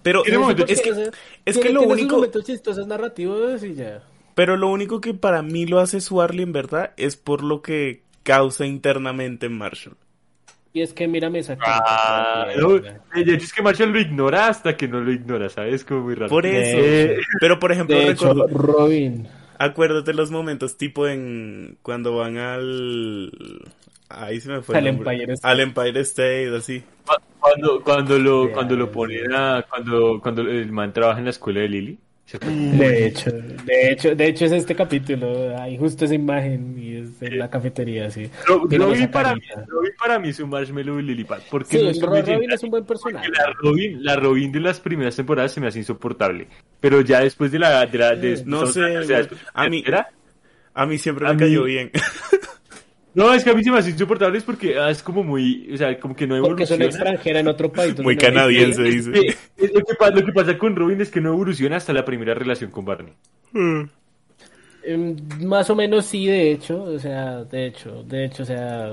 Pero es que, es que lo único, momentos chistosos narrativos y ya. Pero lo único que para mí lo hace Swarly en verdad es por lo que causa internamente en Marshall. Y es que mírame esa ah, cara. no, eh, de hecho es que Marshall lo ignora hasta que no lo ignora, ¿sabes? Como muy raro. Por eso. De- Pero por ejemplo, De hecho, recuerdo, Robin. acuérdate los momentos tipo en cuando van al ahí se me fue el Al. Empire State. al Empire State así. Cu- Cuando, cuando lo, cuando lo ponen a, cuando, cuando el man trabaja en la escuela de Lily. ¿Cierto? De hecho, de hecho, de hecho es este capítulo, hay justo esa imagen y es en la cafetería, sí. Robin esa para mí, carita. Robin para mí es un marshmallow y Lilipad. Porque Sí, no Robin es un buen personaje. Porque la Robin, la Robin de las primeras temporadas se me hace insoportable. Pero ya después de la, de la, de- No sé, o sea, a mí- A mí siempre A me cayó bien. <laughs> No, es que a mí se me hace insoportable es porque ah, es como muy, o sea, como que no Porque es una evoluciona. extranjera en otro país. Muy no canadiense dice. es lo, que, pa- lo que pasa con Robin es que no evoluciona hasta la primera relación con Barney. Em, Más o menos sí, de hecho, o sea, de hecho, de hecho, o sea,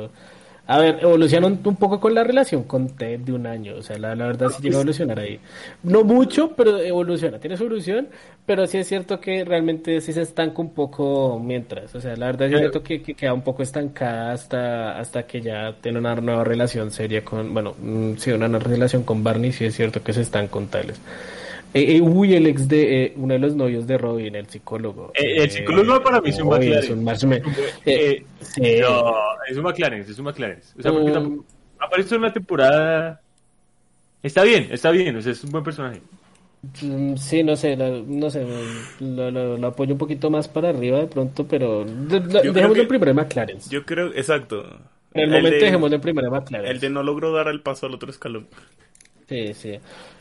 a ver, evoluciona un, poco con la relación con Ted de un año, o sea, la, la verdad sí llega a evolucionar ahí. No mucho, pero evoluciona, tiene su evolución, pero sí es cierto que realmente sí se estanca un poco mientras, o sea, la verdad es cierto que, que queda un poco estancada hasta, hasta que ya tiene una nueva relación seria con, bueno, mm, sí, una nueva relación con Barney, sí es cierto que se están con tales. Eh, eh, uy, el ex de eh, uno de los novios de Robin, el psicólogo. Eh, el psicólogo para mí es un McLaren. es un sí. No, es un McLaren, es un McLaren. O sea, porque tampoco aparece en una temporada. Está bien, está bien, o sea, es un buen personaje. Mm, Sí, no sé, la- no sé, lo, lo- lo apoyo un poquito más para arriba de pronto, pero de- de- que- el primero de McLaren. Yo creo, exacto. En el, El momento de- dejémoslo en primera McLaren. El de no logró dar el paso al otro escalón. Sí, sí.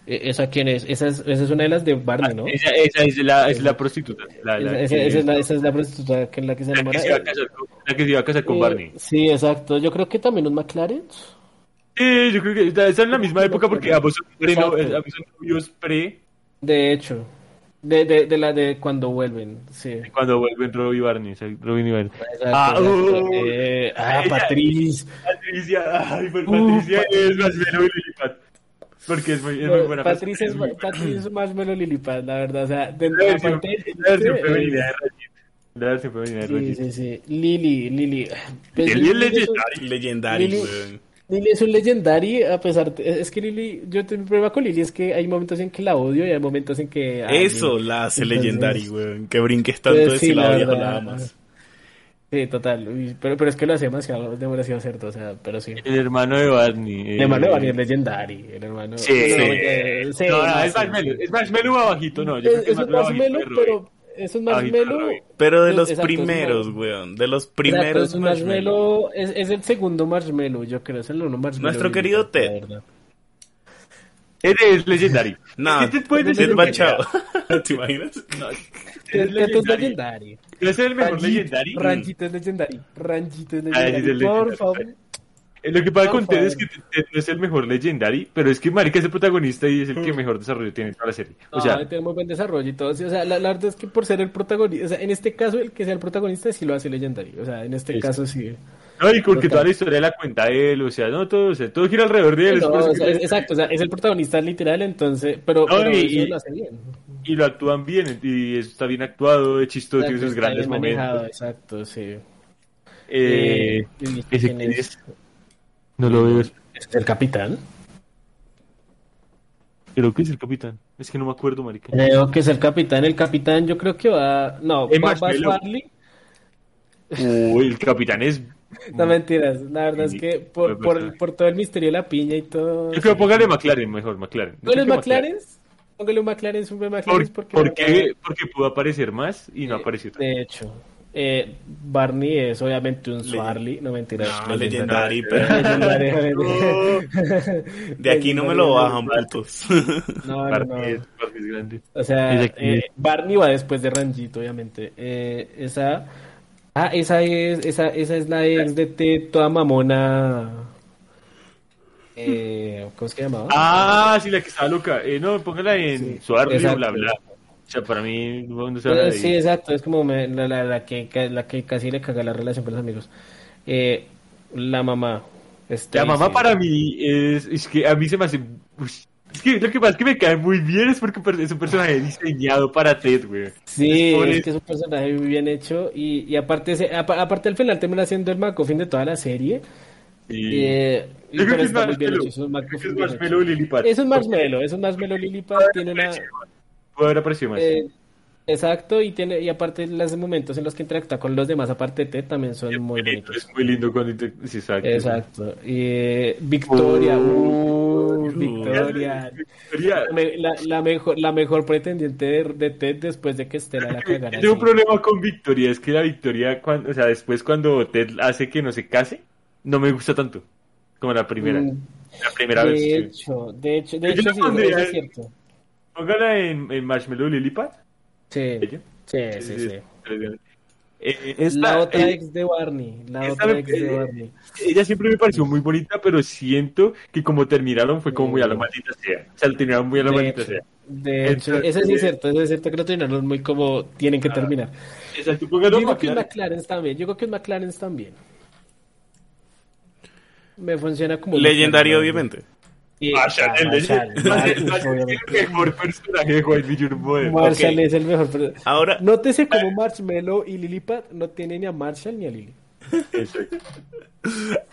Eh, ¿Esa quién es? Esa es, esa es una de las de Barney, ¿no? Esa, esa es, la, es la prostituta. La, la Esa, esa- que, esa es la, esa es la prostituta que la que se enamora. se iba a casar con, la que se iba a casar con Eh, Barney. Sí, exacto. Yo creo que también un McLaren. Sí, yo creo que está, en la misma época porque ambos son, pre, no, Exacto. ambos son novios pre De hecho. De, de, de la de cuando vuelven. Sí. cuando vuelven Robbie y Barney. Robin y Barney. Exacto, Ah, exacto. uh, Eh, ah, Patrice. Patricia, ay, pues Uh, Patricia Pat- es más y Lilipat. Porque es muy, es muy buena Patrice es, Patrice es más melo Lilipad, la verdad. O sea, de, La del la versión femenina eh, de Rajit. La versión femenina de Sí, Rajit. sí, sí. Lili, Lili. Pues, Lili es Lili es un- legendario. Legendario, Lili- weón. Lili es un legendary, a pesar de- es que Lili, yo tengo un problema con Lili, es que hay momentos en que la odio y hay momentos en que... ah, Eso la hace Entonces, Legendary, weón. Que brinques tanto pues, de sí, si la odias o la amas. Sí, total, pero, pero es que lo hace demasiado, demasiado cerdo, o sea, pero sí. El hermano de Barney. El eh, hermano de Barney es legendary, el hermano... Sí, no, sí. eh, sí, No, no, no, es sí, Marshmello. sí. Es abajito, no. Yo creo Es, que es pero es un. Robin. Pero de Es- los exacto, es primeros, weón. De los Exacto, primeros es un marshmallow. marshmallow, es, es el segundo marshmallow, yo creo, es el uno marshmallow. Nuestro querido la Ted. <laughs> Él <laughs> <laughs> es legendary. No, Es que te puedes decir Ted lo que Machado. ¿Te imaginas? Ted- Es es legendary. ¿No es el mejor legendary? Ranjito es legendary. Ranjito es ese es legendary. el Por favor. Eh, Lo que pasa con Ted es que Ted no es el mejor legendary, pero es que Marica es el protagonista y es el que mejor desarrollo tiene en toda la serie. O No, sea, tiene muy buen desarrollo y todo. O sea, la, la verdad es que por ser el protagonista, o sea, en este caso, el que sea el protagonista sí lo hace legendary. O sea, en este Sí, caso sí. No, y porque Total. toda la historia la cuenta él, o sea, no, todo, o sea, todo gira alrededor de él. No, o sea, es- exacto, o sea, es el protagonista literal, entonces, pero, No, pero y- lo hace bien. Y lo actúan bien, y eso está bien actuado, es chistoso, tiene sus grandes momentos. exacto, sí. Eh, Eh, ¿y ¿Ese quién es? No lo veo, ¿Es el capitán? creo que es el capitán. Es que no me acuerdo, marica. Creo que es el capitán. El capitán, yo creo que va. No, va, va. Uy, el capitán es... No mentiras, la verdad es que por, por, todo el misterio de la piña y todo. Yo creo póngale McLaren, mejor, McLaren. Yo ¿Póngale creo que McLaren? Póngale un McLaren, un McLaren. ¿Por, porque, por qué? Porque pudo aparecer más y no Eh, apareció tanto. De hecho, eh, Barney es obviamente un Swarly, no mentiras. No, Legendary, pero... Legendary. De aquí no me lo bajan, putos. No, no, Barney no. es- Barney es grande. O sea, eh, Barney va después de Ranjito, obviamente. Eh, esa. Ah, esa es, esa, esa es la ex de Ted, toda mamona. Eh, ¿Cómo es que llamaba? Ah, sí, la que estaba loca. Eh, no, póngala en Sí, exacto. bla bla. O sea, para mí, ¿dónde se de sí, exacto, es como me- la, la, la que, la que casi le caga la relación con los amigos. Eh, la mamá. La Stacy. mamá para mí es, es que a mí se me hace... uy, es que lo que pasa es que me cae muy bien es porque es un personaje diseñado para Ted, güey. Sí, Es que es un personaje muy bien hecho y, y aparte, ese- apa- aparte al final termina siendo el McGuffin de toda la serie. Y... Eh, Yo creo que es hecho, es un que McGuffin es un marshmallow, es un marshmallow Lilliput, tiene una... Puede haber aparecido más. eh, exacto, y tiene y aparte los momentos en los que interactúa con los demás, aparte de Ted, también son muy Muy lindo, bonitos. es muy lindo cuando... te- Sí, exacto. Exacto. Y eh, Victoria, uh, Uh. Victoria. Victoria, La, me- la- la mejor, la mejor pretendiente de, de Ted después de que Estela la cagara. Tengo un problema con Victoria, es que la Victoria, cuando, o sea, después cuando Ted hace que no se case, no me gusta tanto como la primera. Mm, La primera de vez. sí. hecho, de hecho, de hecho sí, eso es cierto. Póngala en, en Marshmallow Lilliput. Sí, sí, sí, sí. Eh, esta- La otra eh, ex de Barney, la otra me- ex de eh, Barney. ella siempre me pareció muy bonita, pero siento que como terminaron fue como muy a la maldita sea. O sea, lo terminaron muy a la De maldita hecho, sea. de hecho, Entonces- eso sí es cierto, eso es cierto que lo terminaron muy como tienen que Ah, terminar. Exacto, Yo digo que es McLaren. También, yo creo que es McLaren también. Me funciona como Legendario, obviamente. Sí, Marshall, ah, el Marshall, Marshall Marshall, es el mejor personaje de White Boy. Marshall es el mejor. pero- Ahora, Nótese como Marshmallow y Lilliput no tienen ni a Marshall ni a Lily. Exacto.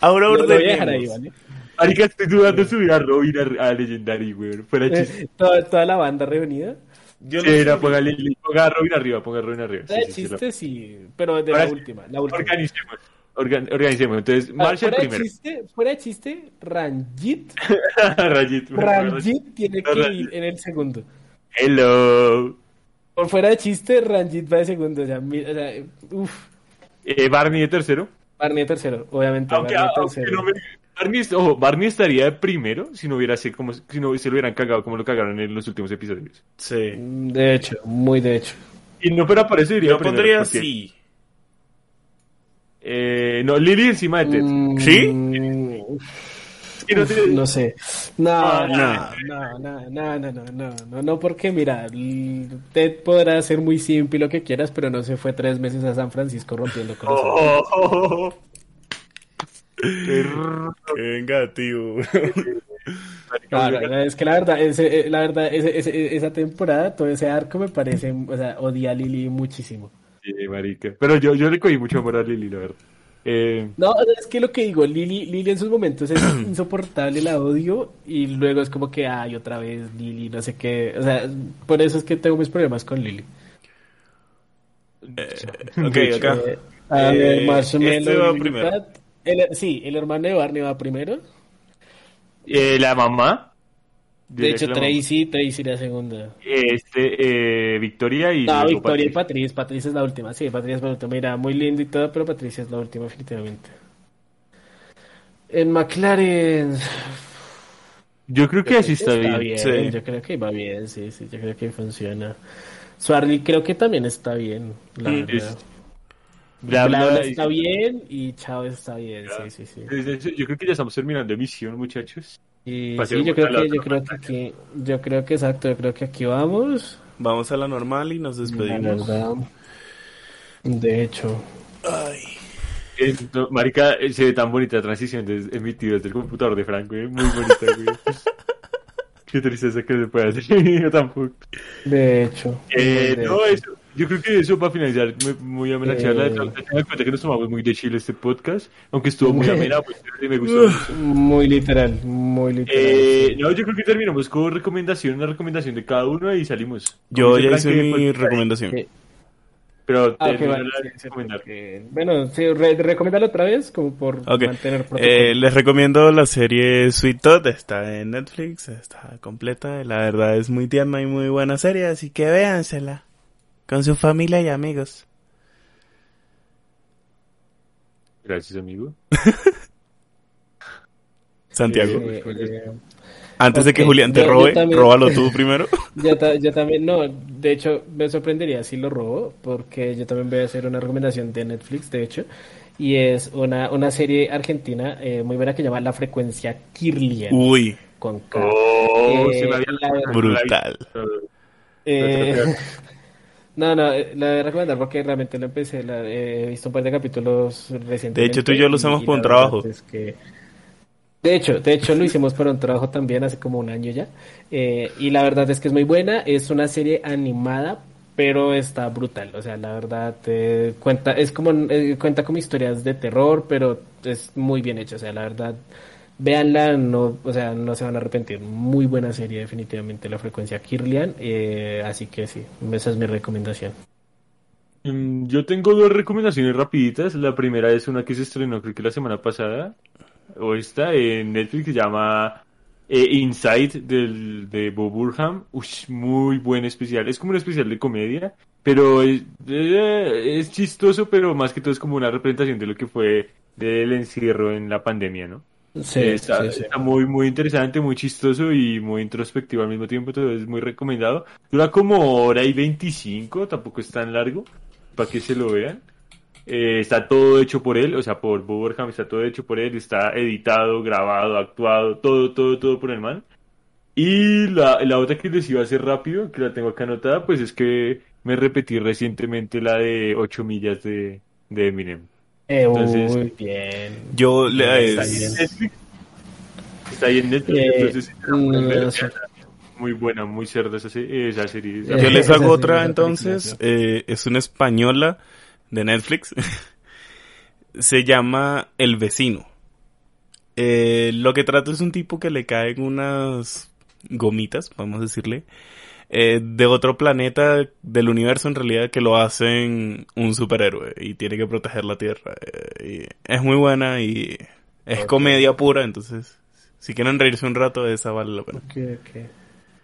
ahora Lo, lo voy a dejar ahí, ordenemos. ¿vale? Marica, estoy dudando de subir a Robin a, a Legendary, güey. Fuera chiste. Eh, toda, toda la banda reunida. Yo Sí, no, póngale- ponga a Robin arriba, ponga a Robin arriba. Sí, sí, sí, chiste, sí, pero de la sí, última. La última. Organicemos. Organ- organicemos. Entonces, Marshall fuera, de primero. chiste, fuera de chiste, Ranjit, <laughs> Rayit. Ranjit tiene que Ranjit. ir en el segundo. Hello. Por fuera de chiste, Ranjit va de segundo. O sea, mi- o sea, uf. Eh, Barney de tercero. Barney tercero, obviamente. Aunque, Barney aunque tercero. no me- Barney, ojo, Barney estaría de primero si no hubiera sido como si no se lo hubieran cagado como lo cagaron en los últimos episodios. Sí. De hecho, muy de hecho. Y no pero aparece diría Yo primero, pondría sí. Eh, no, Lily encima de Ted. Mm, ¿Sí? No No sé. No, Ah, no, no, no, no, no, no, no, no, no, porque mira, Ted podrá ser muy simple y lo que quieras, pero no se fue tres meses a San Francisco rompiendo. Oh, oh, oh, oh. Perro. Qué vengativo. No, es que la verdad, ese, eh, la verdad ese- ese- esa temporada, todo ese arco me parece, o sea, odié a Lily muchísimo. Sí, marica. Pero yo, yo le cogí mucho amor a Lily, la verdad. Eh, No, es que lo que digo, Lily, Lily en sus momentos es <clears throat> insoportable, la odio, y luego es como que, ay, otra vez Lily, no sé qué, o sea, por eso es que tengo mis problemas con Lily. ok, acá. Eh, a ver, Eh, Marshmallow este va primero. El- sí, el hermano de Barney va primero. eh, la mamá. De hecho. Tracy, Tracy la segunda. Este, eh, Victoria y. No, Victoria y Patricia. Patricia. Patricia es la última. Sí, Patricia es la última. Mira, muy lindo y todo, pero Patricia es la última, definitivamente. En McLaren. Yo creo que así está, bien. Sí. Yo creo que va bien, sí, sí. Yo creo que funciona. Swarly creo que también está bien, la verdad. es- Bla, está bien y Chao está bien, sí, sí, sí. Yo creo que ya estamos terminando emisión, muchachos. Y Pasemos sí, yo creo que, yo creo que aquí, yo creo que exacto, yo creo que aquí vamos. Vamos a la normal y nos La despedimos. verdad. De hecho. Ay. Eh, no, marica, eh, se ve tan bonita la transición de emitido desde el computador de Franco, eh, muy bonita, güey. <laughs> Qué tristeza que se puede hacer. <laughs> Yo tampoco. De hecho. Eh, de no, hecho. eso, yo creo que eso para finalizar muy, amena Eh. charla. Tengo en cuenta que nos tomamos muy de chile este podcast, aunque estuvo muy <laughs> amena, pues me gustó. mucho. Muy literal, muy literal. Eh, no, yo creo que terminamos con recomendación, una recomendación de cada uno y salimos. Yo ya hice mi pues, recomendación. Sí. Pero Ah, ok, termina vale, la sí, porque- Bueno, sí, re recomiéndalo otra vez, como por Ok. mantener. Eh, les recomiendo la serie Sweet Todd, está en Netflix, está completa, la verdad es muy tierna y muy buena serie, así que véansela con su familia y amigos. Gracias, amigo. <laughs> Santiago, Eh, eh, antes de que Julián te yo- yo robe, también- róbalo tú <laughs> primero. yo, ta- yo también, no, de hecho, me sorprendería si lo robo, porque yo también voy a hacer una recomendación de Netflix, de hecho, y es una, una serie argentina eh, muy buena que se llama La Frecuencia Kirlian, Uy, con K. Oh, Eh, se me había la- brutal. Eh, <laughs> no, no, eh, la voy a recomendar porque realmente lo empecé, la- eh, he visto un par de capítulos recientemente. De hecho, tú y yo lo y por un trabajo. es que- De hecho, de hecho lo hicimos por un trabajo también hace como un año ya. Eh, y la verdad es que es muy buena, es una serie animada, pero está brutal. O sea, la verdad eh, cuenta, es como eh, cuenta como historias de terror, pero es muy bien hecha. O sea, la verdad, véanla, no, o sea, no se van a arrepentir. Muy buena serie, definitivamente, la frecuencia Kirlian. Eh, así que sí, esa es mi recomendación. Mm, Yo tengo dos recomendaciones rapiditas. La primera es una que se estrenó creo que la semana pasada o esta en Netflix se llama eh, Inside del, de Bob Burham. Ush, muy buen especial. Es como un especial de comedia, pero es, eh, es chistoso, pero más que todo es como una representación de lo que fue del encierro en la pandemia, ¿no? Sí, Eh, está, sí, sí. está muy, muy interesante, muy chistoso y muy introspectivo al mismo tiempo, entonces es muy recomendado. Dura como hora y 25, tampoco es tan largo, para que se lo vean. Eh, está todo hecho por él, o sea, por Bob Burham, está todo hecho por él, está editado, grabado, actuado, todo, todo, todo por el man. Y la, la otra que les iba a hacer rápido, que la tengo acá anotada, pues es que me repetí recientemente la de 8 millas de, de Eminem. Eh, Entonces- muy bien. Yo le Está es- bien. Está ahí en Netflix, Eh, entonces pueden no sé. muy buena, muy cerda esa, se- esa serie. esa Eh, Yo les esa hago otra esa entonces. eh, es una española de Netflix. <laughs> Se llama El vecino. Eh, lo que trata es un tipo que le caen unas gomitas, podemos decirle, eh, de otro planeta del universo en realidad que lo hacen un superhéroe y tiene que proteger la Tierra. Eh, y es muy buena y es comedia pura, entonces si quieren reírse un rato, esa vale la pena.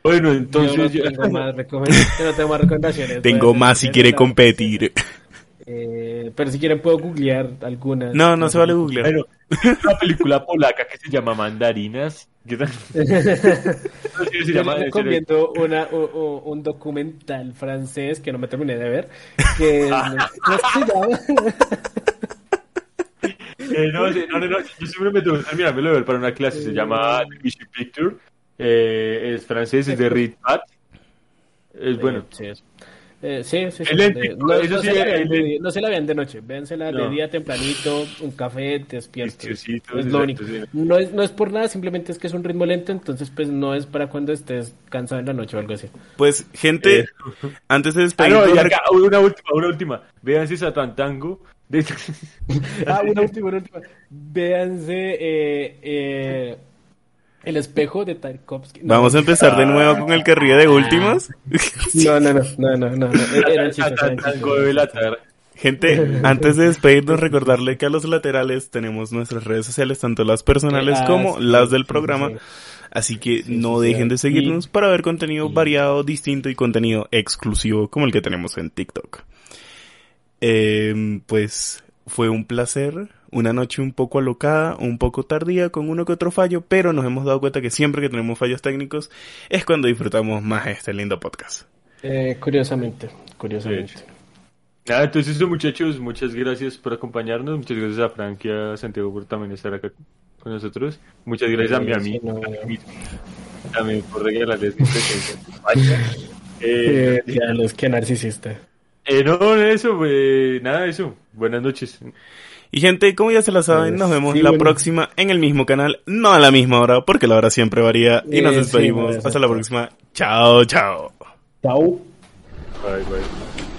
Bueno, Yo no entonces yo- tengo más recomendaciones. yo no tengo más recomendaciones. <laughs> Tengo más si quiere competir. Eh, pero si quieren puedo googlear algunas. No, no se vale googlear. Bueno, una película polaca que se llama Mandarinas. <laughs> Se Yo llama- les recomiendo una, o- o- un documental francés que no me terminé de ver. Que <laughs> ¿cómo se? Eh, no, no, no, no, yo siempre me tengo que de ver para una clase, se llama The Vichy Picture, eh, es francés, es de Reed Pat, es bueno. Sí, es- eh, sí, sí, sí. No, eso no sí, se la vean de, no se la vean de noche, véansela de día tempranito, un café, despierto. Viciosito, Es lo único. sí. No es, no es por nada, simplemente es que es un ritmo lento, entonces pues no es para cuando estés cansado en la noche o algo así. Pues, gente, Eh. antes de Ah, despedirnos, no, y acá, una última, una última, vean si Satan Tango, de- <laughs> Ah, una última, una última. Véanse eh, eh, El espejo de Tarkovsky. No, vamos a empezar de nuevo con el que ríe de últimas. No, no, no, no, no, no. no. Debe latar. Gente, antes de despedirnos, recordarle que a los laterales tenemos nuestras redes sociales, tanto las personales Ah, como sí, las del programa. sí. Así que no dejen de seguirnos para ver contenido variado, distinto y contenido exclusivo como el que tenemos en TikTok. Eh, pues fue un placer, una noche un poco alocada, un poco tardía, con uno que otro fallo, pero nos hemos dado cuenta que siempre que tenemos fallos técnicos es cuando disfrutamos más este lindo podcast. Eh, curiosamente, curiosamente. Nada, entonces eso muchachos, muchas gracias por acompañarnos, muchas gracias a Frank y a Santiago por también estar acá con nosotros, muchas gracias a mi Sí, amigo, no. a mi amigo, también por regalarles mi. <laughs> Eh, Eh, diablos, qué narcisista. eh, no, no, eso, pues, nada, eso, buenas noches. Y gente, como ya se la saben, Pues, nos vemos sí, la bueno. próxima en el mismo canal, no a la misma hora, porque la hora siempre varía. Y nos Eh, sí, despedimos. bueno, Hasta la próxima. Chao, chao. Chao. Bye, bye.